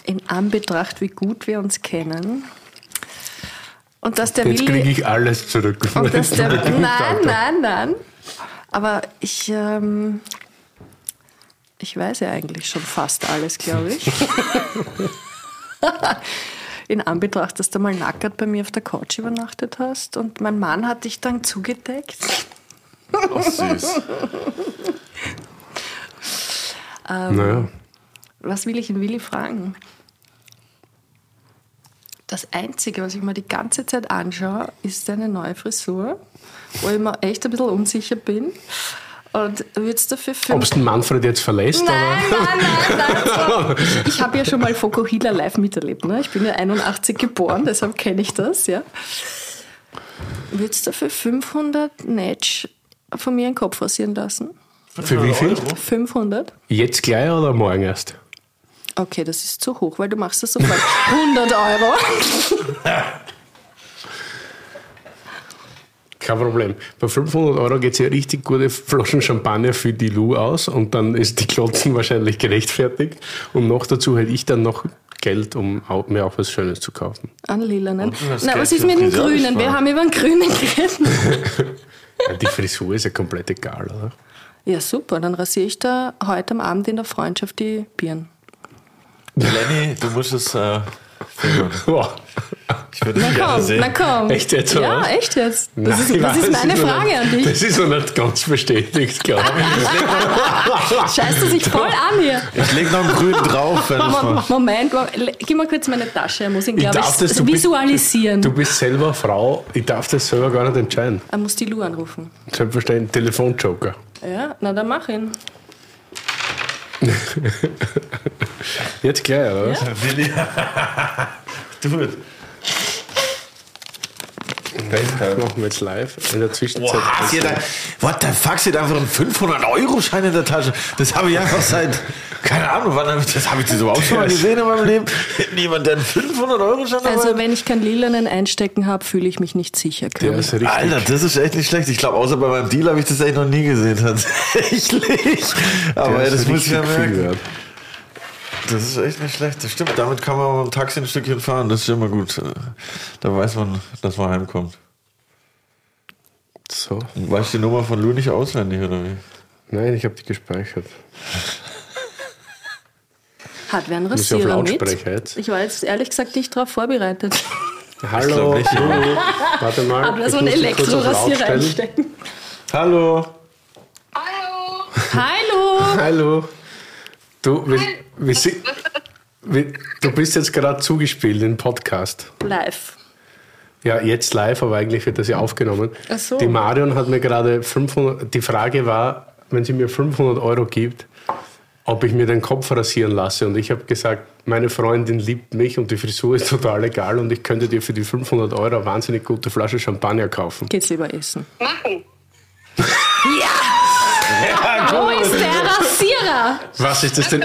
in Anbetracht, wie gut wir uns kennen und dass der Jetzt kriege ich alles zurück. Und dass der, nein, nein, nein. Aber ich, ähm, ich weiß ja eigentlich schon fast alles, glaube ich. In Anbetracht, dass du mal nackert bei mir auf der Couch übernachtet hast und mein Mann hat dich dann zugedeckt. Oh, süß. Naja, Was will ich in Willi fragen? Das Einzige, was ich mir die ganze Zeit anschaue, ist deine neue Frisur, wo ich mir echt ein bisschen unsicher bin. Und würdest du für ob es den Manfred jetzt verlässt? Nein, nein, nein, nein. Ich, ich habe ja schon mal Fokuhila live miterlebt. Ne? Ich bin ja 81 geboren, deshalb kenne ich das. Ja. Würdest du für 500 Netsch von mir einen Kopf rasieren lassen? Für wie viel? 500? Jetzt gleich oder morgen erst? Okay, das ist zu hoch, weil du machst das sofort 100 Euro. Kein Problem. Bei 500 Euro geht es ja richtig gute Flaschen Champagner für die Lou aus und dann ist die Klotzen wahrscheinlich gerechtfertigt. Und noch dazu hätte ich dann noch Geld, um auch, mir auch was Schönes zu kaufen. An lilanen. Geld was ist mit dem Friseur Grünen? Wir haben über den Grünen geredet. Ja, die Frisur ist ja komplett egal, oder? Ja, super. Dann rasiere ich da heute am Abend in der Freundschaft die Birnen. Lenny, du musst es äh. Boah. Ich würde Na komm, sehen. na komm. Echt jetzt, Ja, oder? echt jetzt. Das ist, Nein, das ist meine Frage nicht, an dich. Das ist noch nicht ganz bestätigt, glaube ich. Scheißt du sich voll an hier. Ich leg noch einen grün drauf, wenn ich Mo- mal. Moment, Moment, gib mal kurz meine Tasche. Er muss ihn, Ich glaube ich, das, du bist- visualisieren. Du bist selber Frau, ich darf das selber gar nicht entscheiden. er muss die Lu anrufen. Selbstverständlich, Telefonjoker. Ja, na dann mach ihn. Jetzt gleich, oder was? Willi. du. Das machen wir jetzt live. In der Zwischenzeit. Hat da, what the fuck, sie hat einfach einen 500-Euro-Schein in der Tasche. Das habe ich einfach seit, keine Ahnung, wann habe ich das, habe ich das überhaupt schon mal gesehen in meinem Leben? Niemand, der einen 500-Euro-Schein dabei Also hat? wenn ich kein lilanen einstecken habe, fühle ich mich nicht sicher. Curly. ist richtig. Alter, das ist echt nicht schlecht. Ich glaube, außer bei meinem Deal habe ich das echt noch nie gesehen, tatsächlich. Aber ja, das muss ich ja merken. Das ist echt nicht schlecht. Das stimmt. Damit kann man mit dem Taxi ein Stückchen fahren. Das ist immer gut. Da weiß man, dass man heimkommt. So. Weißt du die Nummer von Lou nicht auswendig, oder wie? Nein, ich habe die gespeichert. Hat wer einen Rasierer mit? Jetzt? Ich war jetzt ehrlich gesagt nicht darauf vorbereitet. Hallo. glaub nicht. Hallo. Warte mal. Hab da ich so einen Elektrorasierer einstecken. Hallo. Hallo! Hallo. Du, wir, wir, wir, du bist jetzt gerade zugespielt in den Podcast. Live. Ja, jetzt live, aber eigentlich wird das ja aufgenommen. Ach so. Die Marion hat mir gerade 500, die Frage war, wenn sie mir 500 Euro gibt, ob ich mir den Kopf rasieren lasse. Und ich habe gesagt, meine Freundin liebt mich und die Frisur ist total egal und ich könnte dir für die 500 Euro eine wahnsinnig gute Flasche Champagner kaufen. Geht's lieber essen. Machen. Wo ist der Rasierer? Was ist das denn?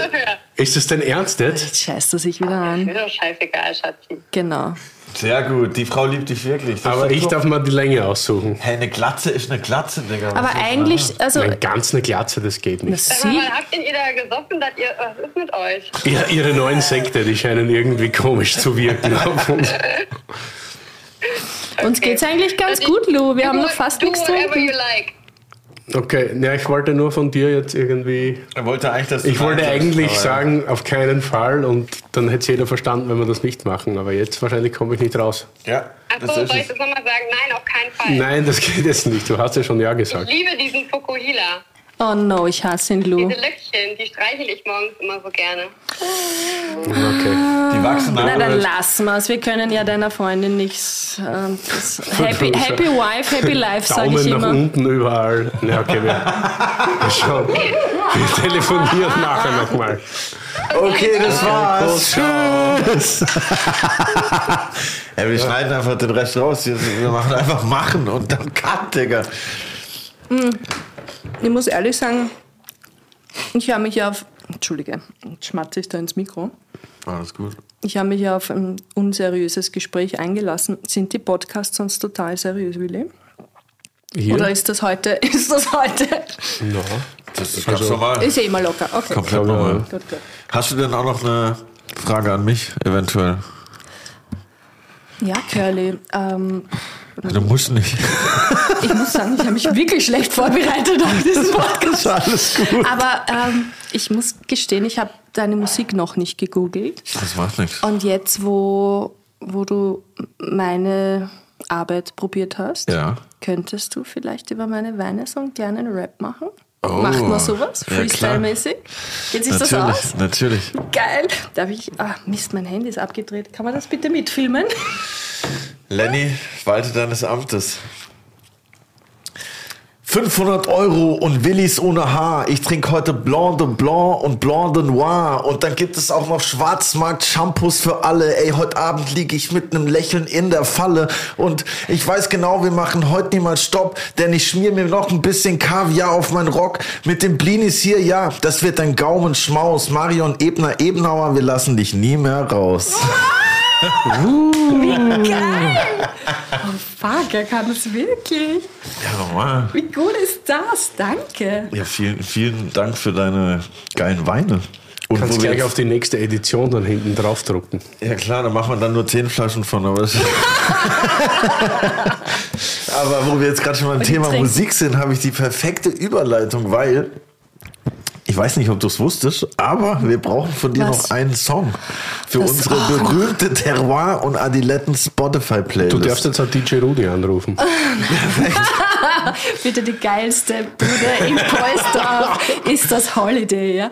Ist das denn ernst jetzt? Jetzt scheißt er sich wieder an. Mir doch scheißegal, Schatzi. Genau. Sehr gut, die Frau liebt dich wirklich. Das Aber ich darf mal die Länge aussuchen. Hey, eine Glatze ist eine Glatze, Digga. Was Aber das? eigentlich, also, Nein, ganz eine Glatze, das geht nicht. Wann habt ihr da gesoffen, dass ihr, was ist mit euch? Ja, ihre neuen Sekte, die scheinen irgendwie komisch zu wirken auf uns. uns geht's eigentlich ganz Also gut, Lou. Wir do haben noch fast nichts whatever you getrunken. like. Okay, ja, ich wollte nur von dir jetzt irgendwie. Er wollte eigentlich, dass du Ich wollte eigentlich ja. sagen, auf keinen Fall und dann hätte es jeder verstanden, wenn wir das nicht machen. Aber jetzt wahrscheinlich komme ich nicht raus. Ja, Ach das so, ist soll ich das nochmal sagen? Nein, auf keinen Fall. Nein, das geht jetzt nicht. Du hast ja schon Ja Ich gesagt. liebe diesen Fukuhila. Oh no, ich hasse ihn, Lou. Diese Löckchen, die streichel ich morgens immer so gerne. Okay. Die wachsen Na, nach. dann lassen wir's. Wir können ja deiner Freundin nichts. das happy, happy Wife, Happy Life, sage ich Daumen nach immer. unten überall. Ja, okay, wir, wir schauen. Wir telefonieren nachher nochmal. Okay, das war's. Tschüss. ja, wir schneiden einfach den Rest raus. Wir wir machen einfach machen und dann Cut, Digga. Ich muss ehrlich sagen, ich habe mich ja auf. Entschuldige, schmatze ich da ins Mikro. Alles gut. Ich habe mich ja auf ein unseriöses Gespräch eingelassen. Sind die Podcasts sonst total seriös, Willi? Hier? Oder ist das heute? Ist das heute? No. Das ist ganz normal. Ist eh immer locker. Okay. Komplett normal. Gut, gut. Hast du denn auch noch eine Frage an mich, eventuell? Ja, Curly. Ähm, Du musst nicht. ich muss sagen, ich habe mich wirklich schlecht vorbereitet auf diesen Podcast. Alles gut. Aber ähm, ich muss gestehen, ich habe deine Musik noch nicht gegoogelt. Das macht nichts. Und jetzt, wo, wo du meine Arbeit probiert hast, Ja. könntest du vielleicht über meine Weine so einen kleinen Rap machen? Oh. Macht man sowas? Freestyle-mäßig? Geht sich das Natürlich, aus? natürlich. Geil. Darf ich. Ah, Mist, mein Handy ist abgedreht. Kann man das bitte mitfilmen? Lenny, walte deines Amtes. 500 Euro und Willis ohne Haar. Ich trinke heute Blanc de Blanc und Blanc de Noir. Und dann gibt es auch noch Schwarzmarkt-Shampoos für alle. Ey, heute Abend liege ich mit einem Lächeln in der Falle. Und ich weiß genau, wir machen heute niemals Stopp, denn ich schmier mir noch ein bisschen Kaviar auf meinen Rock. Mit den Blinis hier, ja, das wird ein Gaumenschmaus. Marion Ebner, Ebenauer, wir lassen dich nie mehr raus. Fuck, er kann es wirklich. Ja, normal. Wie gut ist das? Danke. Ja, vielen, vielen Dank für deine geilen Weine. Und Kannst gleich auf die nächste Edition dann hinten drauf drucken. ja klar, da machen wir dann nur 10 Flaschen von. Aber, aber wo wir jetzt gerade schon beim Thema. Musik sind, habe ich die perfekte Überleitung, weil ich weiß nicht, ob du es wusstest, aber wir brauchen von dir Was? noch einen Song für Das- unsere oh. berühmte Terroir und Adiletten Spotify Playlist. Du darfst jetzt auch DJ Rudi anrufen. Bitte die geilste Bude im Polster ist das Holiday, ja.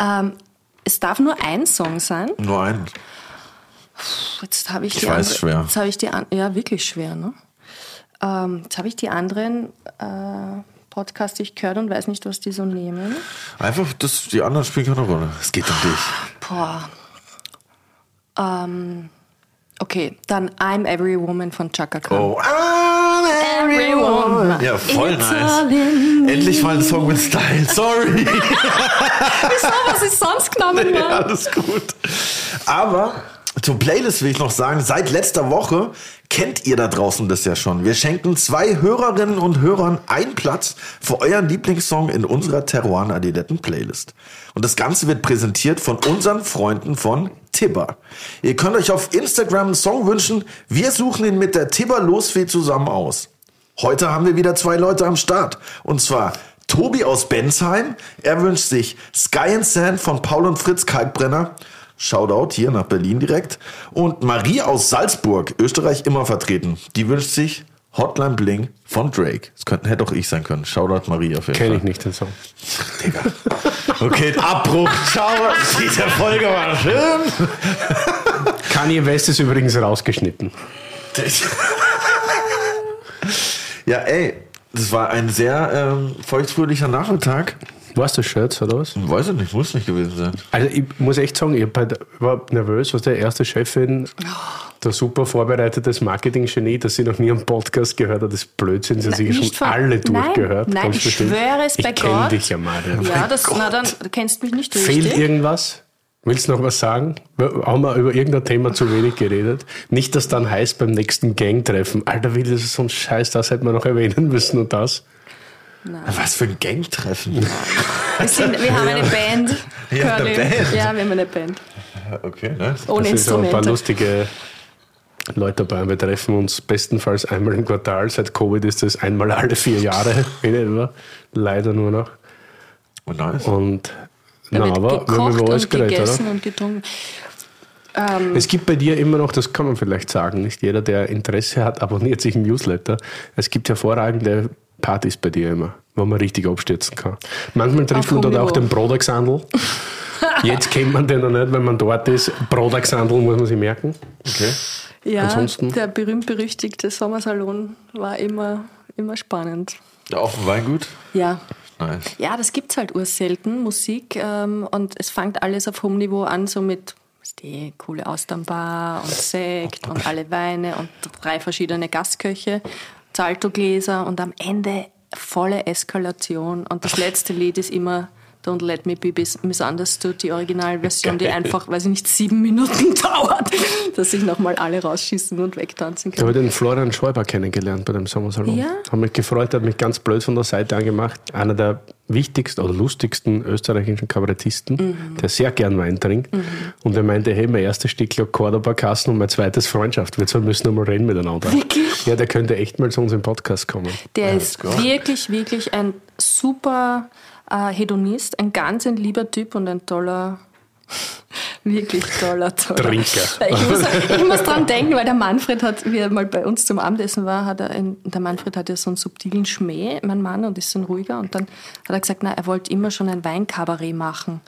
Ähm, es darf nur ein Song sein. nur einen. Jetzt habe ich, Ich die weiß, andere- schwer. Jetzt habe ich die ja wirklich schwer, ne? Ähm, jetzt habe ich die anderen äh, Podcasts nicht gehört und weiß nicht, was die so nehmen. Einfach, das, die anderen spielen keine Rolle. Es geht um dich. Boah. Ähm, okay, dann I'm Every Woman von Chaka Khan. Oh, I'm Every woman. Ja, voll It's nice. Endlich mal ein Song mit Style. Sorry. Wieso, was ist sonst genommen worden? Alles gut. Aber zur Playlist will ich noch sagen, seit letzter Woche kennt ihr da draußen das ja schon. Wir schenken zwei Hörerinnen und Hörern einen Platz für euren Lieblingssong in unserer Teruan Adiletten Playlist. Und das Ganze wird präsentiert von unseren Freunden von Tibber. Ihr könnt euch auf Instagram einen Song wünschen. Wir suchen ihn mit der Tibber Losfee zusammen aus. Heute haben wir wieder zwei Leute am Start. Und zwar Tobi aus Bensheim. Er wünscht sich Sky and Sand von Paul und Fritz Kalkbrenner. Shoutout hier nach Berlin direkt. Und Marie aus Salzburg, Österreich immer vertreten. Die wünscht sich Hotline Bling von Drake. Das könnte, hätte auch ich sein können. Shoutout Marie auf jeden Kenne Fall. ich nicht den Song. Okay, Abbruch. Ciao. Diese Folge war schön. Kanye West ist übrigens rausgeschnitten. Ja, ey, das war ein sehr ähm, feuchtfröhlicher Nachmittag. Warst du Shirts oder was? Weiß ich nicht, muss nicht gewesen sein. Also ich muss echt sagen, ich halt- war nervös, was der erste Chefin, der super vorbereitetes Marketing-Genie, das sie noch nie am Podcast gehört hat, das ist Blödsinn, sie nicht schon von- alle Nein, durchgehört. nein, ich schwöre es bei Ich kenn Gott. dich ja, Marian. Ja, das, na dann, du kennst mich nicht Fehlt richtig. irgendwas? Willst du noch was sagen? Haben wir über irgendein Thema zu wenig geredet? Nicht, dass dann heißt beim nächsten Gangtreffen, Alter, Willi, das ist so ein Scheiß, das hätten wir noch erwähnen müssen und das. Was für ein Gangtreffen. Wir, sind, wir haben eine Band. Ja, eine. Band. Ja, wir haben eine Band. Okay, nice. Ohne Es sind so ein paar Instrumente. lustige Leute dabei. Wir treffen uns bestenfalls einmal im Quartal. Seit Covid ist das einmal alle vier Jahre in etwa. Leider nur noch. Oh, nice. Und Da na, wird aber wir haben gekocht über alles und geredet, gegessen oder? und getrunken. Ähm, Es gibt bei dir immer noch, das kann man vielleicht sagen, nicht jeder, der Interesse hat, abonniert sich ein Newsletter. Es gibt hervorragende Partys bei dir immer, wo man richtig abstürzen kann. Manchmal trifft Auf man dort auch den Brodaxandl. Jetzt kennt man den noch nicht, wenn man dort ist. Brodaxandl muss man sich merken. Okay. ja, ansonsten- der berühmt-berüchtigte Sommersalon war immer, immer spannend. Dem Weingut? Ja. Nice. Ja, das gibt's halt urselten, Musik. Ähm, und es fängt alles auf hohem Niveau an, so mit weißt du, coole Austernbar und Sekt und alle Weine und drei verschiedene Gastköche, Zaltogläser und am Ende volle Eskalation. Und das letzte Lied ist immer Don't Let Me Be Misunderstood, die Originalversion, die einfach, weiß ich nicht, sieben Minuten dauert, dass sich nochmal alle rausschießen und wegtanzen Ich habe den Florian Schäuber kennengelernt bei dem Sommersalon. Ja? Habe mich gefreut, hat mich ganz blöd von der Seite angemacht. Einer der wichtigsten oder lustigsten österreichischen Kabarettisten, Mhm. der sehr gern Wein trinkt. Und er meinte, hey, mein erstes Stück Cordoba-Kassen und mein zweites Freundschaft. Wir zwei müssen einmal reden miteinander. Wirklich? Ja, der könnte echt mal zu uns im Podcast kommen. Der ist wirklich, wirklich ein super äh, Hedonist, ein ganz ein lieber Typ und ein toller, wirklich toller, toller Trinker. Ich muss, ich muss dran denken, weil der Manfred hat, wie er mal bei uns zum Abendessen war, hat er ein, der Manfred hat ja so einen subtilen Schmäh, mein Mann, und ist so ein ruhiger. Und dann hat er gesagt, na, er wollte immer schon ein Weinkabarett machen.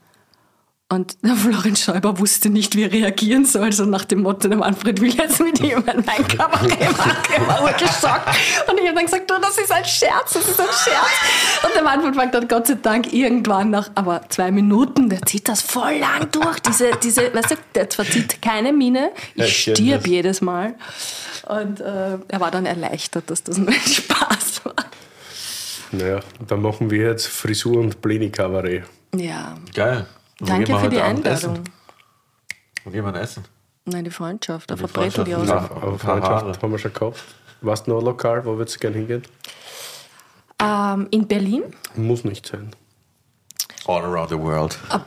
Und der Florian Schäuber wusste nicht, wie er reagieren soll, so nach dem Motto, der Manfred will jetzt mit ihm ein Weinkabarett machen. Er war urgeschockt. Und ich habe dann gesagt, du, das ist ein Scherz, das ist ein Scherz. Und der Manfred fragt dann Gott sei Dank irgendwann nach, aber zwei Minuten, der zieht das voll lang durch. Diese, diese, weißt du, der verzieht keine Miene. Ich Ich stirb das. jedes Mal. Und äh, er war dann erleichtert, dass das nur ein Spaß war. Naja, dann machen wir jetzt Frisur und Blini-Kabarett. Ja, Geil. Wo danke für die Einladung. Essen? Wo gehen wir essen? Nein, die Freundschaft, da Die verbreten wir uns. Freundschaft, haben wir schon gehabt. Warst du noch Lokal, wo würdest du gerne hingehen? Ähm, in Berlin Muss nicht sein. All around the world. Ah,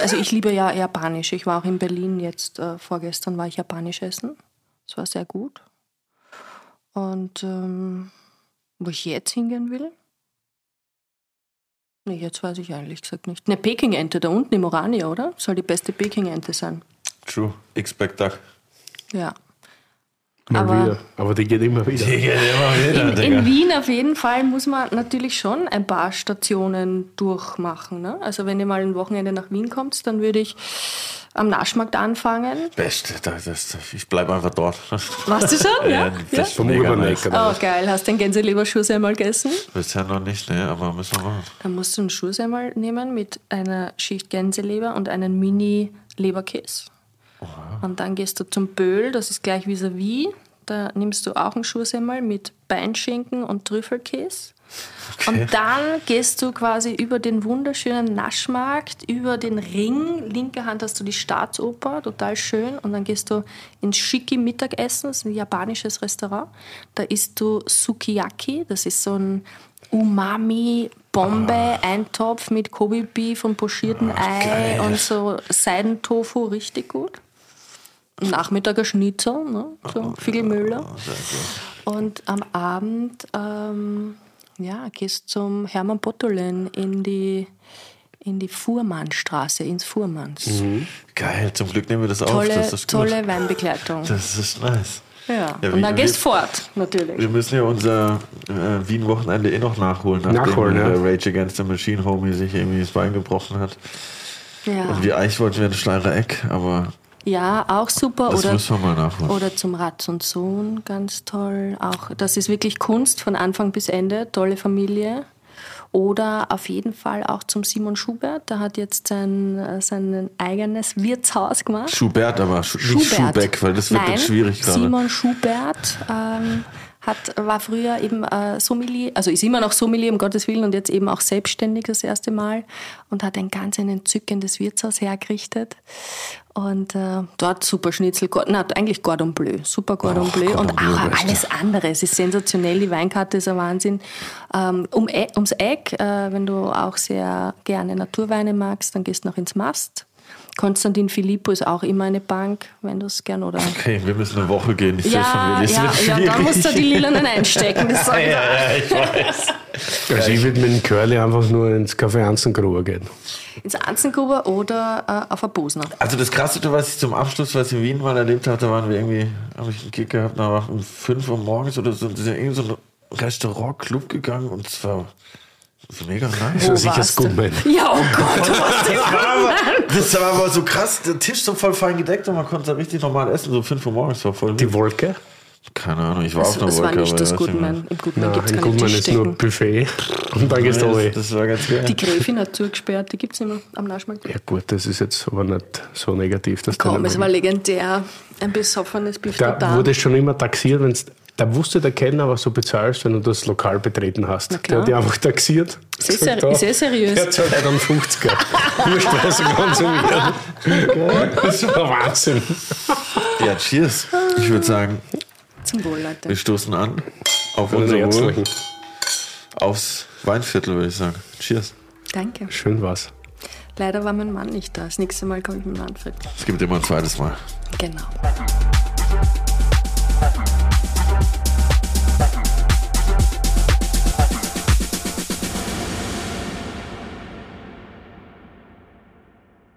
also ich liebe ja Japanisch. Ich war auch in Berlin jetzt, äh, vorgestern war ich Japanisch essen. Das war sehr gut. Und ähm, wo ich jetzt hingehen will? Nee, jetzt weiß ich eigentlich gesagt nicht. Eine Peking-Ente da unten im Orania, oder? Soll die beste Peking-Ente sein. True. Expect Duck. Ja. Mal Aber- wieder. Aber die geht immer wieder. In, in Wien auf jeden Fall muss man natürlich schon ein paar Stationen durchmachen. Ne? Also wenn ihr mal ein Wochenende nach Wien kommt, dann würde ich am Naschmarkt anfangen. Beste. Das, das, ich bleibe einfach dort. Warst du schon? Ja? das ist Vom mega nice. Oh, geil. Hast du den Gänseleber-Schuhsemmel gegessen? Bisher noch nicht, ne, aber müssen wir machen. Dann musst du einen Schuhsemmel nehmen mit einer Schicht Gänseleber und einen Mini-Leberkäse. Und dann gehst du zum Böhl, das ist gleich vis-à-vis. Da nimmst du auch einen Schuhsemmel mit Beinschinken und Trüffelkäse. Und dann gehst du quasi über den wunderschönen Naschmarkt, über den Ring. Linke Hand hast du die Staatsoper, total schön. Und dann gehst du ins Shiki Mittagessen, das ist ein japanisches Restaurant. Da isst du Sukiyaki, das ist so ein Umami-Bombe, Eintopf mit Kobe-Beef und pochiertem Ei und so Seidentofu, richtig gut. Nachmittager Schnitzel, ne? so Figelmüller. Und am Abend ähm, ja, gehst zum Hermann Bottolin in die, in die Fuhrmannstraße, ins Fuhrmanns. Geil, zum Glück nehmen wir das auf. Tolle, Das ist gut. tolle Weinbegleitung. Das ist nice. Ja. Ja, Und wie- dann gehst fort, natürlich. Wir müssen ja unser äh, Wien-Wochenende eh noch nachholen, nachdem Nachholen, ja. der Rage Against the Machine Homie sich irgendwie das Bein gebrochen hat. Ja, Und wie eigentlich wollten wir ein Schleirer Eck, aber ja auch super. das Oder, müssen wir mal nachholen. oder zum Ratz und Sohn, ganz toll. Auch das ist wirklich Kunst von Anfang bis Ende, tolle Familie. Oder auf jeden Fall auch zum Simon Schubert. Der hat jetzt sein, äh, sein eigenes Wirtshaus gemacht. Schubert, aber Schu nicht Schubeck, weil das wird Nein, dann schwierig gerade. Simon Schubert ähm, hat, war früher eben äh, Sommelier, also ist immer noch Sommelier, um Gottes Willen, und jetzt eben auch selbstständig das erste Mal und hat ein ganz ein entzückendes Wirtshaus hergerichtet. Und äh, dort super Schnitzel, na, eigentlich Gordon Bleu, super Gordon Bleu und Bleu, auch alles andere. Es ist sensationell, die Weinkarte ist ein Wahnsinn. Ähm, um, E- ums Eck, äh, wenn du auch sehr gerne Naturweine magst, dann gehst du noch ins Mast. Konstantin Filippo ist auch immer eine Bank, wenn du es gern oder Okay, wir müssen eine Woche gehen. Ich sehe ja, schon, ja, ja, da musst du die Lilanen einstecken. Das ich dir. ich weiß. Also ich würde mit dem Curly einfach nur ins Café Anzengruber gehen. Ins Anzengruber oder äh, auf ein Bosner. Also das Krasseste, was ich zum Abschluss, was ich in Wien mal erlebt habe, da waren wir irgendwie, habe ich einen Kick gehabt, da war um 5 Uhr morgens oder so, da sind wir in so ein Restaurant-Club gegangen und es war mega nice. So sicher warst du? Scoopman. Ja, oh Gott, Das war, aber, das war aber so krass, der Tisch so voll fein gedeckt und man konnte da richtig normal essen, so 5 Uhr morgens, war voll Die Wolke? Keine Ahnung, ich war Es, auf einer es war Wolke. nicht aber das weiß nicht mehr. Goodman. Im Goodman Nein, gibt es in keine Gutmann ist nur. Buffet und dann gehst du Das, das war ganz geil. Die Gräfin hat zugesperrt, die gibt es nicht mehr am Naschmarkt. Ja gut, das ist jetzt aber nicht so negativ. Dass Komm, es war legendär. Ein besoffenes Biff Da da. wurde schon immer taxiert, wenn's, da wusste der Kellner, was du bezahlst, wenn du das Lokal betreten hast. Der hat dich einfach taxiert. Eh Gesagt, ist eh seriös. Der zahlt halt einen 50er. Wurstspeise konsumieren. Das war Wahnsinn. Ja, cheers. Ich würde sagen, Zum Wohl, Leute. wir stoßen an auf den unser Wohl, Ärztlichen. aufs Weinviertel, würde ich sagen. Cheers. Danke. Schön war's. Leider war mein Mann nicht da. Das nächste Mal komme ich mit Manfred. Es gibt immer ein zweites Mal. Genau.